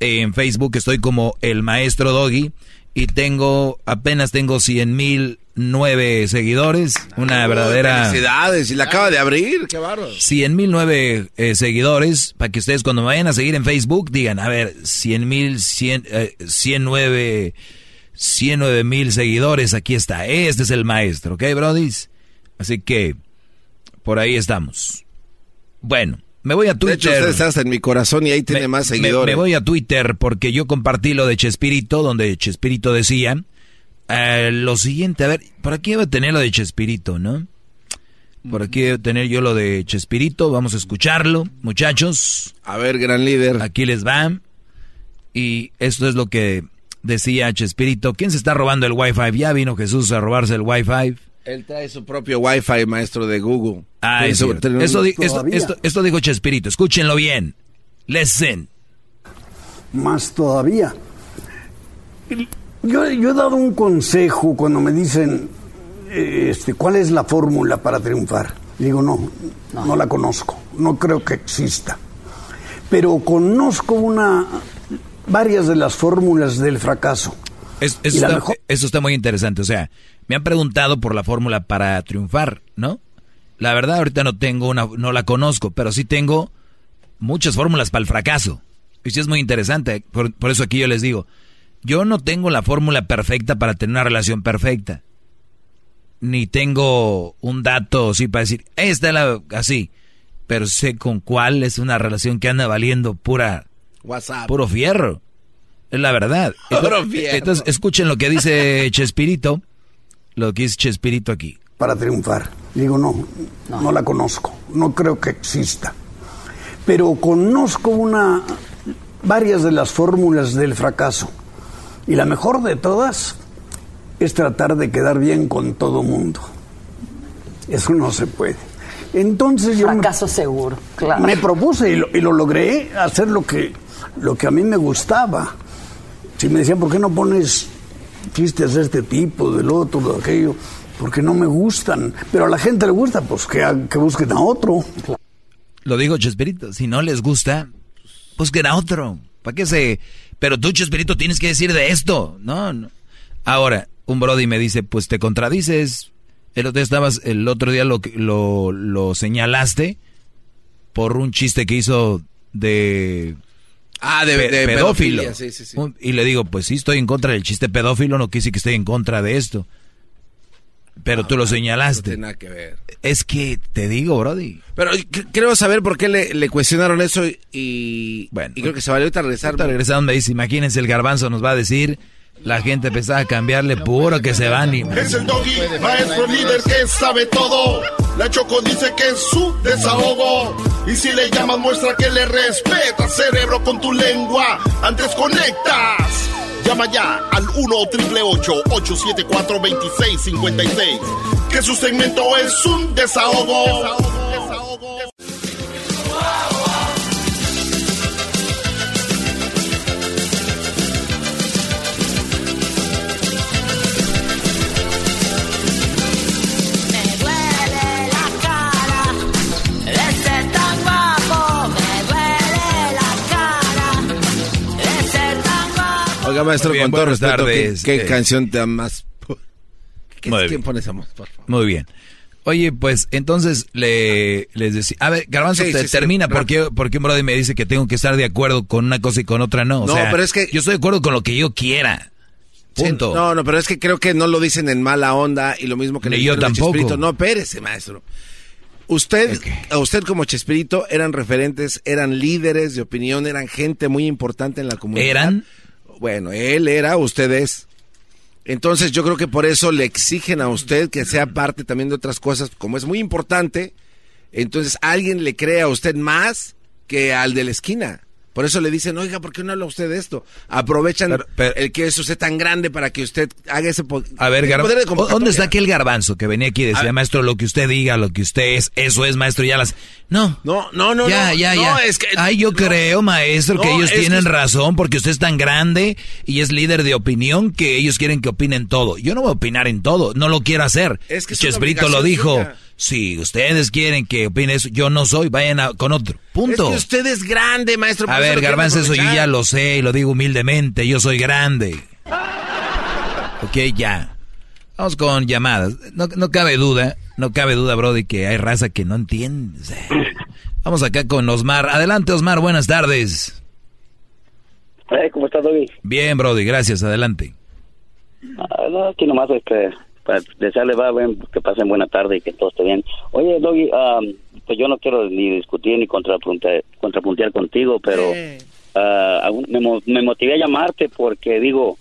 en Facebook estoy como el maestro Doggy y tengo, apenas tengo 100 mil nueve seguidores, una verdadera... Felicidades, y la acaba de abrir, qué bárbaro. 100 mil nueve eh, seguidores, para que ustedes cuando me vayan a seguir en Facebook digan, a ver, 100 mil, 100, eh, 109, 109 mil seguidores, aquí está, este es el maestro, ¿ok, brodis? Así que, por ahí estamos. Bueno. Me voy a Twitter. De hecho, en mi corazón y ahí tiene más seguidores. Me, me, voy a Twitter porque yo compartí lo de Chespirito, donde Chespirito decía eh, lo siguiente, a ver, por aquí debe tener lo de Chespirito, ¿no? Por aquí debe tener yo lo de Chespirito, vamos a escucharlo, muchachos. A ver, gran líder. Aquí les va. Y esto es lo que decía Chespirito. ¿Quién se está robando el Wi-Fi? Ya vino Jesús a robarse el Wi-Fi. Él trae su propio Wi-Fi, maestro de Google. Ah, eso, esto, esto, esto dijo Chespirito. Escúchenlo bien. Listen. Más todavía. Yo, he dado un consejo cuando me dicen, este, ¿cuál es la fórmula para triunfar? Digo, no, no, la conozco, no creo que exista. Pero conozco una, varias de las fórmulas del fracaso. Eso, está, muy interesante. O sea, me han preguntado por la fórmula para triunfar, ¿no? La verdad, ahorita no tengo una, no la conozco, pero sí tengo muchas fórmulas para el fracaso. Y sí es muy interesante. por eso aquí yo les digo, yo no tengo la fórmula perfecta para tener una relación perfecta. Ni tengo un dato así para decir, esta es la así. Pero sé con cuál es una relación que anda valiendo pura WhatsApp. Puro fierro. Es la verdad. Entonces, escuchen lo que dice Chespirito. Lo que dice Chespirito aquí. Para triunfar. Digo, no, no, no la conozco. No creo que exista. Pero conozco una varias de las fórmulas del fracaso. Y la mejor de todas es tratar de quedar bien con todo mundo. Eso no se puede. Entonces yo... Fracaso seguro, claro. Me propuse y lo, y lo, logré hacer lo que, lo que a mí me gustaba. Si me decían, ¿por qué no pones chistes de este tipo, del otro, de aquello? Porque no me gustan. Pero a la gente le gusta, pues que, que busquen a otro. Lo digo, Chespirito, si no les gusta, busquen a otro. ¿Para qué se pero tú, Chespirito, tienes que decir de esto. No. Ahora, un Brody me dice, pues te contradices. El otro día, estabas, el otro día lo, lo, lo señalaste por un chiste que hizo de... Ah, de, pedófilo. Sí, sí, sí. Y le digo, pues sí, estoy en contra del chiste pedófilo, no quise que esté en contra de esto. Pero tú lo señalaste. No tiene nada que ver. Es que te digo, Brody. Pero quiero saber por qué le, cuestionaron eso y, bueno, y creo que se valió ahorita regresar. Ahorita regresar me dice, imagínense, el garbanzo nos va a decir, la gente empezaba a cambiarle puro que se van y... Es el doggy, maestro líder que sabe todo. La Choco dice que es su desahogo. Y si le llamas muestra que le respeta, cerebro, con tu lengua. Antes conectas. Llama ya al 1-888-874-2656. Que su segmento es un desahogo. desahogo. Oiga, maestro, bien, con todo respeto, ¿qué, tardes. qué Eh, canción te da más? ¿Qué, Muy ¿Quién por favor? Muy bien. Oye, pues entonces le, les decía, a ver, Garbanzo, Sí, te sí, sí, termina rápido. porque, porque un brother me dice que tengo que estar de acuerdo con una cosa y con otra no. O No, sea, pero es que- yo estoy de acuerdo con lo que yo quiera. Sí, Punto. no, no, pero es que creo que no lo dicen en mala onda y lo mismo que le yo tampoco. Chespirito. No, espérese, maestro. Usted, a usted como Chespirito eran referentes, eran líderes de opinión, eran gente muy importante en la comunidad. ¿Eran? Bueno, él era, usted es. Entonces yo creo que por eso le exigen a usted que sea parte también de otras cosas, como es muy importante, entonces alguien le cree a usted más que al de la esquina. Por eso le dicen, oiga, ¿por qué no habla usted de esto? Aprovechan el que es usted tan grande para que usted haga ese po- A ver, poder de ¿dónde está aquel garbanzo que venía aquí y decía, maestro, lo que usted diga, lo que usted es, eso es, maestro, ya las... No, no, no, no, ya, no, ya, no, ya. es que- Ay, yo creo, maestro, que No, ellos tienen que- razón porque usted es tan grande y es líder de opinión que ellos quieren que opinen todo. Yo no voy a opinar en todo, no lo quiero hacer. Es que Chespirito lo dijo. suya. Si ustedes quieren que opine eso, yo no soy, vayan a- con otro. Punto. Es que usted es grande, maestro. A ver, Garbanzo, eso yo ya lo sé y lo digo humildemente. Yo soy grande. Ok, ya. Vamos con llamadas. No, no cabe duda, no cabe duda, Brody, que hay raza que no entiende. Vamos acá con Osmar. Adelante, Osmar, buenas tardes. Eh, ¿Cómo estás, Doggy? Bien, Brody, gracias, adelante. Ah, no, aquí nomás este, desearle va, que pasen buena tarde y que todo esté bien. Oye, Doggy, pues yo no quiero ni discutir ni contrapuntear, contrapuntear contigo, pero ah, aún me, mo- me motivé a llamarte porque digo,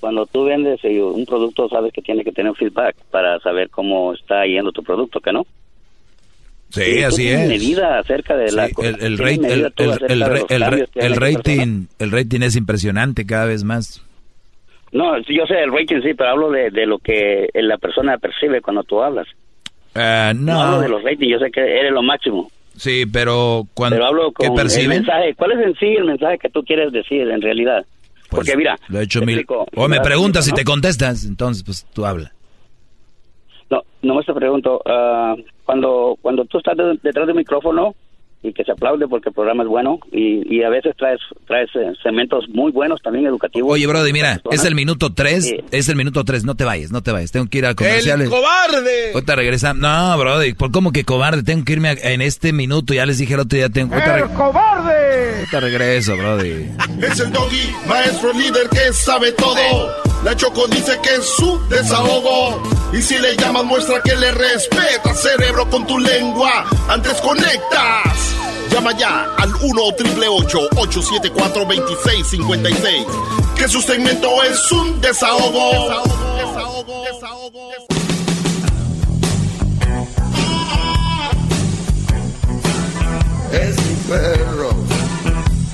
cuando tú vendes un producto, sabes que tiene que tener feedback para saber cómo está yendo tu producto, ¿que no? Sí, así es. medida acerca de la... Sí, el, el, el, rating, el rating es impresionante cada vez más. No, yo sé el rating sí, pero hablo de, de lo que la persona percibe cuando tú hablas. Ah, No, hablo no, de los ratings, yo sé que eres lo máximo. sí, pero cuando Pero hablo ¿qué con el perciben? mensaje. ¿Cuál es en sí el mensaje que tú quieres decir en realidad? Porque mira, Lo he hecho mil. explico. O me preguntas y ¿No? te contestas, entonces pues tú habla. No, nomás te pregunto, ah, cuando cuando tú estás de- detrás del micrófono y que se aplaude porque el programa es bueno y, y a veces traes traes eh, segmentos muy buenos también educativos. Oye, Brody, mira, es el minuto 3, Sí. es el minuto 3, no te vayas, no te vayas, tengo que ir a comerciales. ¡El cobarde! Ahorita regresa. No, Brody, ¿por cómo que cobarde? Tengo que irme a- en este minuto, ya les dije el otro día, tengo... Ahorita, re- cobarde! ahorita regreso, Brody. Es el doggy, maestro líder que sabe todo. La Choco dice que es su desahogo. Y si le llamas, muestra que le respeta, cerebro, con tu lengua. Antes conectas. Llama ya al 1-888-874-2656. Que su segmento es un desahogo. Desahogo, desahogo, Es mi perro.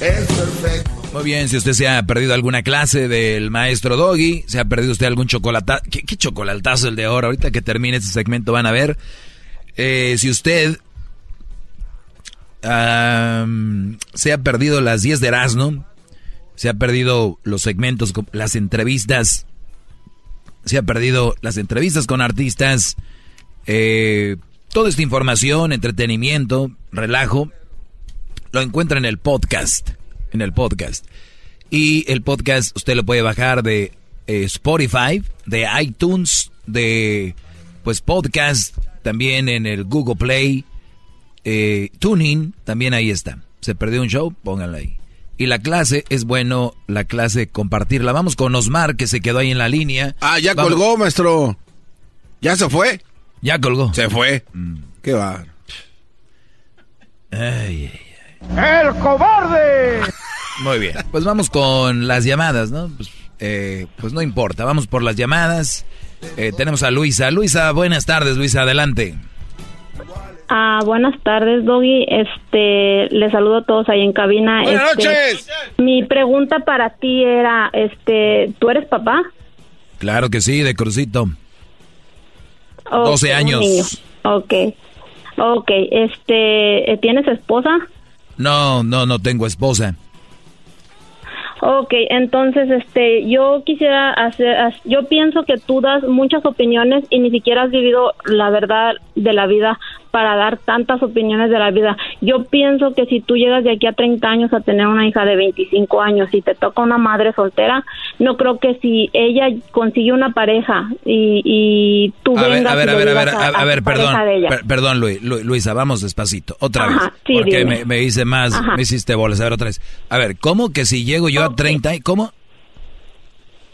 Es perfecto. Muy bien, si usted se ha perdido alguna clase del maestro Doggy, se ha perdido usted algún chocolatazo, ¿qué, qué chocolatazo el de ahora? Ahorita que termine este segmento van a ver. Eh, si usted se ha perdido las 10 de Erasmo, se ha perdido los segmentos, las entrevistas, se ha perdido las entrevistas con artistas, eh, toda esta información, entretenimiento, relajo, lo encuentra en el podcast, en el podcast. Y el podcast usted lo puede bajar de eh, Spotify, de iTunes, de pues podcast, también en el Google Play, eh, Tuning, también ahí está. Se perdió un show, pónganlo ahí. Y la clase es bueno, la clase compartirla. Vamos con Osmar, que se quedó ahí en la línea. Ah, ya Vamos- colgó, maestro. ¿Ya se fue? Ya colgó. Se fue. ¿Qué va? Ay, ¡El cobarde! Muy bien. Pues vamos con las llamadas, ¿no? Pues, eh, pues no importa, vamos por las llamadas. Eh, tenemos a Luisa. Luisa, buenas tardes, Luisa, adelante. Ah, buenas tardes, Doggy. Este, les saludo a todos ahí en cabina. Buenas Este, noches. Mi pregunta para ti era, este, ¿tú eres papá? Claro que sí, de crucito. ¿O 12 un años. niño? Ok. Ok, este, ¿tienes esposa? No, no, no tengo esposa. Ok, entonces, este, yo quisiera hacer, yo pienso que tú das muchas opiniones y ni siquiera has vivido la verdad de la vida para dar tantas opiniones de la vida. Yo pienso que si tú llegas de aquí a 30 años a tener una hija de 25 años y te toca una madre soltera, no creo que si ella consigue una pareja y, y tú A ver, vengas a ver, y a ver, a ver, a, a a ver, perdón, per- perdón, Luis, Lu- Luisa, vamos despacito, otra Ajá, vez, sí, porque me, me hice más, Ajá. me hiciste bolas, a ver, otra vez. A ver, ¿cómo que si llego yo a 30, y- cómo?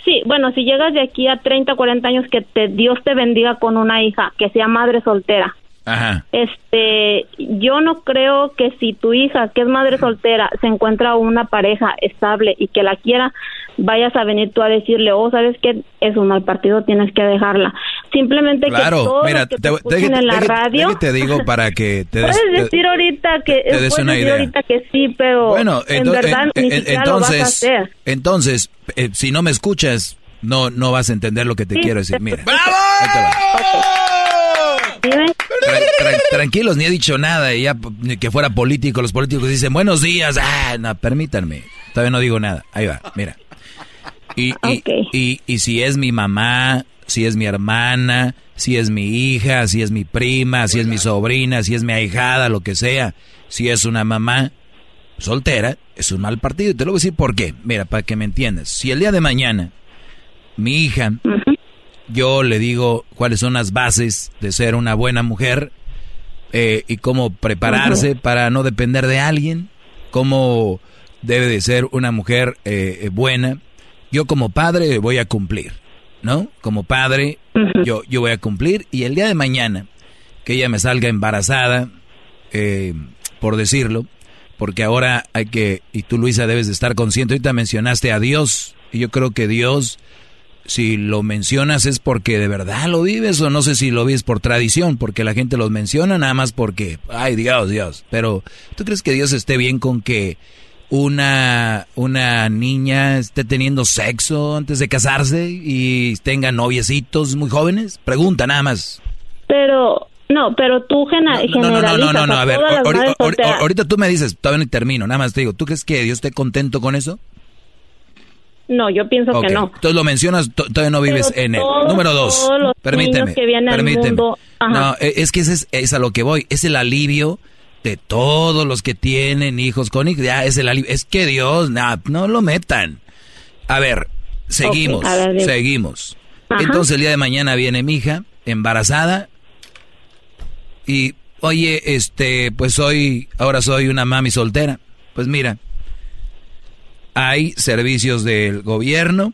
Sí, bueno, si llegas de aquí a 30, 40 años, que te, Dios te bendiga con una hija, que sea madre soltera. Ajá. Este, yo no creo que si tu hija, que es madre soltera, se encuentra una pareja estable y que la quiera, vayas a venir tú a decirle, oh, ¿sabes qué? Es un mal partido, tienes que dejarla. Simplemente que Claro, todo mira, lo que te, te, te- en la te- radio... te- digo para que te des, Puedes decir ahorita que te des puedes una decir idea. ahorita que sí, pero Bueno, en verdad en- ni en- siquiera lo vas a entonces, hacer. entonces, eh, si no me escuchas, no, no vas a entender lo que te Sí, quiero decir. Mira, ahí te va. Dime. Tra- tra- tranquilos, ni he dicho nada. Y ya que fuera político, los políticos dicen buenos días. Ah, no, permítanme. Todavía no digo nada. Ahí va, mira. Y, y, y, y si es mi mamá, si es mi hermana, si es mi hija, si es mi prima, si es mi sobrina, si es mi ahijada, lo que sea, si es una mamá soltera, es un mal partido. Y te lo voy a decir por qué. Mira, para que me entiendas. Si el día de mañana mi hija, yo le digo cuáles son las bases de ser una buena mujer eh, y cómo prepararse para no depender de alguien, cómo debe de ser una mujer eh, eh, buena. Yo como padre voy a cumplir, ¿no? Como padre yo, yo voy a cumplir y el día de mañana que ella me salga embarazada, eh, por decirlo, porque ahora hay que, y tú Luisa debes de estar consciente, ahorita mencionaste a Dios, y yo creo que Dios, si lo mencionas es porque de verdad lo vives, o no sé si lo vives por tradición, porque la gente los menciona nada más porque, ay Dios, Dios, pero ¿tú crees que Dios esté bien con que una, una niña esté teniendo sexo antes de casarse y tenga noviecitos muy jóvenes? Pregunta nada más. Pero, no, pero tú gena- No, no, no, no, generalizas no, no, a ver, ahorita, ahorita tú me dices, todavía no termino, nada más te digo, ¿tú crees que Dios esté contento con eso? No, yo pienso que no. Entonces lo mencionas, to- todavía no vives Pero en él. Número dos, todos los permíteme, niños que vienen al permíteme. mundo-. No, e- es que ese es, es a lo que voy, es el alivio de todos los que tienen hijos con hijos, ya es el alivio, es que Dios, nah, no lo metan. A ver, seguimos, a ver, seguimos. Ajá. Entonces el día de mañana viene mi hija, embarazada, y oye, este, pues soy, ahora soy una mami soltera. Pues mira, hay servicios del gobierno,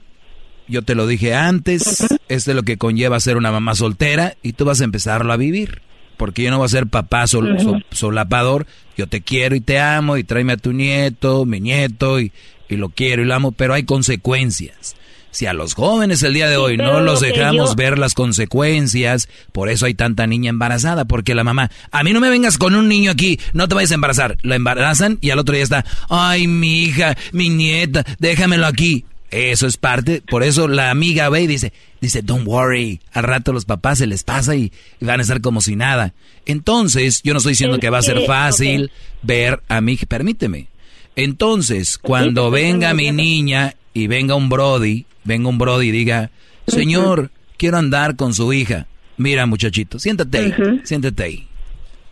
yo te lo dije antes, esto es lo que conlleva ser una mamá soltera y tú vas a empezarlo a vivir. Porque yo no voy a ser papá sol- Ujú. sol- solapador, yo te quiero y te amo y tráeme a tu nieto, mi nieto y, y lo quiero y lo amo, pero hay consecuencias. Si a los jóvenes el día de hoy pero no lo los dejamos yo- ver las consecuencias, por eso hay tanta niña embarazada, porque la mamá, a mí no me vengas con un niño aquí, no te vayas a embarazar. La embarazan y al otro día está, ay, mi hija, mi nieta, déjamelo aquí. Eso es parte, por eso la amiga ve y dice, dice, don't worry, al rato los papás se les pasa y, y van a estar como si nada. Entonces, yo no estoy diciendo que va a ser fácil ver a mi hija, permíteme. Entonces, cuando venga mi niña y venga un Brody, venga un Brody y diga, señor, quiero andar con su hija. Mira, muchachito, siéntate ahí, siéntate ahí.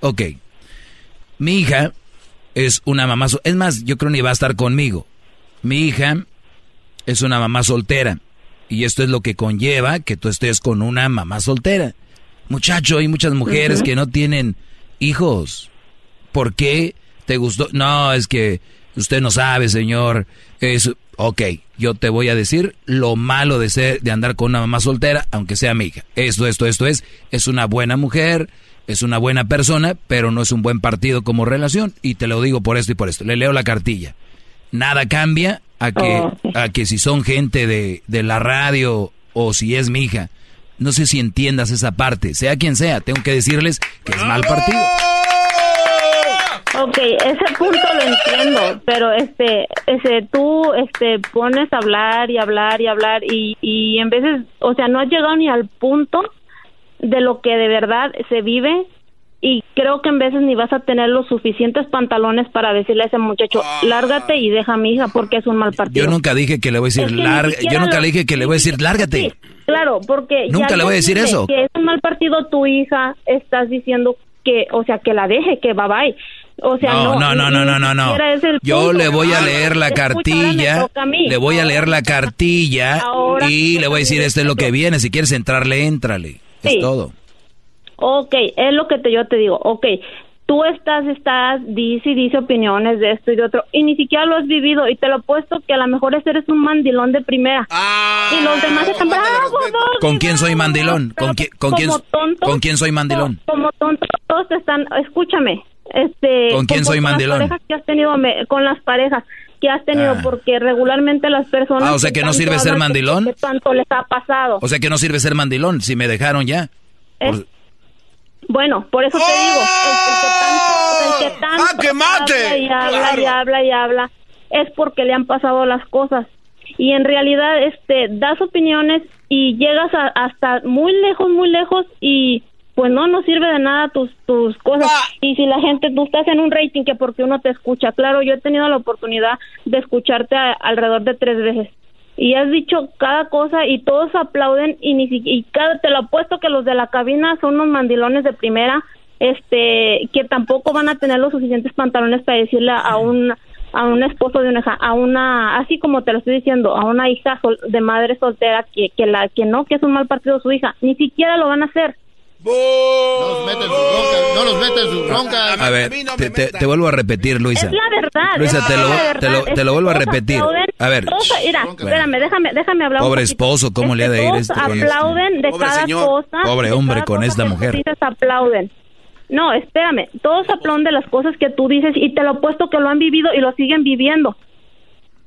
Ok. Mi hija es una mamá, es más, yo creo ni va a estar conmigo. Mi hija es una mamá soltera. Y esto es lo que conlleva que tú estés con una mamá soltera. Muchacho, hay muchas mujeres que no tienen hijos. ¿Por qué te gustó? No, es que usted no sabe, señor. Es, ok, yo te voy a decir lo malo de ser, de andar con una mamá soltera, aunque sea mi hija. Esto, esto, esto es, es una buena mujer, es una buena persona, pero no es un buen partido como relación. Y te lo digo por esto y por esto. Le leo la cartilla. Nada cambia a que, Oh. a que si son gente de, de la radio o si es mi hija. No sé si entiendas esa parte. Sea quien sea, tengo que decirles que es mal partido. Ok, ese punto lo entiendo, pero este, ese, tú, este, pones a hablar y hablar y hablar y, y en veces, o sea, no has llegado ni al punto de lo que de verdad se vive y creo que en veces ni vas a tener los suficientes pantalones para decirle a ese muchacho, lárgate y deja a mi hija porque es un mal partido. Yo nunca dije que le voy a decir Es que ni larga, yo nunca lo- le dije que le voy a decir lárgate. Claro, porque Nunca ya le voy a decir eso. Que es un mal partido tu hija, estás diciendo que, o sea, que la deje, que bye bye. O sea, no, no, no, no, no, no, no. Yo punto. le voy a Ah, leer la cartilla, le voy a leer la cartilla Ahora- y le voy a decir esto es lo que viene. Si quieres entrarle, éntrale. Es todo. Ok, es lo que te, yo te digo. Ok, tú estás, estás, dice y dice opiniones de esto y de otro, y ni siquiera lo has vivido, y te lo apuesto que a lo mejor ese eres un mandilón de primera. y los demás están bravos, ¿Con quién soy mandilón? ¿Con, quién, con, quién, ¿Con quién soy mandilón? Como tontos, todos te están, escúchame, este... ¿Con quién soy con mandilón? Las parejas que has tenido, me- con las parejas que has tenido, Ah. porque regularmente las personas... Ah, o sea que no sirve ser mandilón. Que tanto les ha pasado. O sea que no sirve ser mandilón si me dejaron ya. Es- Bueno, por eso te digo, el, el que tanto, el que tanto ¡Ah, que mate! y habla Claro. y habla y habla, es porque le han pasado las cosas. Y en realidad, este, das opiniones y llegas a- hasta muy lejos, muy lejos y pues no, no sirve de nada tus, tus cosas. Y si la gente, tú estás en un rating que porque uno te escucha, claro, yo he tenido la oportunidad de escucharte a- alrededor de tres veces. Y has dicho cada cosa y todos aplauden y ni y cada te lo apuesto que los de la cabina son unos mandilones de primera este que tampoco van a tener los suficientes pantalones para decirle a un a un esposo de una hija, a una así como te lo estoy diciendo a una hija sol- de madre soltera que que la que no que es un mal partido su hija ni siquiera lo van a hacer No los mete en su bronca. No los mete en su bronca. A ver, te, te- te vuelvo a repetir, Luisa. es la verdad Luisa, te lo, la te verdad, lo, te lo vuelvo a todos repetir. aplauden, A ver, todos- mira, espérame, déjame, déjame hablar. Pobre esposo, ¿cómo Es le ha de ir todos este este? aplauden de Pobre cada señor. cosa. Pobre hombre con esta mujer. dices, aplauden. No, espérame, todos aplauden de las cosas que tú dices y te lo apuesto que lo han vivido y lo siguen viviendo.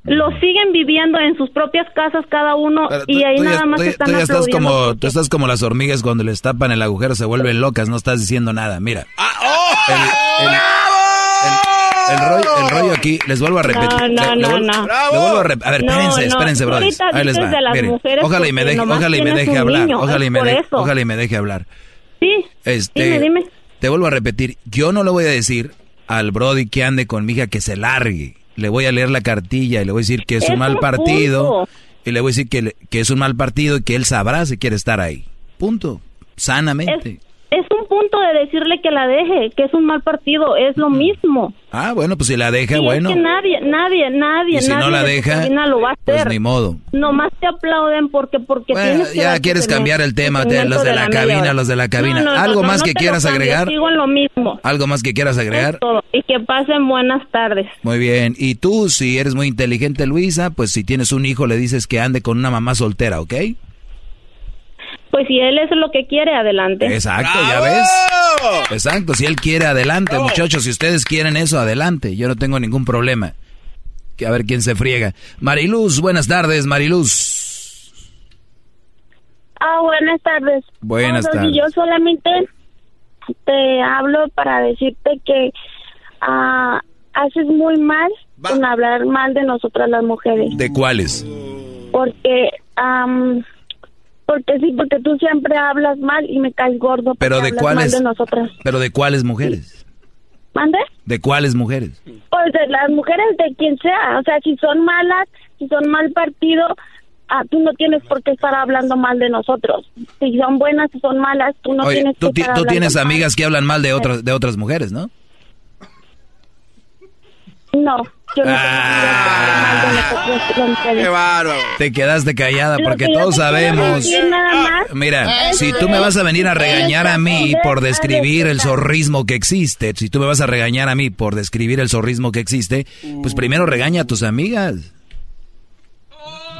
Lo siguen viviendo en sus propias casas cada uno Pero y ahí tú ya- nada más tú ya- están tú ya estás como, tú estás como las hormigas cuando les tapan el agujero se vuelven locas, no estás diciendo nada. Mira, Ah, el, el- el- el rollo, el rollo aquí, les vuelvo a repetir. No, no, le, le no, vuelvo- no. le vuelvo a rep- a ver, No, espérense, no, espérense, tú ahorita Ahí les va. de las Miren, ojalá y me deje, ojalá y me deje hablar, niño, ojalá y me deje, ojalá y me deje hablar. Sí, Este, dime, dime. te vuelvo a repetir, yo no le voy a decir al Brody que ande con mi hija que se largue. Le voy a leer la cartilla y le voy a decir que es, Es un mal un partido. punto. Y le voy a decir que, que es un mal partido y que él sabrá si quiere estar ahí. Punto. Sanamente. Es un punto de decirle que la deje, que es un mal partido, es lo mismo. Ah, bueno, pues si la deja, Y bueno. es que nadie, nadie, nadie, Y si no nadie la de tu deja, cabina lo va a Pues hacer. ni modo. Nomás te aplauden porque porque Bueno, tienes que ya quieres cambiar el tema, te- los de la media cabina, hora. los de la cabina. No, no, no, ¿Algo no, más no que quieras agregar? Sigo en lo mismo. ¿Algo más que quieras agregar? Todo. Y que pasen buenas tardes. Muy bien. Y tú, si eres muy inteligente, Luisa, pues si tienes un hijo, le dices que ande con una mamá soltera, ¿ok? Pues si él es lo que quiere, adelante. Exacto, ya ves. Exacto, si él quiere, adelante, muchachos. Si ustedes quieren eso, adelante. Yo no tengo ningún problema. Que a ver quién se friega. Mariluz, buenas tardes, Mariluz. Ah, buenas tardes. Buenas No, tardes. Yo solamente te hablo para decirte que ah, haces muy mal con hablar mal de nosotras las mujeres. ¿De cuáles? Porque, am, porque sí, porque tú siempre hablas mal y me caes gordo. Pero de cuáles? de nosotras. ¿Pero de cuáles mujeres? ¿Mande? ¿De cuáles mujeres? Pues de las mujeres de quien sea. O sea, si son malas, si son mal partido, ah, tú no tienes por qué estar hablando mal de nosotros. Si son buenas, si son malas, tú no Oye, tienes tú, que estar tú tienes mal. amigas que hablan mal de otras, de otras mujeres, ¿no? No, yo no Ah. Qué bárbaro. Te quedaste callada porque todos sabemos. más Mira, es si tú me vas a venir a regañar a mí por describir el zorrismo que existe, si tú me vas a regañar a mí por describir el zorrismo que existe, pues primero regaña a tus amigas.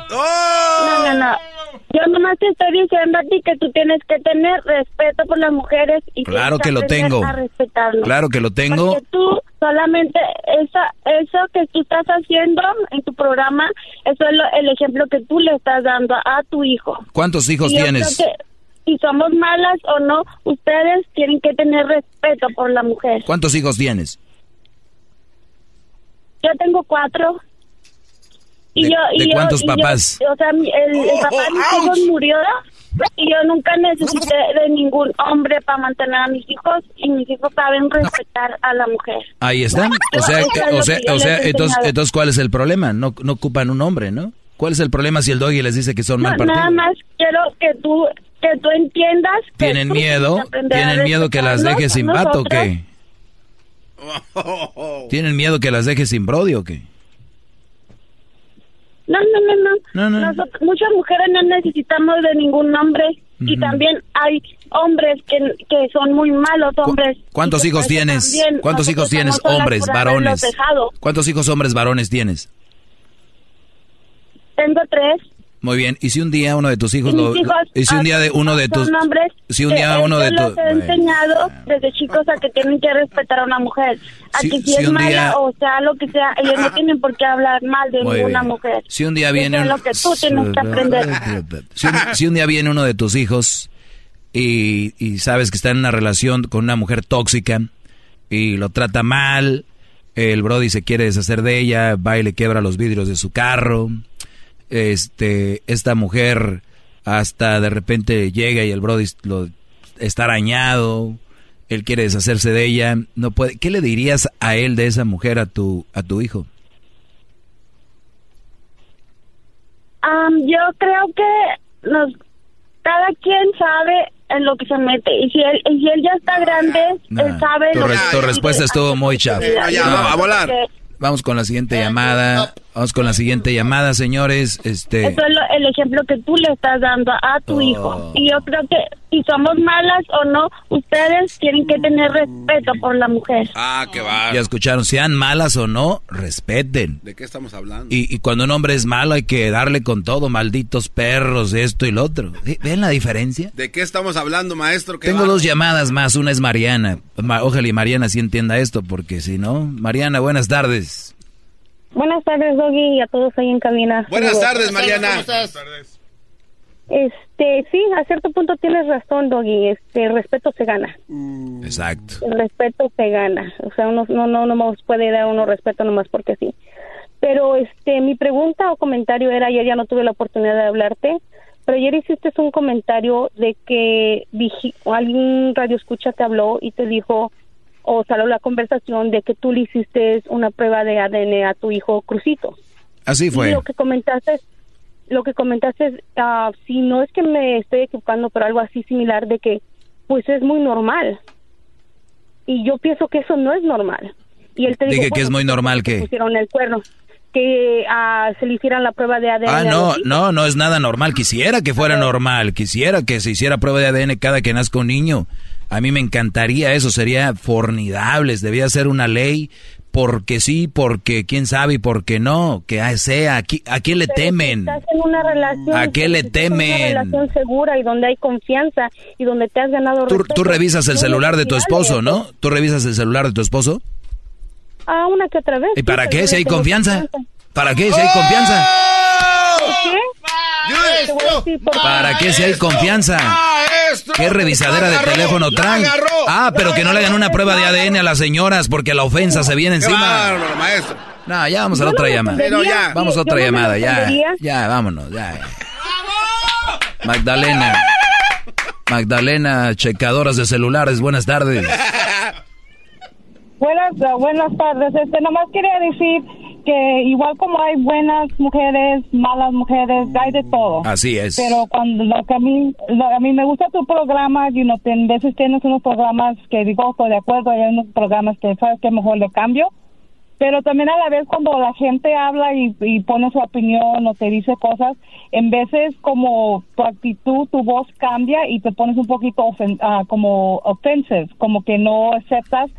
No, no, no. Yo nomás te estoy diciendo a ti que tú tienes que tener respeto por las mujeres y Claro tienes que lo tengo. A respetarlo. Claro que lo tengo. Porque tú solamente esa, eso que tú estás haciendo en tu programa, eso es lo- el ejemplo que tú le estás dando a tu hijo. ¿Cuántos hijos Y tienes? que si somos malas o no, ustedes tienen que tener respeto por la mujer. ¿Cuántos hijos tienes? Yo tengo cuatro. Y ¿De- yo, y de yo- cuántos y yo- papás? o sea, el, el papá de mis hijos murió y yo nunca necesité de ningún hombre para mantener a mis hijos y mis hijos saben respetar a la mujer. Ahí están. O sea, o sea, o sea, entonces, entonces, ¿cuál es el problema? No, no ocupan un hombre, ¿no? ¿Cuál es el problema si el doggy les dice que son No, mal partido? nada más quiero que tú que tú entiendas. que ¿Tienen tú miedo? ¿Tienen miedo que las dejes sin vato o qué? ¿Tienen miedo que las dejes sin brody o qué? No, no, no, no. No, no. Nosotros- muchas mujeres no necesitamos de ningún hombre. Y también hay hombres que, que son muy malos hombres. ¿Cuántos hijos tienes? ¿Cuántos hijos tienes, hombres, varones? ¿Cuántos hijos hombres varones tienes? Tengo tres. Muy bien. ¿Y si un día uno de tus hijos y lo hijos y si un día de uno de tus hombres si un día uno de tus he enseñado desde chicos a que tienen que respetar a una mujer. A Si- que si, si es mala día- o sea lo que sea, ellos no tienen por qué hablar mal de ninguna bien. mujer. Si un día viene es un- lo que tú tienes que aprender. Si un, si un día viene uno de tus hijos y, y sabes que está en una relación con una mujer tóxica y lo trata mal, el Brody se quiere deshacer de ella, va y le quiebra los vidrios de su carro, este, esta mujer hasta de repente llega y el Brody lo está arañado, él quiere deshacerse de ella, no puede. ¿Qué le dirías a él de esa mujer a tu a tu hijo? Am, yo creo que nos, cada quien sabe en lo que se mete. Y si él, y si él ya está grande, él sabe Tu, lo re- que tu respuesta estuvo muy chafa. Porque Vamos con la siguiente llamada. Vamos con la siguiente llamada, señores. Este, Eso es lo- el ejemplo que tú le estás dando a tu Oh. hijo. Y yo creo que si somos malas o no, ustedes tienen que tener respeto por la mujer. Ah, qué va. ya escucharon, sean malas o no, respeten. ¿De qué estamos hablando? Y, y cuando un hombre es malo hay que darle con todo, malditos perros, esto y lo otro. ¿Ve- ¿Ven la diferencia? ¿De qué estamos hablando, maestro? ¿Qué Tengo va? dos llamadas más, una es Mariana. Ma- Ojalá y Mariana sí entienda esto, porque si no... Mariana, buenas tardes. Buenas tardes, Doggy, y a todos ahí en cabina. Buenas tardes, Mariana. Este, sí, a cierto punto tienes razón, Doggy. Este, el respeto se gana. Exacto. El respeto se gana. O sea, uno no, no, no nos puede dar uno respeto nomás porque sí. Pero, este, mi pregunta o comentario era, ayer ya no tuve la oportunidad de hablarte, pero ayer hiciste un comentario de que alguien radio escucha te habló y te dijo, o salió la conversación de que tú le hiciste una prueba de ADN a tu hijo Crucito. Así Y fue. lo que comentaste, lo que comentaste, ah, si no es que me estoy equivocando, pero algo así similar de que, pues es muy normal. Y yo pienso que eso no es normal. Y él te dijo, Dije que es muy normal que... pusieron el cuerno, que ah, se le hicieran la prueba de ADN. Ah, no, no, no es nada normal. Quisiera que fuera normal. Quisiera que se hiciera prueba de ADN cada que nazca un niño. A mí me encantaría eso. Sería formidables. Debía ser una ley. Porque sí, porque quién sabe y porque no. Que sea. ¿A qui- a quién le Pero si temen? estás en una relación, ¿A qué le si temen? Una relación segura y donde hay confianza y donde te has ganado Tú, respeto, tú revisas el celular de tu esposo. ¿no? Tú revisas el celular de tu esposo. Ah, una que otra vez. ¿Y para qué? Si hay confianza. ¿Para qué? Si hay confianza. ¿Por qué? Te voy a decir por qué. ¿Para qué si hay confianza? ¿Qué revisadera de teléfono traen? Ah, pero que no le hagan una prueba de ADN a las señoras porque la ofensa se viene encima. bárbaro, maestro. No, ya vamos a la no otra llamada. Pero ya. Vamos a otra no llamada, ya. Ya, vámonos, ya. Magdalena. Magdalena, checadoras de celulares, buenas tardes. Buenas, buenas tardes. Este, nomás quería decir que igual como hay buenas mujeres, malas mujeres, hay de todo. Así es. Pero cuando lo que a mí, lo- a mí me gusta tu programa, y no a veces tienes unos programas que digo, estoy de acuerdo, hay unos programas que sabes que mejor le cambio. Pero también a la vez cuando la gente habla y, y pone su opinión o te dice cosas, en veces como tu actitud, tu voz cambia y te pones un poquito ofen- ah, como offensive, como que no aceptas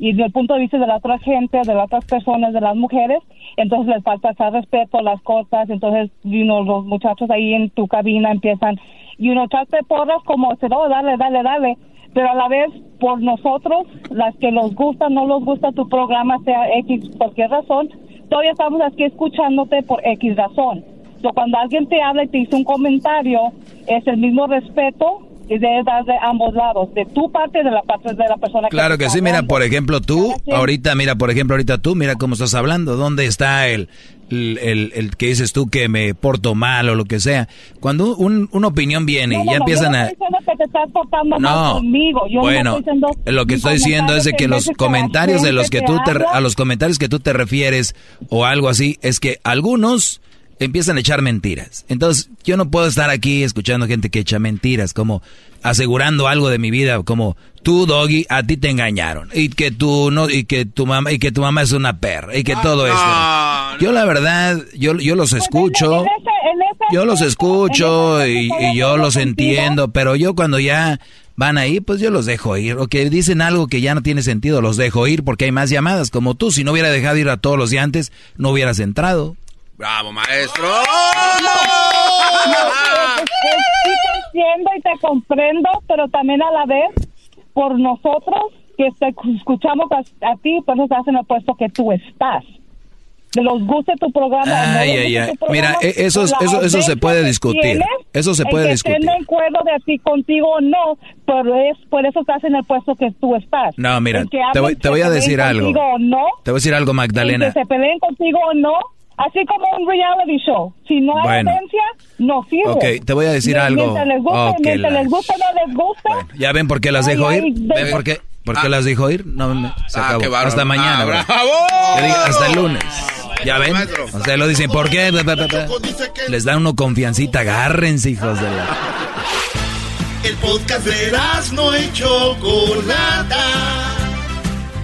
y desde el punto de vista de la otra gente, de las otras personas, de las mujeres, entonces les falta ese respeto a las cosas, entonces you know, los muchachos ahí en tu cabina empiezan y uno echarte porras como, no, dale, dale, dale, pero a la vez por nosotros, las que nos gusta, no nos gusta tu programa, sea X, cualquier razón, todavía estamos aquí escuchándote por X razón. So, cuando alguien te habla y te dice un comentario, es el mismo respeto dar de ambos lados, de tu parte y de la parte de la persona Claro que sí, mira, por ejemplo, tú, ahorita, mira, por ejemplo, ahorita tú, mira cómo estás hablando, ¿dónde está el, el, el- el que dices tú que me porto mal o lo que sea? Cuando un- una opinión viene No, y ya no, empiezan yo a... estoy que te estás portando mal conmigo. Yo no bueno, estoy diciendo lo que estoy diciendo es de que los comentarios de los que tú te, a los comentarios que tú te refieres o algo así, es que algunos empiezan a echar mentiras. Entonces, yo no puedo estar aquí escuchando gente que echa mentiras, como asegurando algo de mi vida, como tú, Doggy, a ti te engañaron y que tú no y que tu mamá y que tu mamá es una perra y que todo esto. Yo la verdad, yo yo los escucho. Yo los escucho y, y yo los entiendo, pero yo cuando ya van ahí, pues yo los dejo ir. O que dicen algo que ya no tiene sentido, los dejo ir porque hay más llamadas. Como tú, si no hubiera dejado ir a todos los de antes, no hubieras entrado. ¡Bravo, maestro! Sí te entiendo y te comprendo, pero también a la vez, por nosotros que te escuchamos a, a ti, por eso estás en el puesto que tú estás. De los guste tu programa. Ay, ay, ay. Mira, e- eso, por la eso, eso se puede discutir. Eso se puede discutir. estén de acuerdo de ti contigo o no, pero es por eso estás en el puesto que tú estás. No, mira, te voy- te voy a decir algo. no, Te voy a decir algo, Magdalena. que se peleen contigo o no, así como un reality show. Si no hay Bueno. audiencia, no sirve. Ok, te voy a decir algo. Mientras les guste, que mientras la- les guste, no les gusta. ¿Ya ven por qué las dejo ay, ir? ven. ¿Ven por qué? ¿Por qué las dejo ir? No, me- se Ah, acabó. Hasta mañana. Ah, bro. bravo. Digo, hasta el lunes. ¿Ya ven? Ustedes lo dicen, ¿por qué? Les dan uno confiancita. Agárrense, hijos de la... El podcast de no y Chocolata.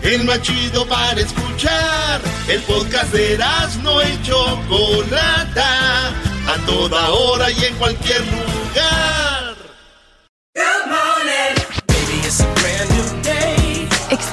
El más chido para escuchar. El podcast de no y Chocolata. A toda hora y en cualquier lugar.